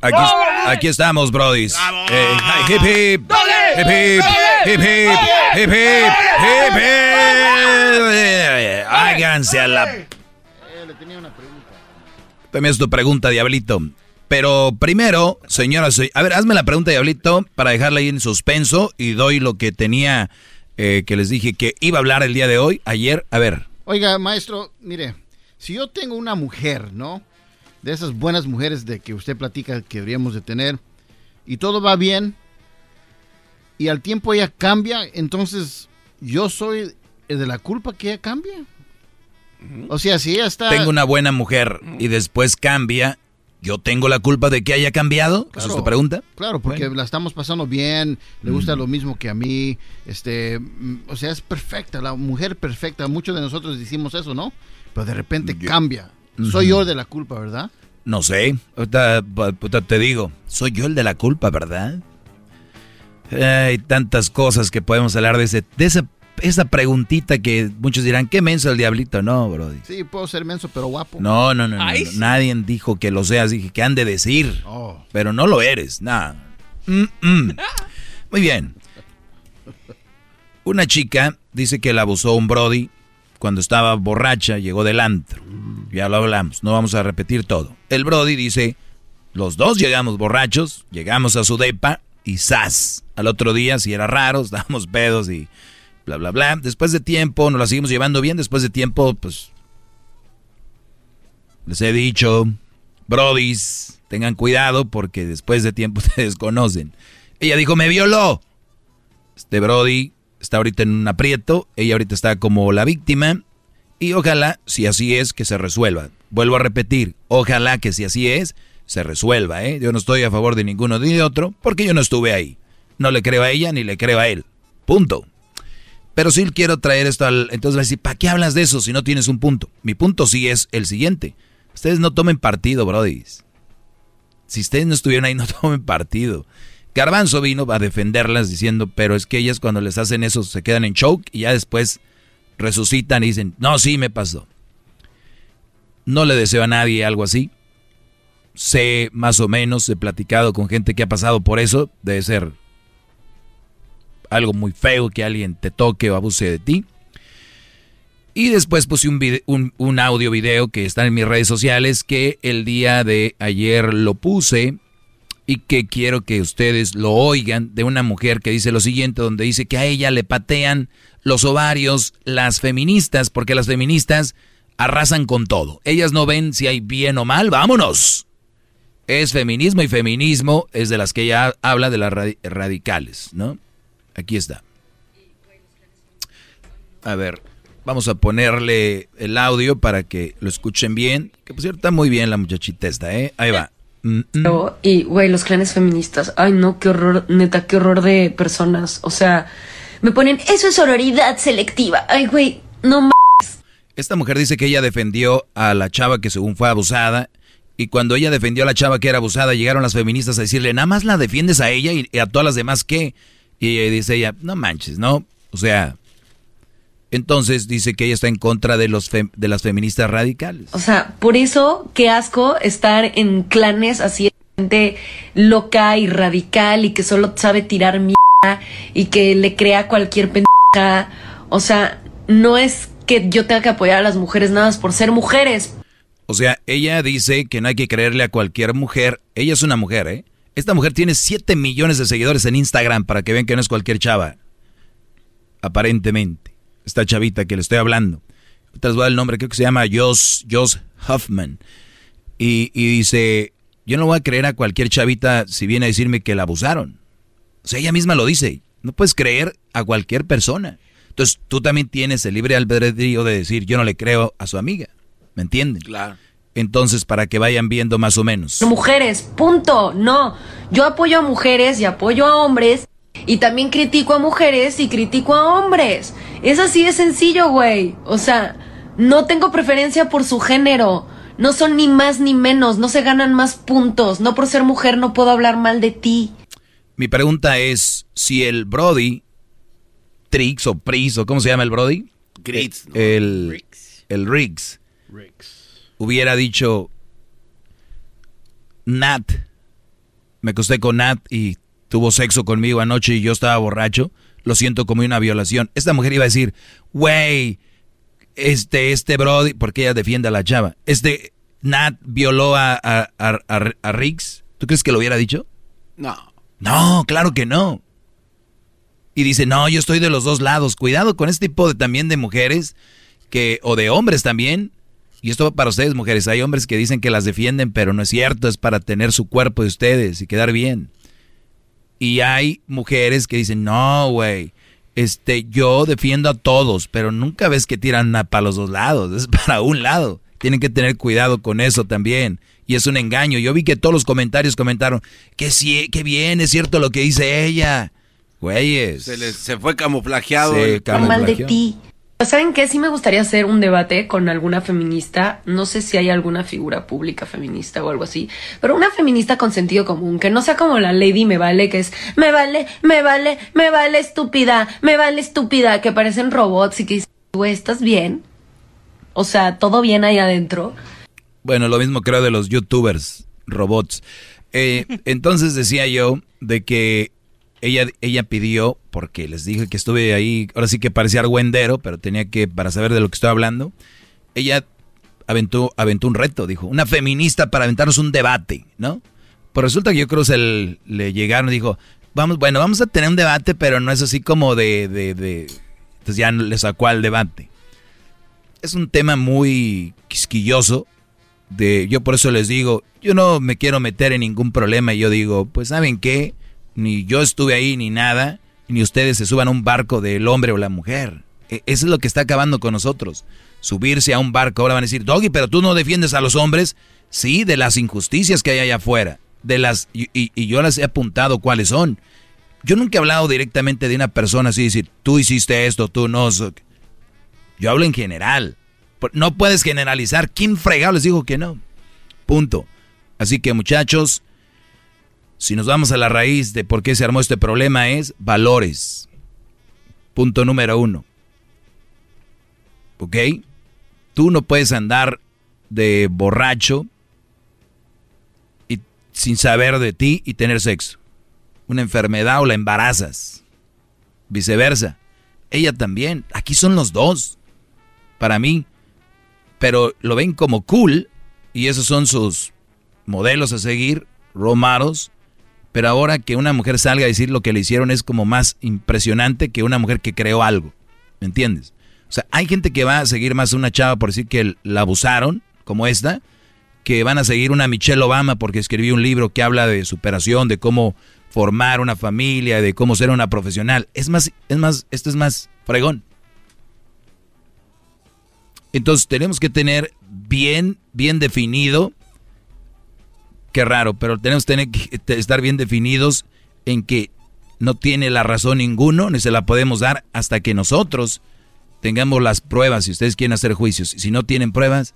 S4: Aquí, aquí estamos, brodis. Eh, hip hip. Hip hip. Hip hip. Hip hip. Hip hip. Háganse a la. También es tu pregunta, Diablito. Pero primero, señora, a ver, hazme la pregunta, Diablito, para dejarla ahí en suspenso y doy lo que tenía eh, que les dije que iba a hablar el día de hoy, ayer. A ver.
S13: Oiga, maestro, mire, si yo tengo una mujer, ¿no? De esas buenas mujeres de que usted platica que deberíamos de tener y todo va bien y al tiempo ella cambia, entonces yo soy el de la culpa que ella cambia. O sea, si ella está...
S4: Tengo una buena mujer y después cambia, ¿yo tengo la culpa de que haya cambiado? ¿Eso es tu pregunta?
S13: Claro, porque la estamos pasando bien, le gusta lo mismo que a mí, este, mm, o sea, es perfecta, la mujer perfecta, muchos de nosotros decimos eso, ¿no? Pero de repente cambia. Soy yo de la culpa, ¿verdad?
S4: No sé. Ahorita, te digo, soy yo el de la culpa, ¿verdad? Hay tantas cosas que podemos hablar de, ese, de esa, esa preguntita que muchos dirán, ¿qué menso el diablito? No, bro.
S13: Sí, puedo ser menso, pero guapo.
S4: No, no, no. Nadie dijo que lo seas. Dije que han de decir. Oh. Pero no lo eres, nada. Muy bien. Una chica dice que la abusó un Brody cuando estaba borracha, llegó del antro. Ya lo hablamos, no vamos a repetir todo. El Brody dice, los dos llegamos borrachos, llegamos a su depa y ¡zas! Al otro día, si era raro, estábamos pedos y bla, bla, bla. Después de tiempo, nos la seguimos llevando bien. Después de tiempo, pues... Les he dicho, Brodis, tengan cuidado porque después de tiempo ustedes conocen. Ella dijo, me violó. Este Brody está ahorita en un aprieto, ella ahorita está como la víctima y ojalá, si así es, que se resuelva. Vuelvo a repetir, ojalá que si así es, se resuelva, ¿eh? Yo no estoy a favor de ninguno ni de otro porque yo no estuve ahí. No le creo a ella ni le creo a él. Punto. Pero sí quiero traer esto al... Entonces va a decir, ¿para qué hablas de eso si no tienes un punto? Mi punto sí es el siguiente. Ustedes no tomen partido, Brody. Si ustedes no estuvieron ahí, no tomen partido. Garbanzo vino a defenderlas diciendo, pero es que ellas cuando les hacen eso se quedan en choke y ya después resucitan y dicen, no, sí me pasó. No le deseo a nadie algo así. Sé más o menos, he platicado con gente que ha pasado por eso, debe ser algo muy feo que alguien te toque o abuse de ti. Y después puse un, un, audio video que está en mis redes sociales que el día de ayer lo puse y que quiero que ustedes lo oigan de una mujer que dice lo siguiente, donde dice que a ella le patean los ovarios las feministas, porque las feministas arrasan con todo. Ellas no ven si hay bien o mal, vámonos. Es feminismo y feminismo es de las que ella habla de las radicales, ¿no? Aquí está. A ver, vamos a ponerle el audio para que lo escuchen bien. Que por cierto está muy bien la muchachita esta, ¿eh? Ahí va. Mm, mm.
S37: Y, güey, los clanes feministas. Ay, no, qué horror, neta, qué horror de personas. O sea, me ponen, eso es sororidad selectiva. Ay, güey, no mames.
S4: Esta mujer dice que ella defendió a la chava que según fue abusada. Y cuando ella defendió a la chava que era abusada, llegaron las feministas a decirle, nada más la defiendes a ella y a todas las demás, ¿qué? Y dice ella, no manches, ¿no? O sea, entonces dice que ella está en contra de, los de las feministas radicales.
S37: O sea, por eso, qué asco estar en clanes así, gente loca y radical y que solo sabe tirar mierda y que le crea cualquier pendeja. O sea, no es que yo tenga que apoyar a las mujeres nada más por ser mujeres.
S4: O sea, ella dice que no hay que creerle a cualquier mujer. Ella es una mujer, ¿eh? Esta mujer tiene 7 millones de seguidores en Instagram para que vean que no es cualquier chava. Aparentemente. Esta chavita que le estoy hablando. Te voy a dar el nombre, creo que se llama Joss, Joss Huffman. Y, dice, yo no voy a creer a cualquier chavita si viene a decirme que la abusaron. O sea, ella misma lo dice. No puedes creer a cualquier persona. Entonces tú también tienes el libre albedrío de decir, yo no le creo a su amiga. ¿Me entienden?
S5: Claro.
S4: Entonces, para que vayan viendo más o menos.
S37: Mujeres, punto. No, yo apoyo a mujeres y apoyo a hombres. Y también critico a mujeres y critico a hombres. Es así de sencillo, güey. O sea, no tengo preferencia por su género. No son ni más ni menos. No se ganan más puntos. No por ser mujer no puedo hablar mal de ti.
S4: Mi pregunta es si el Brody, Trix o Pris o cómo se llama el Brody? El, el Riggs. Riggs hubiera dicho, Nat, me acosté con Nat y tuvo sexo conmigo anoche y yo estaba borracho, lo siento como una violación. Esta mujer iba a decir, wey, este, este Brody, porque ella defiende a la chava, este Nat violó a, a, a, Riggs. ¿Tú crees que lo hubiera dicho?
S5: No.
S4: No, claro que no. Y dice, no, yo estoy de los dos lados. Cuidado con este tipo de, también de mujeres que, o de hombres también, y esto para ustedes, mujeres. Hay hombres que dicen que las defienden, pero no es cierto. Es para tener su cuerpo de ustedes y quedar bien. Y hay mujeres que dicen, no, güey. Este, yo defiendo a todos, pero nunca ves que tiran para los dos lados. Es para un lado. Tienen que tener cuidado con eso también. Y es un engaño. Yo vi que todos los comentarios comentaron que sí, que bien, es cierto lo que dice ella. Güeyes.
S5: Se, les, se fue camuflajeado.
S37: Se mal de ti. ¿Saben qué? Sí me gustaría hacer un debate con alguna feminista. No sé si hay alguna figura pública feminista o algo así. Pero una feminista con sentido común. Que no sea como la lady me vale, que es me vale, me vale, me vale estúpida, me vale estúpida. Que parecen robots y que dicen, güey, ¿estás bien? O sea, ¿todo bien ahí adentro?
S4: Bueno, lo mismo creo de los youtubers, robots. Eh, entonces decía yo de que ella, ella pidió, porque les dije que estuve ahí, ahora sí que parecía argüendero, pero tenía que, para saber de lo que estoy hablando, ella aventó, aventó un reto, dijo, una feminista para aventarnos un debate, ¿no? Pues resulta que yo creo que le llegaron y dijo, vamos, bueno, vamos a tener un debate, pero no es así como de, de. Entonces ya le sacó al debate. Es un tema muy quisquilloso, de, yo por eso les digo, yo no me quiero meter en ningún problema y yo digo, pues saben qué, ni yo estuve ahí ni nada, ni ustedes se suban a un barco del hombre o la mujer. E- Eso es lo que está acabando con nosotros. Subirse a un barco, ahora van a decir, Doggy, pero tú no defiendes a los hombres. Sí, de las injusticias que hay allá afuera. De las, y, yo las he apuntado cuáles son. Yo nunca he hablado directamente de una persona así, decir, tú hiciste esto, tú no. Yo hablo en general. No puedes generalizar. ¿Quién fregado les dijo que no? Punto. Así que muchachos, si nos vamos a la raíz de por qué se armó este problema es valores. Punto número uno. ¿Ok? Tú no puedes andar de borracho y sin saber de ti y tener sexo. Una enfermedad o la embarazas. Viceversa. Ella también. Aquí son los dos. Para mí. Pero lo ven como cool y esos son sus modelos a seguir, romaros. Pero ahora que una mujer salga a decir lo que le hicieron es como más impresionante que una mujer que creó algo. ¿Me entiendes? O sea, hay gente que va a seguir más una chava por decir que la abusaron, como esta, que van a seguir una Michelle Obama porque escribió un libro que habla de superación, de cómo formar una familia, de cómo ser una profesional. Es más, es más, esto es más fregón. Entonces tenemos que tener bien, bien definido. Qué raro, pero tenemos que, tener que te- estar bien definidos en que no tiene la razón ninguno, ni se la podemos dar hasta que nosotros tengamos las pruebas. Si ustedes quieren hacer juicios, si no tienen pruebas,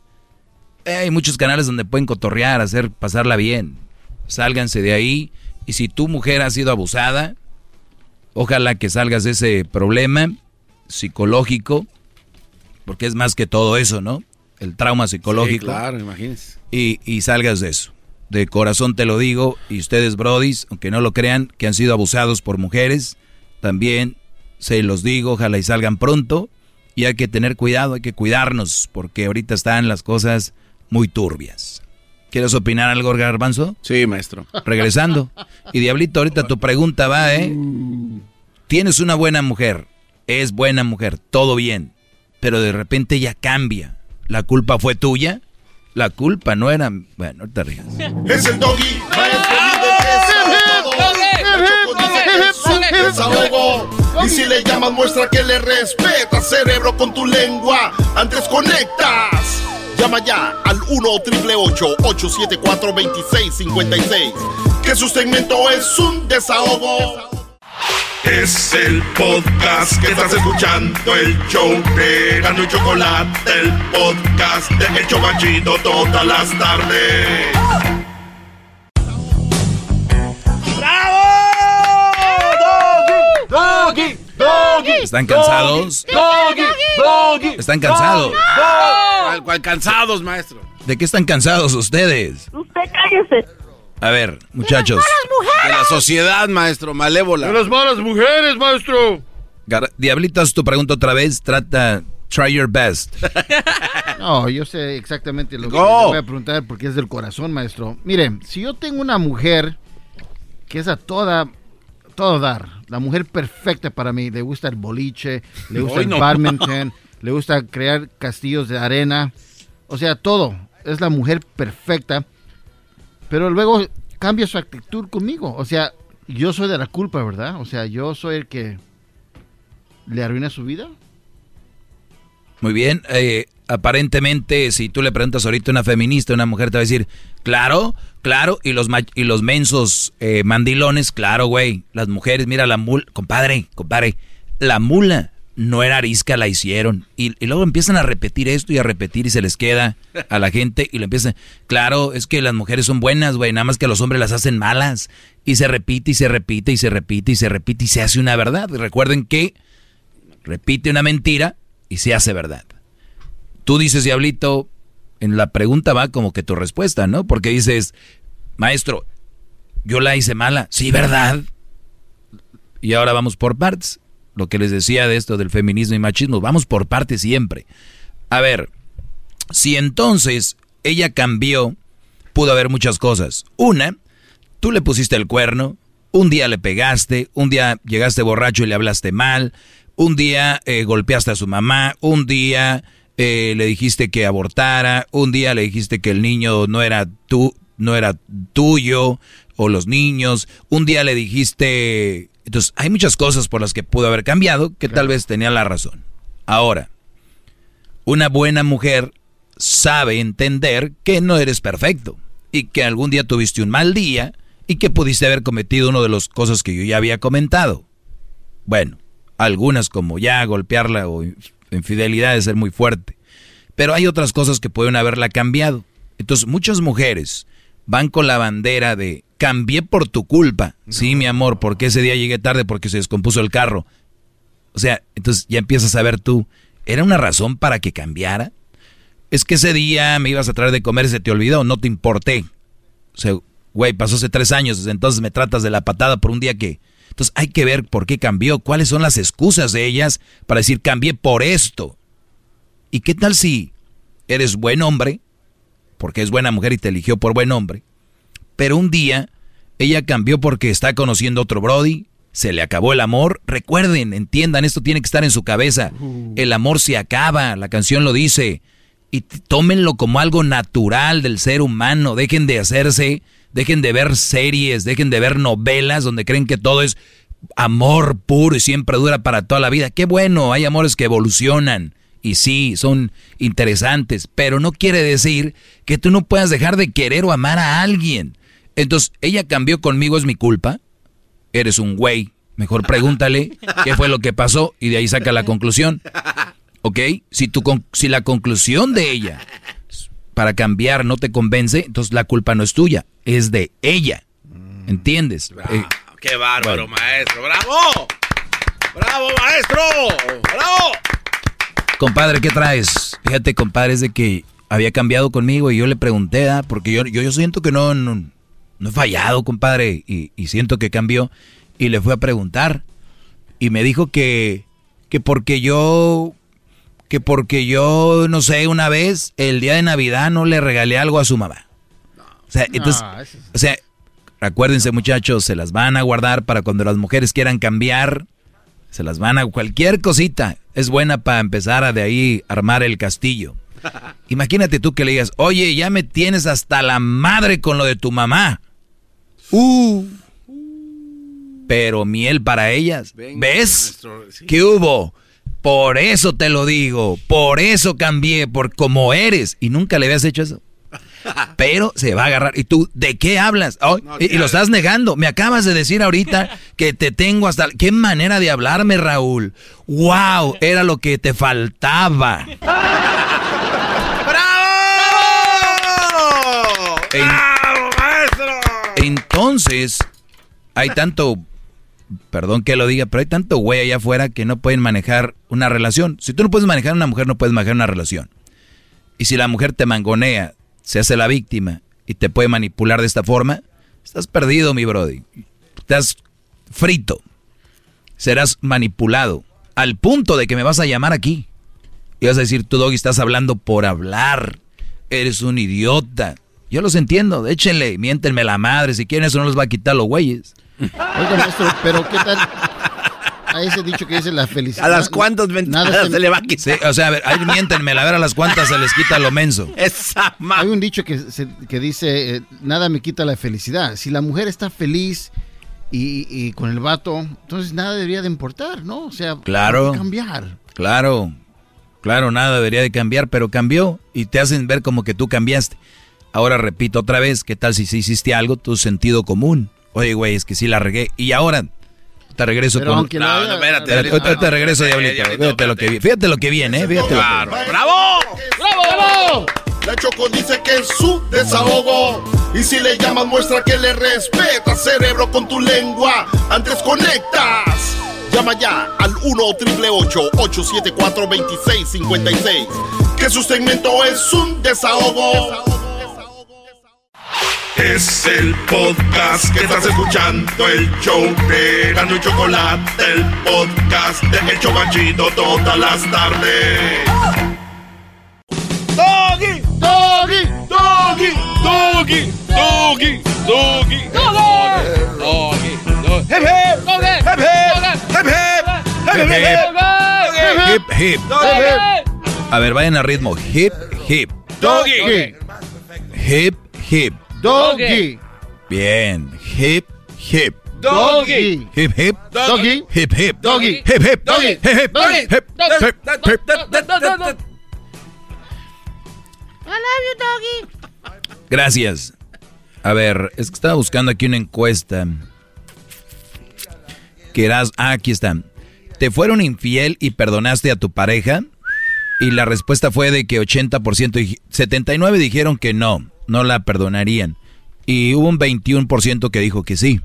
S4: eh, hay muchos canales donde pueden cotorrear, hacer pasarla bien. Sálganse de ahí. Y si tu mujer ha sido abusada, ojalá que salgas de ese problema psicológico, porque es más que todo eso, ¿no? El trauma psicológico.
S5: Sí, claro, imagínense.
S4: Y, y salgas de eso. De corazón te lo digo, y ustedes, brodis, aunque no lo crean, que han sido abusados por mujeres, también se los digo, ojalá y salgan pronto. Y hay que tener cuidado, hay que cuidarnos, porque ahorita están las cosas muy turbias. ¿Quieres opinar algo, Garbanzo?
S5: Sí, maestro.
S4: Regresando. Y Diablito, ahorita tu pregunta va, ¿eh? Tienes una buena mujer, es buena mujer, todo bien, pero de repente ella cambia. ¿La culpa fue tuya? La culpa no era... Bueno, no te rías.
S2: Es el doggy, desahogo. Y si le llamas, muestra que le respeta, cerebro, con tu lengua. Antes conectas. Llama ya al 1-888-874-2656. Que su segmento es un desahogo. Es el podcast que estás escuchando, el show de Gano y Chocolate, el podcast de El Chobachito todas las tardes.
S38: ¡Doggy! ¡Doggy!
S4: ¿Están cansados?
S38: ¡Doggy! ¡Doggy!
S4: ¿Están cansados?
S5: ¿Cuál, cuál cansados, maestro?
S4: ¿De qué están cansados ustedes?
S30: Usted cállese.
S4: A ver, muchachos.
S5: De la sociedad, maestro, malévola.
S13: De las malas mujeres, maestro.
S4: Gar- Diablito, haz tu pregunta otra vez. Trata, try your best.
S13: No, yo sé exactamente lo que
S4: Go.
S13: le voy a preguntar porque es del corazón, maestro. Mire, si yo tengo una mujer que es a toda, todo dar, la mujer perfecta para mí, le gusta el boliche, le gusta el
S5: no.
S13: badminton, le gusta crear castillos de arena, o sea, todo, es la mujer perfecta, pero luego cambia su actitud conmigo, o sea, yo soy de la culpa, ¿verdad? O sea, yo soy el que le arruina su vida.
S4: Muy bien. eh, aparentemente, si tú le preguntas ahorita a una feminista, una mujer te va a decir, claro, claro, y los, y los mensos eh, mandilones, claro, güey. Las mujeres, mira la mula, compadre, compadre, la mula no era arisca, la hicieron. Y, luego empiezan a repetir esto y a repetir y se les queda a la gente y lo empiezan, claro, es que las mujeres son buenas, güey, nada más que los hombres las hacen malas. Y se repite y se repite y se repite y se repite y se hace una verdad. Recuerden que repite una mentira y se hace verdad. Tú dices, Diablito, en la pregunta va como que tu respuesta, ¿no? Porque dices, maestro, yo la hice mala. Sí, ¿verdad? Y ahora vamos por partes. Lo que les decía de esto del feminismo y machismo, vamos por partes siempre. A ver, si entonces ella cambió, pudo haber muchas cosas. Una, tú le pusiste el cuerno, un día le pegaste, un día llegaste borracho y le hablaste mal, un día eh, golpeaste a su mamá, un día eh, le dijiste que abortara, un día le dijiste que el niño no era tú, no era tuyo, o los niños, un día le dijiste... Entonces, hay muchas cosas por las que pudo haber cambiado que tal vez tenía la razón. Ahora, una buena mujer sabe entender que no eres perfecto y que algún día tuviste un mal día y que pudiste haber cometido una de las cosas que yo ya había comentado. Bueno, algunas como ya golpearla o infidelidad es ser muy fuerte. Pero hay otras cosas que pueden haberla cambiado. Entonces muchas mujeres van con la bandera de cambié por tu culpa. Sí, mi amor, porque ese día llegué tarde porque se descompuso el carro. O sea, entonces ya empiezas a ver tú, ¿era una razón para que cambiara? Es que ese día me ibas a traer de comer y se te olvidó, no te importé. O sea, güey, pasó hace tres años, entonces me tratas de la patada por un día que... Entonces hay que ver por qué cambió, cuáles son las excusas de ellas para decir cambié por esto. ¿Y qué tal si eres buen hombre, porque es buena mujer y te eligió por buen hombre, pero un día ella cambió porque está conociendo otro Brody, se le acabó el amor. Recuerden, entiendan, esto tiene que estar en su cabeza. El amor se acaba, la canción lo dice. Y tómenlo como algo natural del ser humano. Dejen de hacerse, dejen de ver series, dejen de ver novelas donde creen que todo es amor puro y siempre dura para toda la vida. Qué bueno, hay amores que evolucionan. Y sí, son interesantes, pero no quiere decir que tú no puedas dejar de querer o amar a alguien. Entonces, ella cambió conmigo, es mi culpa. Eres un güey. Mejor pregúntale qué fue lo que pasó y de ahí saca la conclusión. ¿Ok? Si, tu, si la conclusión de ella para cambiar no te convence, entonces la culpa no es tuya, es de ella. ¿Entiendes? Eh,
S5: ¡Qué bárbaro, maestro! ¡Bravo! ¡Bravo, maestro! ¡Bravo!
S4: Compadre, ¿qué traes? Fíjate, compadre, es de que había cambiado conmigo y yo le pregunté, ¿ah? porque yo, yo, yo siento que no, no, no he fallado, compadre, y, y, siento que cambió. Y le fui a preguntar. Y me dijo que, que porque yo, que porque yo, no sé, una vez, el día de Navidad no le regalé algo a su mamá. O sea, entonces, o sea, acuérdense muchachos, se las van a guardar para cuando las mujeres quieran cambiar, se las van a, cualquier cosita es buena para empezar a de ahí armar el castillo. Imagínate tú que le digas, oye, ya me tienes hasta la madre con lo de tu mamá. Uh. Pero miel para ellas. ¿Ves? ¿Qué hubo? Por eso te lo digo. Por eso cambié. Por cómo eres. Y nunca le habías hecho eso. Pero se va a agarrar. ¿Y tú de qué hablas? y, y, lo estás negando. Me acabas de decir ahorita que te tengo hasta... ¿Qué manera de hablarme, Raúl? ¡Wow! Era lo que te faltaba.
S5: ¡Bravo! ¡Bravo!
S4: Entonces, hay tanto, perdón que lo diga, pero hay tanto güey allá afuera que no pueden manejar una relación. Si tú no puedes manejar una mujer, no puedes manejar una relación. Y si la mujer te mangonea, se hace la víctima y te puede manipular de esta forma, estás perdido, mi brody. Estás frito. Serás manipulado al punto de que me vas a llamar aquí. Y vas a decir, tú, Doggy, estás hablando por hablar. Eres un idiota. Yo los entiendo, échenle, miéntenme la madre, si quieren eso no les va a quitar los güeyes.
S13: Oiga, maestro, pero ¿qué tal? A ese dicho que dice la felicidad.
S5: A las cuantas nada se, se, le va a quitar.
S4: Sí, o sea, a ver, ahí miéntenme, a ver a las cuantas se les quita lo menso.
S5: Esa
S13: Hay un dicho que, se, que dice, eh, nada me quita la felicidad. Si la mujer está feliz y, y, con el vato, entonces nada debería de importar, ¿no? O sea,
S4: claro,
S13: cambiar.
S4: Claro, claro, nada debería de cambiar, pero cambió y te hacen ver como que tú cambiaste. Ahora repito otra vez, ¿qué tal si sí hiciste algo? Tu sentido común. Oye, güey, es que sí la regué. Y ahora te regreso
S13: Pero
S4: con...
S13: no,
S5: No, no, espérate.
S4: Te, te regreso, diablito. Fíjate lo, que, fíjate lo que viene, ¿eh? Fíjate lo que
S5: ¡Bravo! ¡Bravo!
S2: ¡Bravo! La Choco dice que es su desahogo. Y si le llamas, muestra que le respeta, cerebro, con tu lengua. Antes conectas. Llama ya al 1-888-874-2656. Que su segmento es un desahogo. Es el podcast que estás escuchando, el show de Gano y Chocolate, el podcast de El Chobachito todas las tardes.
S5: ¡Doggy!
S2: ¡Doggy!
S5: ¡Doggy! ¡Doggy! ¡Doggy! ¡Doggy! ¡Doggy! ¡Hip, hip! ¡Hip, hip! ¡Hip, hip! ¡Hip, hip!
S4: Hip, hip.
S5: ¡Doggy!
S4: A ver, vayan a ritmo. Hip, hip.
S13: Doggy.
S4: Hip, hip.
S13: Doggy.
S4: Bien. Hip, hip.
S13: Doggy.
S4: Hip, hip.
S13: Doggy.
S4: Hip, hip.
S13: Doggy.
S4: Hip, hip.
S13: Doggy.
S4: Hip, hip.
S13: Doggy.
S4: Hip, hip. Hip, hip.
S39: I love you, doggy.
S4: Gracias. A ver, es que estaba buscando aquí una encuesta. Que eras, ah, aquí está. ¿Te fueron infiel y perdonaste a tu pareja? Y la respuesta fue de que 80%, dij- 79 dijeron que no, no la perdonarían. Y hubo un 21% que dijo que sí,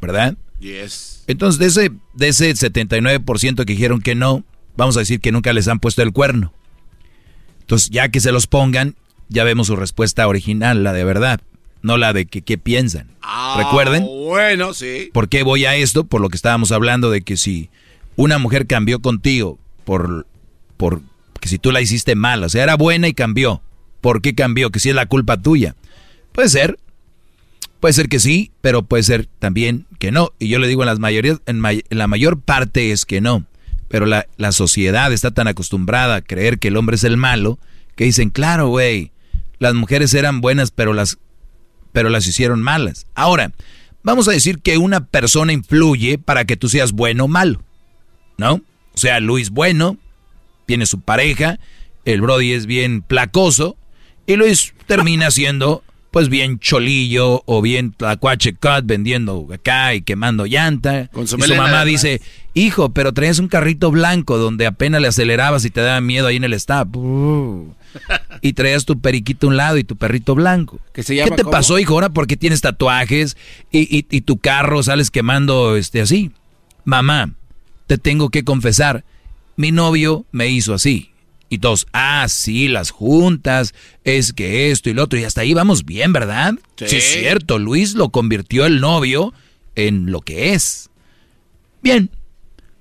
S4: ¿verdad?
S5: Yes.
S4: Entonces, de ese, de ese 79% que dijeron que no, vamos a decir que nunca les han puesto el cuerno. Entonces, ya que se los pongan, ya vemos su respuesta original, la de verdad, no la de que qué piensan. Recuerden,
S5: Bueno, sí.
S4: ¿por qué voy a esto? Por lo que estábamos hablando de que si una mujer cambió contigo por, por que si tú la hiciste mal, o sea, era buena y cambió. ¿Por qué cambió? Que si es la culpa tuya. Puede ser, Puede ser que sí, pero puede ser también que no. Y yo le digo en, las mayorías, en, la mayor parte es que no. Pero la, la sociedad está tan acostumbrada a creer que el hombre es el malo que dicen, claro, güey, las mujeres eran buenas, pero las, pero las hicieron malas. Ahora, vamos a decir que una persona influye para que tú seas bueno o malo. ¿No? O sea, Luis bueno, tiene su pareja, el Brody es bien placoso, y Luis termina siendo pues bien cholillo o bien tlacuache cut vendiendo acá y quemando llanta.
S5: Con su
S4: y su mamá dice, hijo, pero traías un carrito blanco donde apenas le acelerabas y te daba miedo ahí en el stop. Uh. y traías tu periquito a un lado y tu perrito blanco.
S5: Se
S4: ¿Qué te
S5: cómo?
S4: pasó, hijo? Ahora porque tienes tatuajes y, y- y tu carro sales quemando este así. Mamá, te tengo que confesar, mi novio me hizo así. Y todos, ah, sí, las juntas, es que esto y lo otro, y hasta ahí vamos bien, ¿verdad?
S5: Sí.
S4: es cierto, Luis lo convirtió el novio en lo que es. Bien,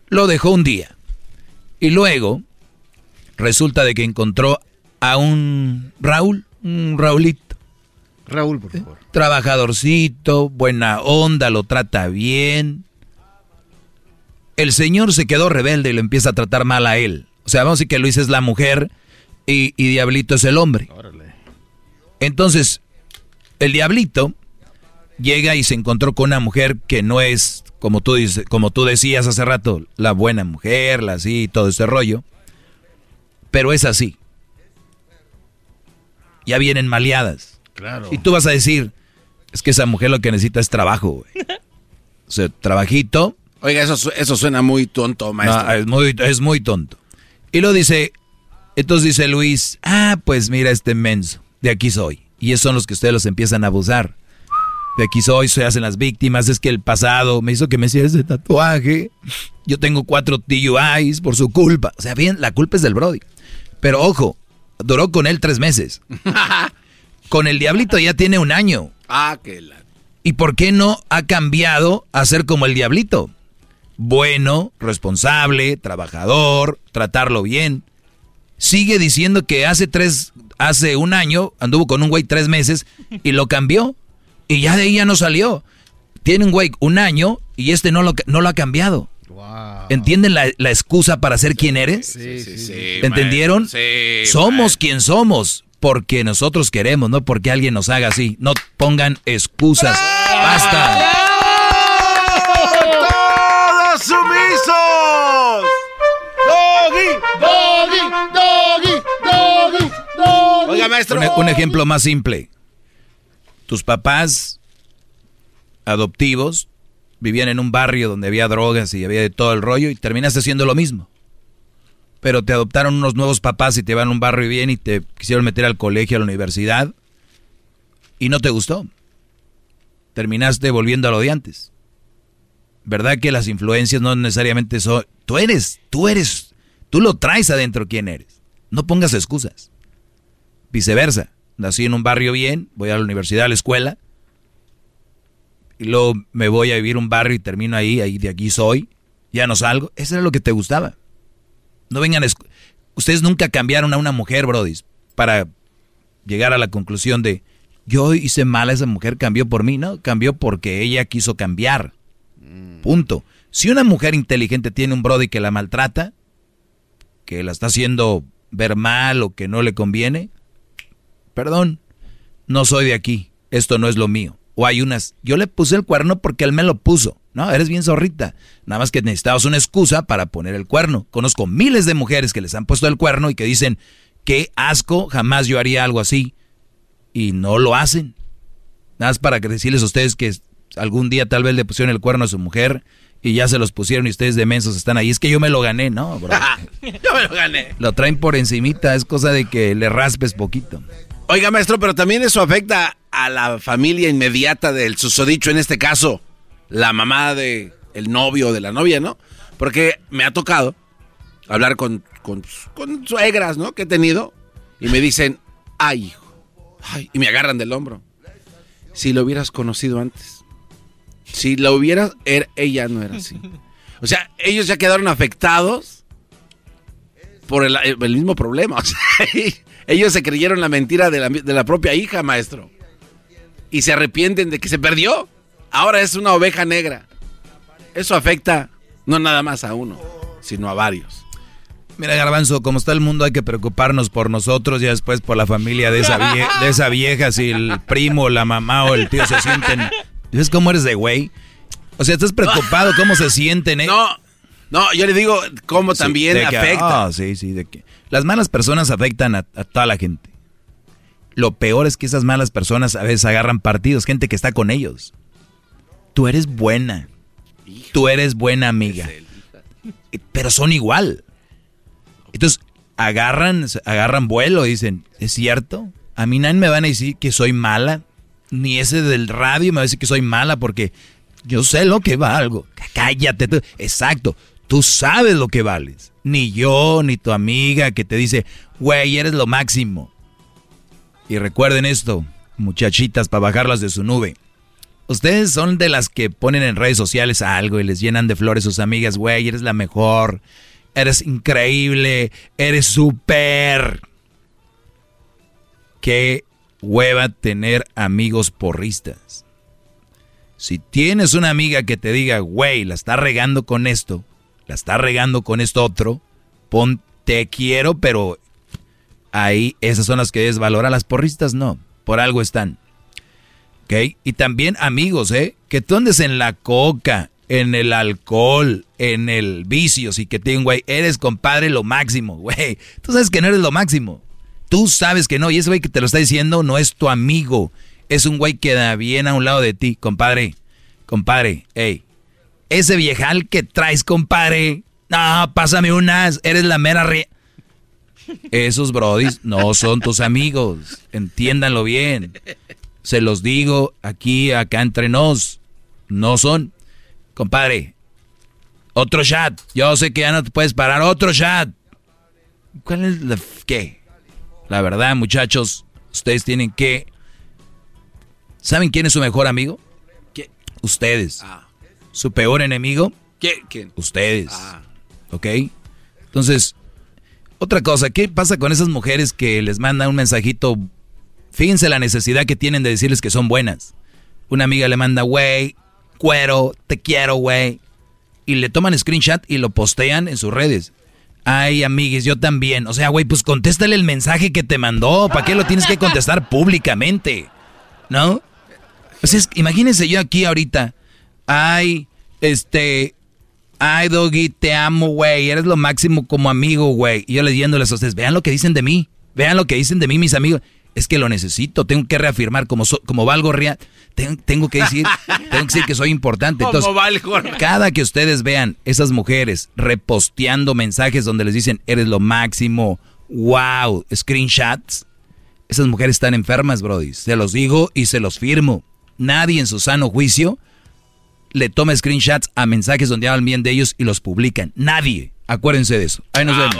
S4: lo dejó un día. Y luego, resulta de que encontró a un Raúl, un Raulito.
S13: Raúl, por favor.
S4: Trabajadorcito, buena onda, lo trata bien. El señor se quedó rebelde y lo empieza a tratar mal a él. O sea, vamos a decir que Luis es la mujer y, y Diablito es el hombre. Entonces, el Diablito llega y se encontró con una mujer que no es, como tú, dices, como tú decías hace rato, la buena mujer, la así, todo ese rollo. Pero es así. Ya vienen maleadas.
S13: Claro.
S4: Y tú vas a decir, es que esa mujer lo que necesita es trabajo, güey. O sea, trabajito.
S5: Oiga, eso, eso suena muy tonto, maestro.
S4: No, es, muy, es muy tonto. Y lo dice, entonces dice Luis, ah, pues mira este menso, de aquí soy. Y esos son los que ustedes los empiezan a abusar. De aquí soy, se hacen las víctimas, es que el pasado me hizo que me hiciera ese tatuaje. Yo tengo cuatro TUIs por su culpa. O sea, bien, la culpa es del Brody. Pero ojo, duró con él tres meses. Con el Diablito ya tiene un año.
S5: ah, que la...
S4: ¿Y por qué no ha cambiado a ser como el diablito? Bueno, responsable, trabajador, tratarlo bien. Sigue diciendo que hace tres, hace un año anduvo con un güey tres meses y lo cambió. Y ya de ahí ya no salió. Tiene un güey un año y este no lo, no lo ha cambiado. ¿Entienden la, la excusa para ser quien eres?
S5: Sí, sí, sí.
S4: ¿Entendieron? Somos quien somos porque nosotros queremos, no porque alguien nos haga así. No pongan excusas. Basta. Un, un ejemplo más simple. Tus papás adoptivos vivían en un barrio donde había drogas y había de todo el rollo y terminaste haciendo lo mismo. Pero te adoptaron unos nuevos papás y te van a un barrio bien y te quisieron meter al colegio, a la universidad y no te gustó. Terminaste volviendo a lo de antes. ¿Verdad que las influencias no necesariamente son... Tú eres, tú eres, tú lo traes adentro quién eres. No pongas excusas. Viceversa. Nací en un barrio bien, voy a la universidad, a la escuela, y luego me voy a vivir un barrio y termino ahí, ahí de aquí soy, ya no salgo. Eso era lo que te gustaba. No vengan, a ustedes nunca cambiaron a una mujer, brodis, para llegar a la conclusión de, yo hice mal a esa mujer, cambió por mí, no, cambió porque ella quiso cambiar. Punto. Si una mujer inteligente tiene un brody que la maltrata, que la está haciendo ver mal o que no le conviene, perdón, no soy de aquí, esto no es lo mío. O hay unas, yo le puse el cuerno porque él me lo puso. No, eres bien zorrita. Nada más que necesitabas una excusa para poner el cuerno. Conozco miles de mujeres que les han puesto el cuerno y que dicen, qué asco, jamás yo haría algo así. Y no lo hacen. Nada más para que decirles a ustedes que algún día tal vez le pusieron el cuerno a su mujer y ya se los pusieron y ustedes de mensos están ahí. Es que yo me lo gané, ¿no, bro?
S5: yo me lo gané.
S4: Lo traen por encimita, es cosa de que le raspes poquito.
S5: Oiga, maestro, pero también eso afecta a la familia inmediata del susodicho, en este caso, la mamá de el novio o de la novia, ¿no? Porque me ha tocado hablar con, con, con suegras, ¿no? Que he tenido y me dicen, ay, hijo, ay, y me agarran del hombro. Si lo hubieras conocido antes, si lo hubieras, er, ella no era así. O sea, ellos ya quedaron afectados por el, el mismo problema. O sea, ellos se creyeron la mentira de la, de la propia hija, maestro. Y se arrepienten de que se perdió. Ahora es una oveja negra. Eso afecta no nada más a uno, sino a varios.
S4: Mira, Garbanzo, como está el mundo, hay que preocuparnos por nosotros y después por la familia de esa, vieja, de esa vieja. Si el primo, la mamá o el tío se sienten. ¿Ves cómo eres de güey? O sea, estás preocupado cómo se sienten, ¿eh?
S5: No, no, yo le digo cómo también afecta.
S4: ah, sí, sí, de que las malas personas afectan a, a toda la gente. Lo peor es que esas malas personas a veces agarran partidos, gente que está con ellos. Tú eres buena. Tú eres buena amiga. Eh, Pero son igual. Entonces, agarran, agarran vuelo y dicen, ¿es cierto? A mí nadie me van a decir que soy mala. Ni ese del radio me va a decir que soy mala porque yo sé lo que valgo. Cállate. tú. Exacto. Tú sabes lo que vales. Ni yo, ni tu amiga que te dice, güey, eres lo máximo. Y recuerden esto, muchachitas, para bajarlas de su nube. Ustedes son de las que ponen en redes sociales algo y les llenan de flores sus amigas, güey, eres la mejor, eres increíble, eres súper. Qué hueva tener amigos porristas. Si tienes una amiga que te diga, güey, la está regando con esto, la está regando con esto otro, pon, te quiero, pero ahí esas son las que desvaloran. Las porristas no, por algo están. ¿Ok? Y también amigos, ¿eh? Que tú andes en la coca, en el alcohol, en el vicio, y que te güey, eres compadre lo máximo, güey. Tú sabes que no eres lo máximo. Tú sabes que no, y ese güey que te lo está diciendo no es tu amigo. Es un güey que da bien a un lado de ti, compadre. Compadre, hey. Ese viejal que traes, compadre. No, pásame unas, eres la mera re... Esos brodis no son tus amigos. Entiéndanlo bien. Se los digo aquí, acá entre nos. No son. Compadre, otro chat. Yo sé que ya no te puedes parar. Otro chat. ¿Cuál es la... qué? La verdad, muchachos, ustedes tienen que... ¿Saben quién es su mejor amigo?
S5: ¿Qué?
S4: Ustedes. ¿Su peor enemigo?
S5: ¿Quién?
S4: Ustedes. ¿Ok? Entonces, otra cosa, ¿qué pasa con esas mujeres que les mandan un mensajito? Fíjense la necesidad que tienen de decirles que son buenas. Una amiga le manda, güey, cuero, te quiero, güey. Y le toman screenshot y lo postean en sus redes. Ay, amigues, yo también. O sea, güey, pues contéstale el mensaje que te mandó. ¿Para qué lo tienes que contestar públicamente? ¿No? Es- imagínense yo aquí ahorita. Ay, este. Ay, Doggy, te amo, güey. Eres lo máximo como amigo, güey. Y yo leyéndoles a ustedes, vean lo que dicen de mí. Vean lo que dicen de mí, mis amigos. Es que lo necesito. Tengo que reafirmar como, so- como valgo real. Tengo, tengo que decir, tengo que decir que soy importante. Entonces,
S5: valgo
S4: cada que ustedes vean esas mujeres reposteando mensajes donde les dicen, eres lo máximo, wow, screenshots, esas mujeres están enfermas, Brody. Se los digo y se los firmo. Nadie en su sano juicio le toma screenshots a mensajes donde hablan bien de ellos y los publican. Nadie. Acuérdense de eso. Ahí nos vemos.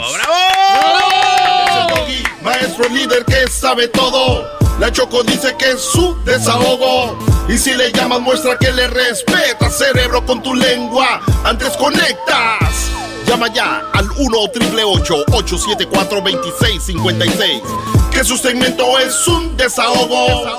S2: Maestro líder que sabe todo. La Choco dice que es su desahogo. Y si le llamas, muestra que le respeta, cerebro, con tu lengua. Antes conectas. Llama ya al 1-888-874-2656. Que su segmento es un desahogo.